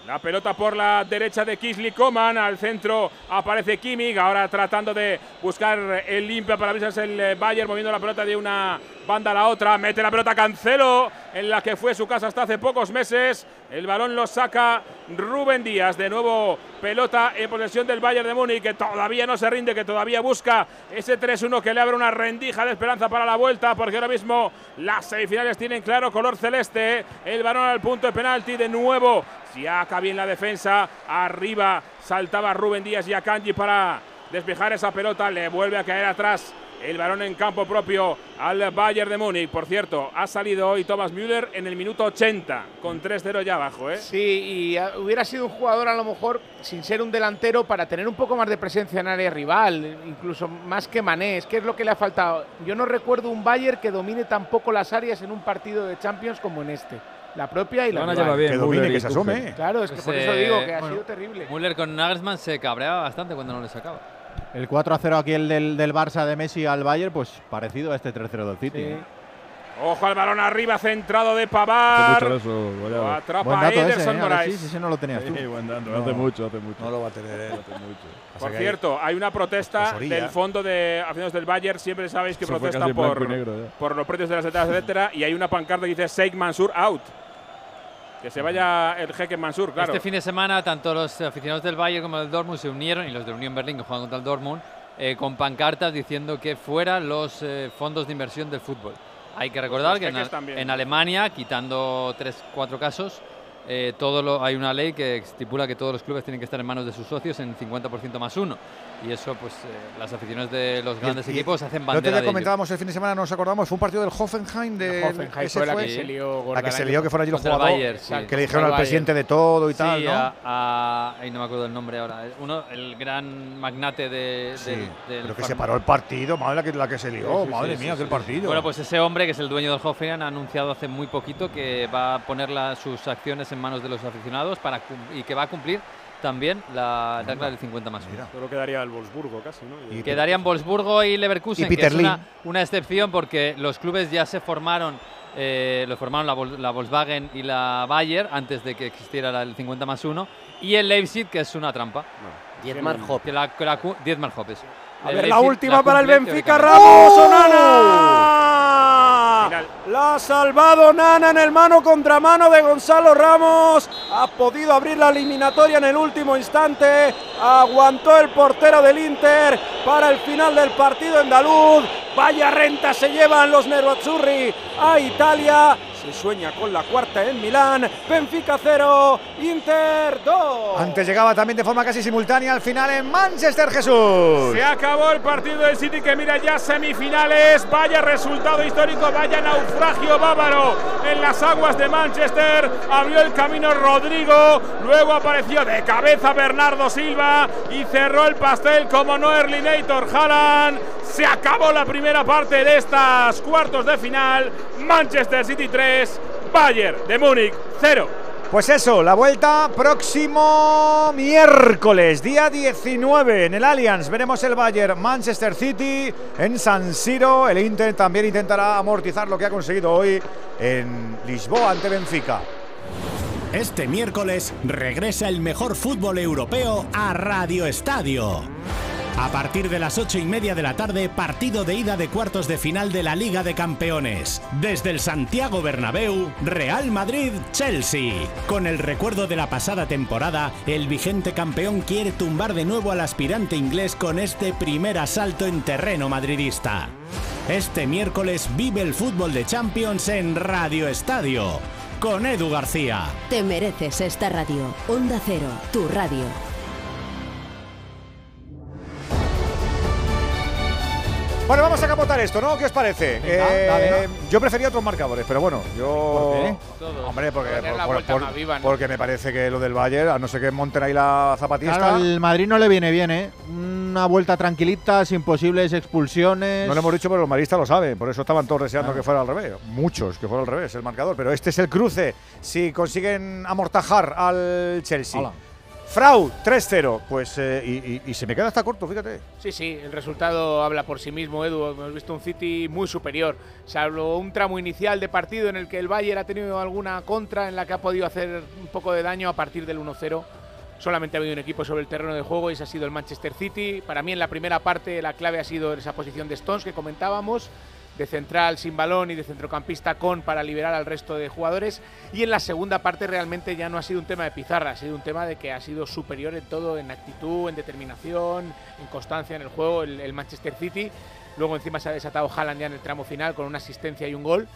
La pelota por la derecha de Kisly Coman. Al centro aparece Kimmich. Ahora tratando de buscar el limpia para avisarse el eh, Bayern, moviendo la pelota de una banda la otra. Mete la pelota Cancelo, en la que fue su casa hasta hace pocos meses. El balón lo saca Rubén Díaz. De nuevo, pelota en posesión del Bayern de Múnich, que todavía no se rinde, que todavía busca ese 3-1 que le abre una rendija de esperanza para la vuelta, porque ahora mismo las semifinales tienen claro color celeste. El balón al punto de penalti. De nuevo, Siaka bien la defensa. Arriba saltaba Rubén Díaz y Akanji para despejar esa pelota. Le vuelve a caer atrás el balón en campo propio al Bayern de Múnich. Por cierto, ha salido hoy Thomas Müller en el minuto 80, con 3-0 ya abajo. ¿eh? Sí, y hubiera sido un jugador a lo mejor sin ser un delantero para tener un poco más de presencia en área rival, incluso más que Mané. Es que es lo que le ha faltado. Yo no recuerdo un Bayern que domine tan poco las áreas en un partido de Champions como en este. La propia y la Van a rival. llevar bien Que domine, que se Tuchel. asome. Claro, es que Pues, por eso digo que ha bueno, sido terrible. Müller con Nagelsmann se cabreaba bastante cuando no le sacaba. El 4 a 0 aquí el del, del Barça de Messi al Bayern, pues parecido a este 3 0 del City. ¿eh? Ojo al balón arriba, centrado de Pavar. atrapa Buen dato ese, Ederson ¿eh? Moraes. Alexis, ese no lo tenías tú. Sí, buen dato, No. hace mucho, hace mucho. No lo va a tener él. Hace mucho. Por cierto, hay una protesta Pues del fondo de aficionados del Bayern. Siempre sabéis que Eso blanco por, negro, por los precios de las entradas, etcétera. Y hay una pancarta que dice Sheikh Mansur out. Que se vaya el jeque Mansur, claro. Este fin de semana, tanto los aficionados del Bayern como del Dortmund se unieron, y los de Unión Berlín que juegan contra el Dortmund, eh, con pancartas diciendo que fuera los eh, fondos de inversión del fútbol. Hay que recordar que en Alemania, quitando tres, cuatro casos, eh, todo lo- hay una ley que estipula que todos los clubes tienen que estar en manos de sus socios en 50% más uno. Y eso, pues, eh, las aficiones de los grandes Y- y equipos hacen El otro bandera de ello. comentábamos el fin de semana, nos acordamos, fue un partido del Hoffenheim. De, Hoffenheim ese fue la que se lió La que se lió, que fueron allí los jugadores. Bayern, sí. Que le dijeron al presidente de todo y Sí, tal, ¿no? a, a- ay, no me acuerdo el nombre ahora. Uno, el gran magnate de, Sí, del- del pero que se paró el partido, madre la que, la que se lió, Sí, sí, madre sí, mía, sí, aquel sí. partido. Bueno, pues ese hombre, que es el dueño del Hoffenheim, ha anunciado hace muy poquito que va a poner la- sus acciones en manos de los aficionados para y que va a cumplir también la regla del 50 más 1. Solo quedaría el Wolfsburgo casi, ¿no? Y- Quedarían Wolfsburgo y Leverkusen, Y que es una, excepción porque los clubes ya se formaron, eh, lo formaron la, Vol- la Volkswagen y la Bayer antes de que existiera la- el 50 más 1, y el Leipzig, que es una trampa. Dietmar Hopp. Que la, que la cu- Dietmar Hopp, eso. A ver, la última para el Benfica. Ramos, Onana. Final. La ha salvado Nana en el mano contra mano de Gonzalo Ramos. Ha podido abrir la eliminatoria en el último instante. Aguantó el portero del Inter para el final del partido andaluz. Vaya renta se llevan los Nerazzurri a Italia. Se sueña con la cuarta en Milán. Benfica 0, Inter 2. Antes llegaba también de forma casi simultánea al final en Manchester, Jesús. Se acabó el partido del City que mira ya semifinales. Vaya resultado histórico, vaya naufragio bávaro en las aguas de Manchester. Abrió el camino Rodrigo, luego apareció de cabeza Bernardo Silva y cerró el pastel como no Erlinator Haaland. Se acabó la primera parte de estas cuartos de final. Manchester City 3, Bayern de Múnich 0. Pues eso, la vuelta próximo miércoles, día 19 en el Allianz. Veremos el Bayern Manchester City en San Siro. El Inter también intentará amortizar lo que ha conseguido hoy en Lisboa ante Benfica. Este miércoles regresa el mejor fútbol europeo a Radio Estadio. A partir de las ocho y media de la tarde, partido de ida de cuartos de final de la Liga de Campeones. Desde el Santiago Bernabéu, Real Madrid-Chelsea. Con el recuerdo de la pasada temporada, el vigente campeón quiere tumbar de nuevo al aspirante inglés con este primer asalto en terreno madridista. Este miércoles vive el fútbol de Champions en Radio Estadio. Con Edu García. Te mereces esta radio. Onda Cero, tu radio. Bueno, vamos a capotar esto, ¿no? ¿Qué os parece? Venga, Eh, dale. Yo prefería otros marcadores, pero bueno, yo. ¿Por qué? Hombre, porque, Para tener la por- vuelta por- más viva, ¿no? porque me parece que lo del Bayern, a no ser que monten ahí la zapatista. Claro, al Madrid no le viene bien, ¿eh? Una vuelta tranquilita, sin posibles expulsiones. No lo hemos dicho, pero los maristas lo saben. Por eso estaban todos deseando que fuera al revés. Muchos, que fuera al revés el marcador. Pero este es el cruce. Si consiguen amortajar al Chelsea. Hola. Frau, 3-0. Pues, eh, y, y- y se me queda hasta corto, fíjate. Sí, sí, el resultado habla por sí mismo, Edu. Hemos visto un City muy superior. Salvo un tramo inicial de partido en el que el Bayern ha tenido alguna contra en la que ha podido hacer un poco de daño a partir del 1-0. Solamente ha habido un equipo sobre el terreno de juego y ese ha sido el Manchester City. Para mí en la primera parte la clave ha sido esa posición de Stones que comentábamos, de central sin balón y de centrocampista con para liberar al resto de jugadores. Y en la segunda parte realmente ya no ha sido un tema de pizarra, ha sido un tema de que ha sido superior en todo, en actitud, en determinación, en constancia en el juego el, el Manchester City. Luego encima se ha desatado Haaland ya en el tramo final con una asistencia y un gol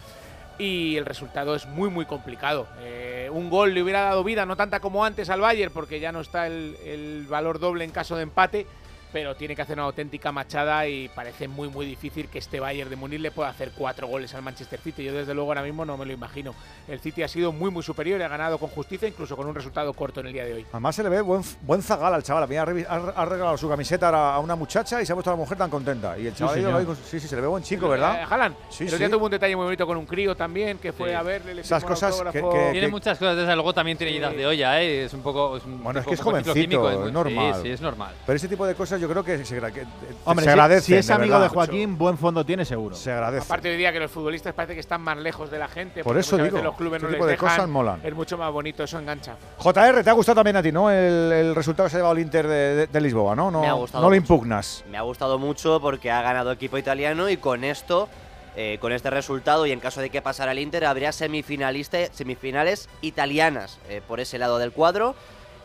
y el resultado es muy muy complicado. Eh, un gol le hubiera dado vida, no tanta como antes al Bayern, porque ya no está el, el valor doble en caso de empate, pero tiene que hacer una auténtica machada y parece muy muy difícil que este Bayern de Munich le pueda hacer cuatro goles al Manchester City. Yo desde luego ahora mismo no me lo imagino. El City ha sido muy muy superior y ha ganado con justicia, incluso con un resultado corto en el día de hoy. Además se le ve buen, buen zagal al chaval. Ha, ha- ha regalado su camiseta a a una muchacha y se ha puesto a la mujer tan contenta. Y el chaval ahí con- sí, sí, se le ve buen chico, ¿verdad? Eh, Haaland. Sí, el sí. tuvo un detalle muy bonito con un crío también, que fue a verle. le Esas cosas que- que- Tiene muchas cosas, desde luego también tiene idas de olla, ¿eh? Es un poco. Es un Bueno, es que es jovencito, cicloquímico, es muy- normal. Sí, sí, es normal. Pero ese tipo de cosas yo creo que se, que, eh, Hombre, se si- agradece. si es amigo de Joaquín, buen fondo tiene seguro. Se agradece. Aparte hoy día que los futbolistas parece que están más lejos de la gente. Por eso digo, los clubes ese no tipo les de dejan. cosas molan. Es mucho más bonito, eso engancha. JR, ¿te ha gustado también a ti, no? El, el resultado que se ha llevado el Inter de, de- de Lisboa, ¿no? No, Me ha gustado no lo impugnas. Me ha gustado mucho porque ha ganado equipo italiano y con esto, eh, con este resultado y en caso de que pasara el Inter, habría semifinalista, semifinales italianas eh, por ese lado del cuadro.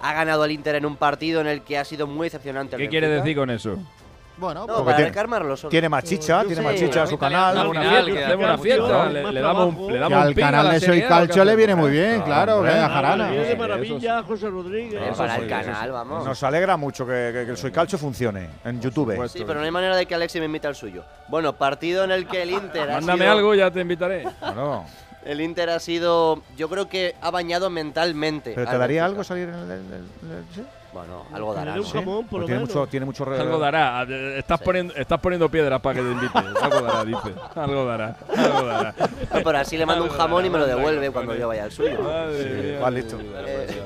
Ha ganado el Inter en un partido en el que ha sido muy decepcionante. el ¿Qué quiere decir con eso? Bueno, No, Porque para tiene- solo. Tiene más chicha, tiene más Sí. chicha a su canal. Una fiesta, hacemos una fiesta, le, le damos un, le Que damos un al canal de Soy Serie A, ¿o qué Calcio le viene muy bien, claro, hombre. que a Ah, Jarana. Viene de maravilla, José Rodríguez. Eh, para el sí, canal, sí. vamos. Nos alegra mucho que, que- que el Soy Calcio funcione en YouTube. Sí, pero no hay manera de que Alexi me invite al suyo. Bueno, partido en el que el *laughs* Inter Mándame algo, ya te invitaré. Bueno, El Inter ha sido, yo creo que ha bañado mentalmente. ¿Pero te daría Benfica. algo salir en el, sí? Bueno, algo dará. ¿no? jamón, por Pues lo tiene menos. mucho, tiene mucho re- Algo dará. Estás, poniendo, estás poniendo piedras para que te invite. *laughs* Algo dará, dice. Algo dará. Algo dará. No, pero así le mando un jamón y me lo devuelve cuando yo vaya al suyo. Madre. Vale, listo. Eh,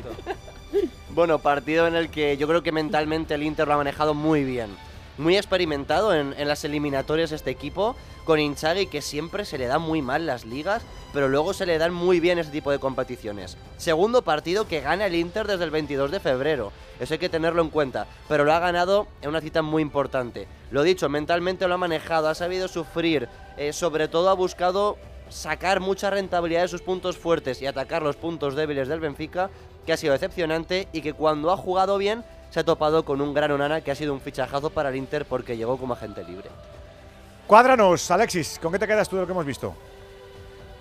bueno, partido en el que yo creo que mentalmente el Inter lo ha manejado muy bien. Muy experimentado en, las eliminatorias este equipo, con Inzaghi que siempre se le dan muy mal las ligas, pero luego se le dan muy bien este tipo de competiciones. Segundo partido que gana el Inter desde el 22 de febrero, eso hay que tenerlo en cuenta, pero lo ha ganado en una cita muy importante. Lo dicho, mentalmente lo ha manejado, ha sabido sufrir, eh, sobre todo ha buscado sacar mucha rentabilidad de sus puntos fuertes y atacar los puntos débiles del Benfica, que ha sido decepcionante y que cuando ha jugado bien se ha topado con un gran Onana que ha sido un fichajazo para el Inter porque llegó como agente libre. Cuádranos, Alexis, ¿con qué te quedas tú de lo que hemos visto?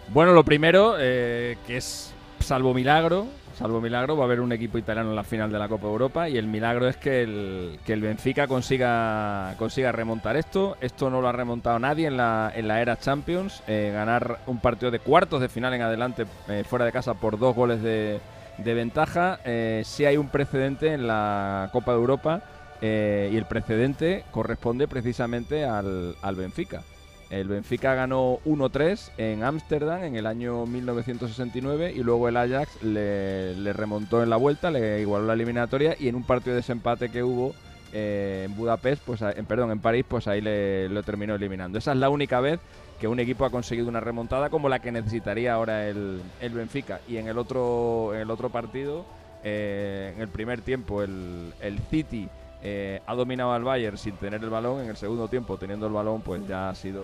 Bueno, lo primero, eh, que es salvo milagro, salvo milagro, va a haber un equipo italiano en la final de la Copa Europa y el milagro es que el, que el Benfica consiga, consiga remontar esto. Esto no lo ha remontado nadie en la, en la era Champions. eh, ganar un partido de cuartos de final en adelante eh, fuera de casa por dos goles de, de ventaja. Eh, sí hay un precedente en la Copa de Europa eh, y el precedente corresponde precisamente al, al Benfica. El Benfica ganó 1-3 en Ámsterdam en el año 1969 y luego el Ajax le, le remontó en la vuelta, le igualó la eliminatoria y en un partido de desempate que hubo eh, en Budapest, pues en, perdón, en París, pues ahí le, lo terminó eliminando. Esa es la única vez que un equipo ha conseguido una remontada como la que necesitaría ahora el, el Benfica. Y en el otro, en el otro partido, eh, en el primer tiempo, el, el City eh, ha dominado al Bayern sin tener el balón. En el segundo tiempo, teniendo el balón, pues ya ha sido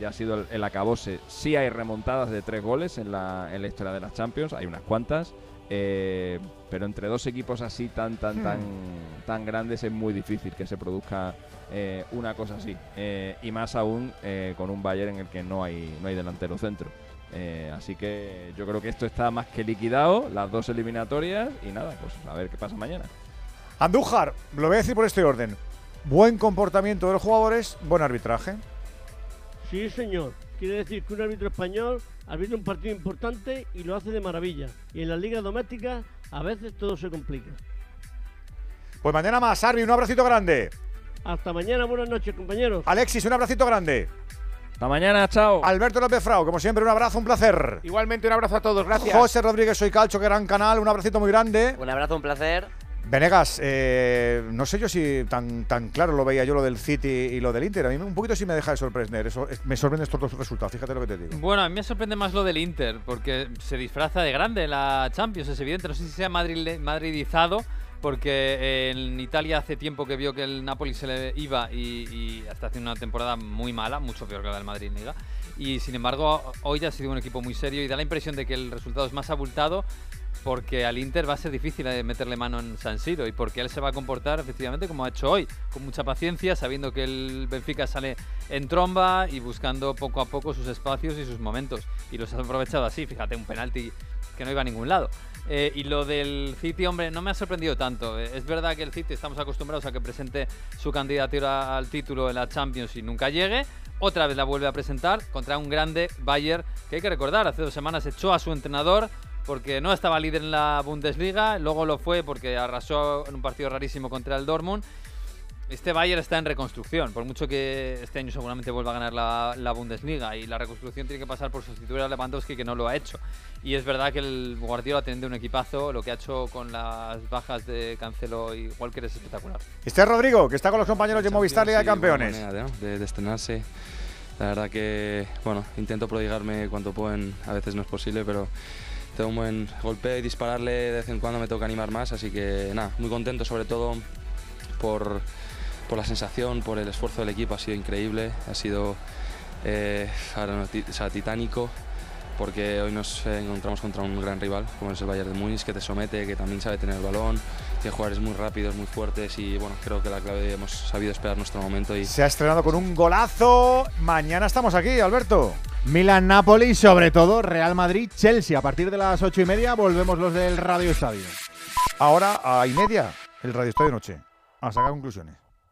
ya ha sido el, acabose. Sí hay remontadas de tres goles en la, en la historia de las Champions, hay unas cuantas. Eh, pero entre dos equipos así tan tan tan hmm. tan grandes es muy difícil que se produzca eh, una cosa así eh, y más aún con un Bayern en el que no hay no hay delantero centro así que yo creo que esto está más que liquidado las dos eliminatorias y nada pues a ver qué pasa mañana Andújar lo voy a decir por este orden buen comportamiento de los jugadores buen arbitraje sí señor quiere decir que un árbitro español arbitra un partido importante y lo hace de maravilla. Y en la liga doméstica a veces todo se complica. Pues mañana más, Arbi, un abracito grande. Hasta mañana, buenas noches, compañeros. Alexis, un abracito grande. Hasta mañana, chao. Alberto López Frau, como siempre, un abrazo, un placer. Igualmente, un abrazo a todos, gracias. José Rodríguez, soy Calcho, gran canal, un abracito muy grande. Un abrazo, un placer. Venegas, eh, no sé yo si tan, tan claro lo veía yo lo del City y lo del Inter. A mí un poquito sí me deja de sorprender. Eso, me sorprende estos dos resultados, fíjate lo que te digo. Bueno, a mí me sorprende más lo del Inter, porque se disfraza de grande la Champions, es evidente. No sé si sea madridizado, porque en Italia hace tiempo que vio que el Napoli se le iba y, y hace una temporada muy mala, mucho peor que la del Madrid Liga. Y sin embargo, hoy ya ha sido un equipo muy serio y da la impresión de que el resultado es más abultado porque al Inter va a ser difícil eh, meterle mano en San Siro y porque él se va a comportar efectivamente como ha hecho hoy, con mucha paciencia, sabiendo que el Benfica sale en tromba y buscando poco a poco sus espacios y sus momentos. Y los ha aprovechado así, fíjate, un penalti que no iba a ningún lado. Eh, y lo del City, hombre, no me ha sorprendido tanto. Eh, es verdad que el City estamos acostumbrados a que presente su candidatura al título en la Champions y nunca llegue. Otra vez la vuelve a presentar contra un grande Bayern que hay que recordar, hace dos semanas echó a su entrenador porque no estaba líder en la Bundesliga, luego lo fue porque arrasó en un partido rarísimo contra el Dortmund. Este Bayern está en reconstrucción, por mucho que este año seguramente vuelva a ganar la, Bundesliga y la reconstrucción tiene que pasar por sustituir a Lewandowski que no lo ha hecho. Y es verdad que el Guardiola teniendo un equipazo, lo que ha hecho con las bajas de Cancelo y Walker es espectacular. Este es Rodrigo, que está con los compañeros de Movistar Liga de Campeones. de, de estrenarse. La verdad que, bueno, intento prodigarme cuanto pueden, a veces no es posible, pero tengo un buen golpe y dispararle de vez en cuando me toca animar más, así que nada, muy contento sobre todo por, por la sensación, por el esfuerzo del equipo, ha sido increíble, ha sido eh, titánico porque hoy nos encontramos contra un gran rival como es el Bayern de Múnich que te somete, que también sabe tener el balón, tiene jugadores muy rápidos, muy fuertes y bueno, creo que la clave hemos sabido esperar nuestro momento y se ha estrenado con un golazo. Mañana estamos aquí, Alberto. Milan, Napoli, sobre todo Real Madrid, Chelsea. A partir de las ocho y media volvemos los del Radio Estadio. Ahora a y media, el Radio Estadio Noche. A sacar conclusiones.